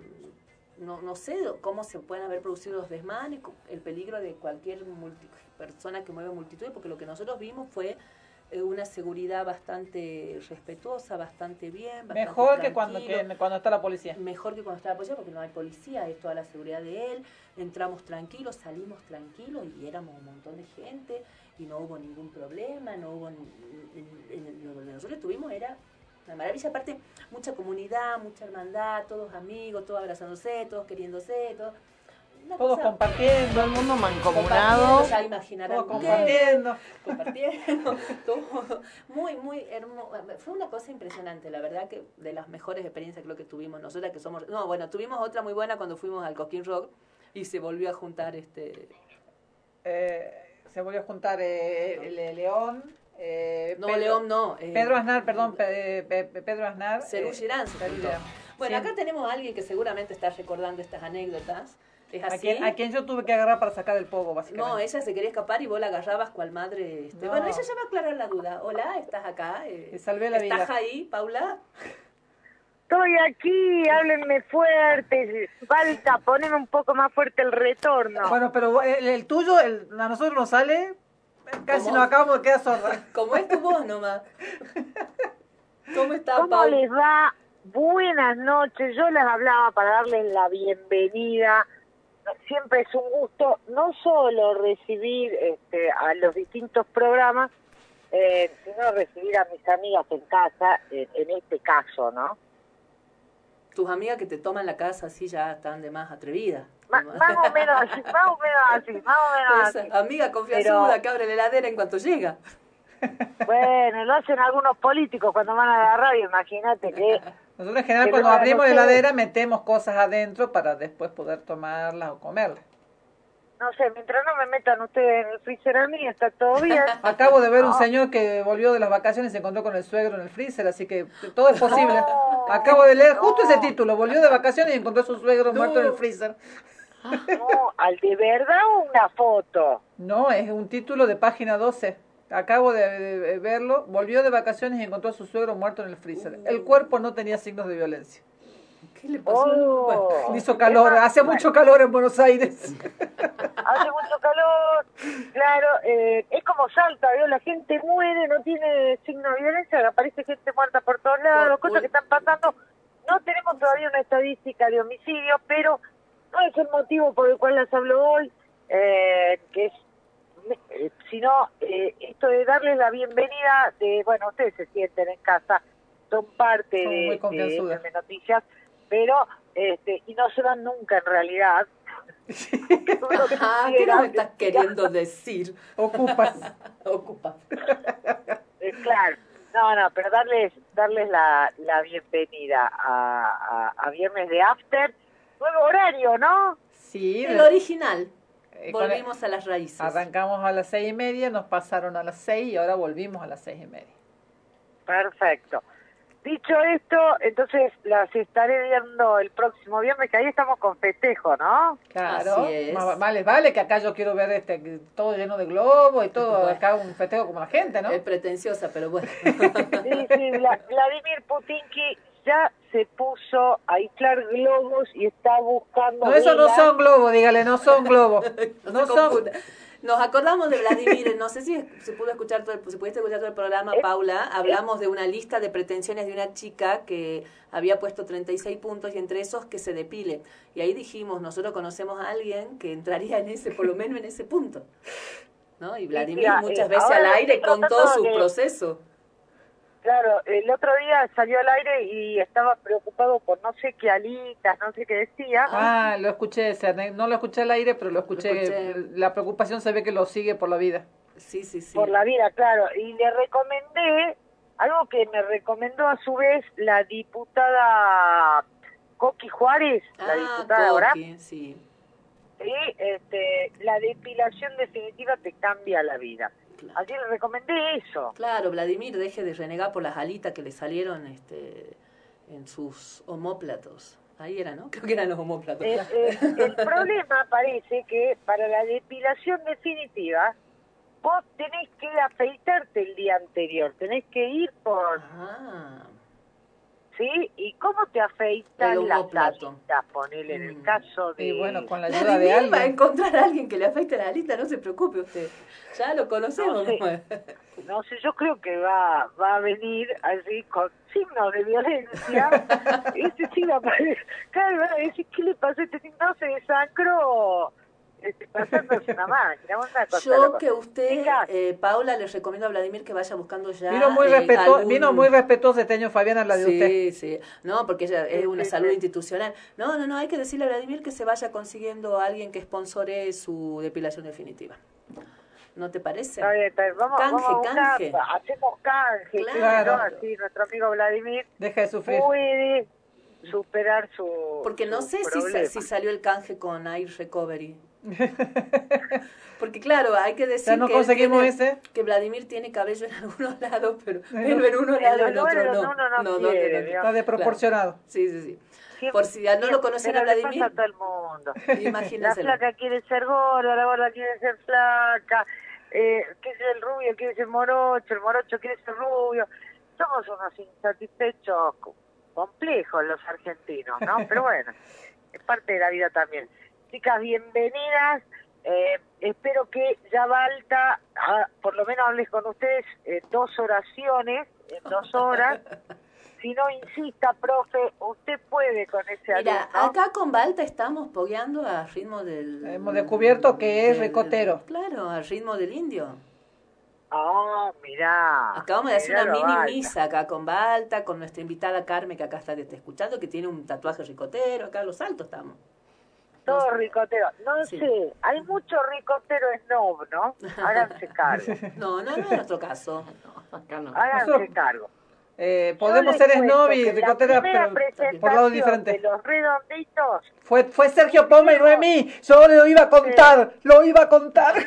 no, no sé cómo se pueden haber producido los desmanes, el peligro de cualquier multi- persona que mueve multitudes, porque lo que nosotros vimos fue una seguridad bastante respetuosa, bastante bien. bastante Mejor que cuando, que cuando está la policía. Mejor que cuando está la policía, porque no hay policía, es toda la seguridad de él. Entramos tranquilos, salimos tranquilos y éramos un montón de gente y no hubo ningún problema, no hubo. lo que nosotros tuvimos era una maravilla. Aparte, mucha comunidad, mucha hermandad, todos amigos, todos abrazándose, todos queriéndose, todos. Una Todos cosa- compartiendo. el mundo mancomunado. Compartiendo, ya imaginarán Todos compartiendo. compartiendo, todo muy, muy hermoso. Fue una cosa impresionante, la verdad que de las mejores experiencias creo que tuvimos nosotras que somos... No, bueno, tuvimos otra muy buena cuando fuimos al Coquín Rock y se volvió a juntar este... Eh, se volvió a juntar eh, León. eh, No, Pedro- León no. eh, Pedro Aznar, perdón, Pe- Pe- Pe- Pedro Aznar. Cerú eh, Girán. Bueno, Sí. acá tenemos a alguien que seguramente está recordando estas anécdotas. ¿Es A quien, a quien yo tuve que agarrar para sacar el pogo, básicamente. No, ella se quería escapar y vos la agarrabas cual madre. este. No. Bueno, ella ya va a aclarar la duda. Hola, ¿estás acá? Eh, Te salvé la ¿Estás vida. ahí, Paula? Estoy aquí, háblenme fuerte, falta, poneme un poco más fuerte el retorno. Bueno, pero el, el tuyo, el, a nosotros nos sale, casi ¿Cómo? nos acabamos de quedar sordas. ¿Cómo es tu voz nomás? ¿Cómo está, ¿Cómo Paula? les va? Buenas noches, yo les hablaba para darles la bienvenida. Siempre es un gusto no solo recibir este, a los distintos programas, eh, sino recibir a mis amigas en casa, en, en este caso, ¿no? Tus amigas que te toman la casa así ya están de más atrevidas. Ma- más o menos así, más o menos así, más o menos Esa así. amiga confianzuda que abre la heladera en cuanto llega. Bueno, lo hacen algunos políticos cuando van a la radio, imagínate que... Nosotros en general cuando abrimos la heladera metemos cosas adentro para después poder tomarlas o comerlas. No sé, mientras no me metan ustedes en el freezer a mí, está todo bien. Acabo de ver un señor que volvió de las vacaciones y se encontró con el suegro en el freezer, así que todo es posible. Acabo de leer justo ese título, volvió de vacaciones y encontró a su suegro muerto en el freezer. No, ¿al de verdad o una foto? No, es un título de página 12. Acabo de, de verlo, volvió de vacaciones y encontró a su suegro muerto en el freezer. El cuerpo no tenía signos de violencia. ¿Qué le pasó? Bueno, hizo calor, hace mucho calor en Buenos Aires. Hace mucho calor, claro, eh, es como Salta, ¿vio? la gente muere, no tiene signo de violencia, aparece gente muerta por todos lados, cosas que están pasando. No tenemos todavía una estadística de homicidio, pero no es el motivo por el cual las hablo hoy, eh, que es, eh, sino eh, esto de darles la bienvenida, de, bueno, ustedes se sienten en casa, son parte Son muy de, de, de noticias, pero, este, y no se van nunca en realidad, Ah, ¿Qué nos estás queriendo decir? Ocupas. Ocupas. Eh, claro, no, no, pero darles darles la, la bienvenida a, a, a Viernes de After. Nuevo horario, ¿no? Sí, El original. Eh, el- Volvimos a las raíces. Arrancamos a las seis y media, nos pasaron a las seis y ahora volvimos a las seis y media. Perfecto. Dicho esto, entonces las estaré viendo el próximo viernes, que ahí estamos con festejo, ¿no? Claro, más les vale que acá yo quiero ver este todo lleno de globos y todo, acá un festejo como la gente, ¿no? Es pretenciosa, pero bueno. Sí, sí, Vla- Vladimir Putinki ya se puso a inflar globos y está buscando... No, eso no son globos, dígale, no son globos. No son. Nos acordamos de Vladimir, no sé si se pudo escuchar todo el, si pudiste escuchar todo el programa, Paula, hablamos de una lista de pretensiones de una chica que había puesto 36 puntos y entre esos que se depile. Y ahí dijimos, nosotros conocemos a alguien que entraría en ese, por lo menos en ese punto. ¿No? Y Vladimir muchas eh, veces al aire contó su de- proceso. Claro, el otro día salió al aire y estaba preocupado por no sé qué alitas, no sé qué decía. Ah, lo escuché, ese no lo escuché al aire, pero lo escuché. escuché. La preocupación se ve que lo sigue por la vida. Sí, sí, sí. por la vida, claro. Y le recomendé algo que me recomendó a su vez la diputada Coqui Juárez, la Ah, diputada ahora. Coqui, sí. Sí, este, la depilación definitiva te cambia la vida. Así le recomendé eso. Claro, Vladimir, deje de renegar por las alitas que le salieron este, en sus homóplatos. Ahí era, ¿no? Creo que eran los homóplatos. Eh, eh, el problema parece que para la depilación definitiva vos tenés que afeitarte el día anterior, tenés que ir por... ¿Sí? ¿Y cómo te afeitan las alitas? Ponele en el caso de... Y bueno, con la ayuda de Vladimir va a alguien. encontrar a alguien que le afeite la alita, no se preocupe usted. Ya lo conocemos. No sé. yo creo que va, va a venir así con signos de violencia. este sí va a aparecer. Claro, va a decir, ¿qué le pasó? Este sí no se desancró una máquina. Una cosa Yo que usted, eh, Paula, le recomiendo a Vladimir que vaya buscando ya. Vino muy, eh, respeto, algún- vino muy respetuoso este año Fabiana la de sí, usted. Sí, No, porque ella es una salud institucional. No, no, no, hay que decirle a Vladimir que se vaya consiguiendo a alguien que sponsore su depilación definitiva. ¿No te parece? Está bien, está bien. Vamos, Canje, vamos a buscar, canje. hacemos canje, Claro. ¿no? así nuestro amigo Vladimir Deja de sufrir. puede superar su Porque no su sé si, si salió el canje con Air Recovery. Porque claro, hay que decir no que, él conseguimos tiene- ese. que Vladimir tiene cabello en algunos lados, pero, En pero en uno en lado en otro no. no no, quiere, no. Está desproporcionado. Claro. Sí, sí, sí. Siempre- Por si ya no lo conocen a pero Vladimir, pasa a todo el mundo. La flaca quiere ser gorda, la gorda quiere ser flaca, eh, que el rubio quiere ser morocho, el morocho quiere ser rubio. Somos unos insatisfechos co- complejos los argentinos, ¿no? Pero bueno, es parte de la vida también. Chicas, bienvenidas. Eh, espero que ya Balta, ah, por lo menos hables con ustedes eh, dos oraciones, en dos horas. Si no insista, profe, usted puede con ese Mira, alumno. acá con Balta estamos pogueando a ritmo del... Hemos descubierto que es del- ricotero. Claro, al ritmo del indio. Ah, mirá. Acabamos de hacer una mini Balta. misa acá con Balta, con nuestra invitada Carmen, que acá está, está escuchando, que tiene un tatuaje ricotero, acá a los altos estamos. Todo ricotero. No Sí. sé, hay mucho ricotero snob, ¿no? Háganse cargo. No, no, no es nuestro caso. Acá no. Háganse Nosotros- cargo. Eh, podemos ser snob y pero por lados diferentes. De los redonditos, Fue, fue Sergio Poma y Noemí. Yo lo iba a contar, lo iba a contar.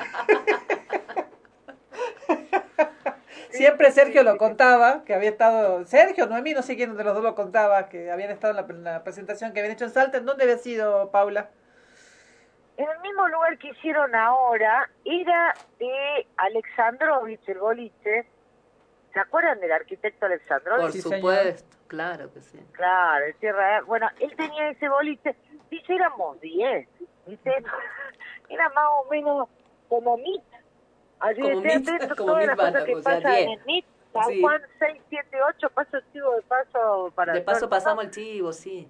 Siempre Sergio lo contaba, que había estado, Sergio, Noemí, no sé quién de los dos lo contaba, que habían estado en la, en la presentación que habían hecho en Salta. ¿En dónde había sido, Paula? En el mismo lugar que hicieron ahora, era de Alexandrovich, el boliche. ¿Se acuerdan del arquitecto Alexandrovich? Por Sí, señor. supuesto, claro que sí. Claro, el Tierra Bueno, él tenía ese boliche. Dice, éramos 10. Dice, era más o menos como MIT. Así Como de MIT, dentro como todas MIT las cosas que sea, pasan 10. en MIT. San Sí. Juan 6, 7, 8, paso chivo de paso para De paso pasamos el chivo, sí.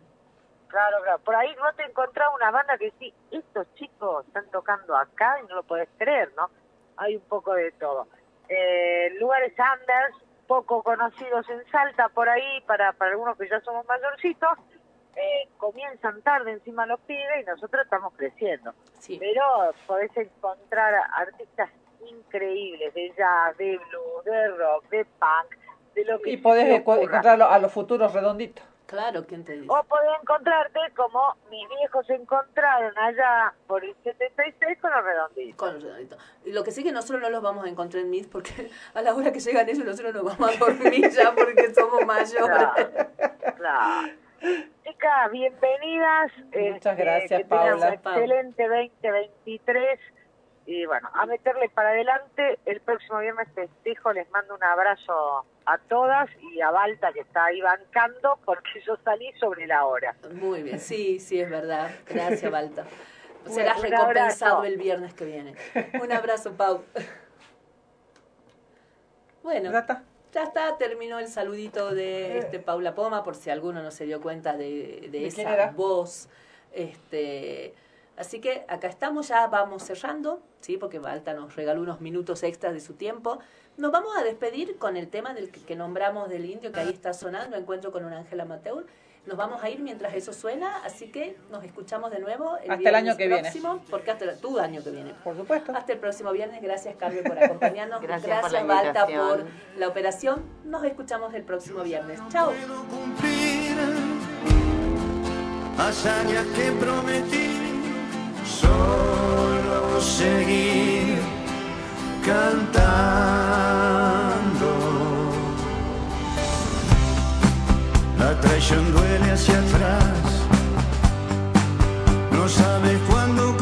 Claro, claro. Por ahí no te encontrás una banda que sí, estos chicos están tocando acá y no lo podés creer, ¿no? Hay un poco de todo. Eh, lugares Anders, poco conocidos en Salta por ahí, para, para algunos que ya somos mayorcitos, eh, comienzan tarde encima los pibes y nosotros estamos creciendo. Sí. Pero podés encontrar artistas increíbles de jazz, de blues, de rock, de punk, de lo que Y podés ocurra. encontrarlo a los futuros redonditos. Claro, ¿quién te dice? O podés encontrarte como mis viejos se encontraron allá por el 76 con los redonditos. Con los redonditos. Y lo que sí que nosotros no los vamos a encontrar en MIT porque a la hora que llegan ellos nosotros nos vamos a dormir ya porque somos mayores. Claro, claro. Chicas, bienvenidas. Muchas Este, gracias, que Paula. un excelente 2023. Y bueno, a meterle para adelante. El próximo viernes festejo. Les mando un abrazo a todas y a Balta que está ahí bancando porque yo salí sobre la hora. Muy bien, sí, sí, es verdad. Gracias, Balta. Serás recompensado abrazo. el viernes que viene. Un abrazo, Pau. Bueno, Ya está. ya está, terminó el saludito de este Paula Poma, por si alguno no se dio cuenta de, de ¿De esa voz. Este, así que acá estamos, ya vamos cerrando, ¿sí? porque Balta nos regaló unos minutos extras de su tiempo. Nos vamos a despedir con el tema del que, que nombramos del indio, que ahí está sonando, Encuentro con un ángel amateur. Nos vamos a ir mientras eso suena, así que nos escuchamos de nuevo el Hasta el año que viene. próximo, porque hasta el- tu año que viene. Por supuesto. Hasta el próximo viernes. Gracias, Carmen, por acompañarnos. Gracias por la Balta, por la operación. Nos escuchamos el próximo viernes. Chao. hazañas que prometí, solo seguir cantando. La traición duele hacia atrás, no sabes cuándo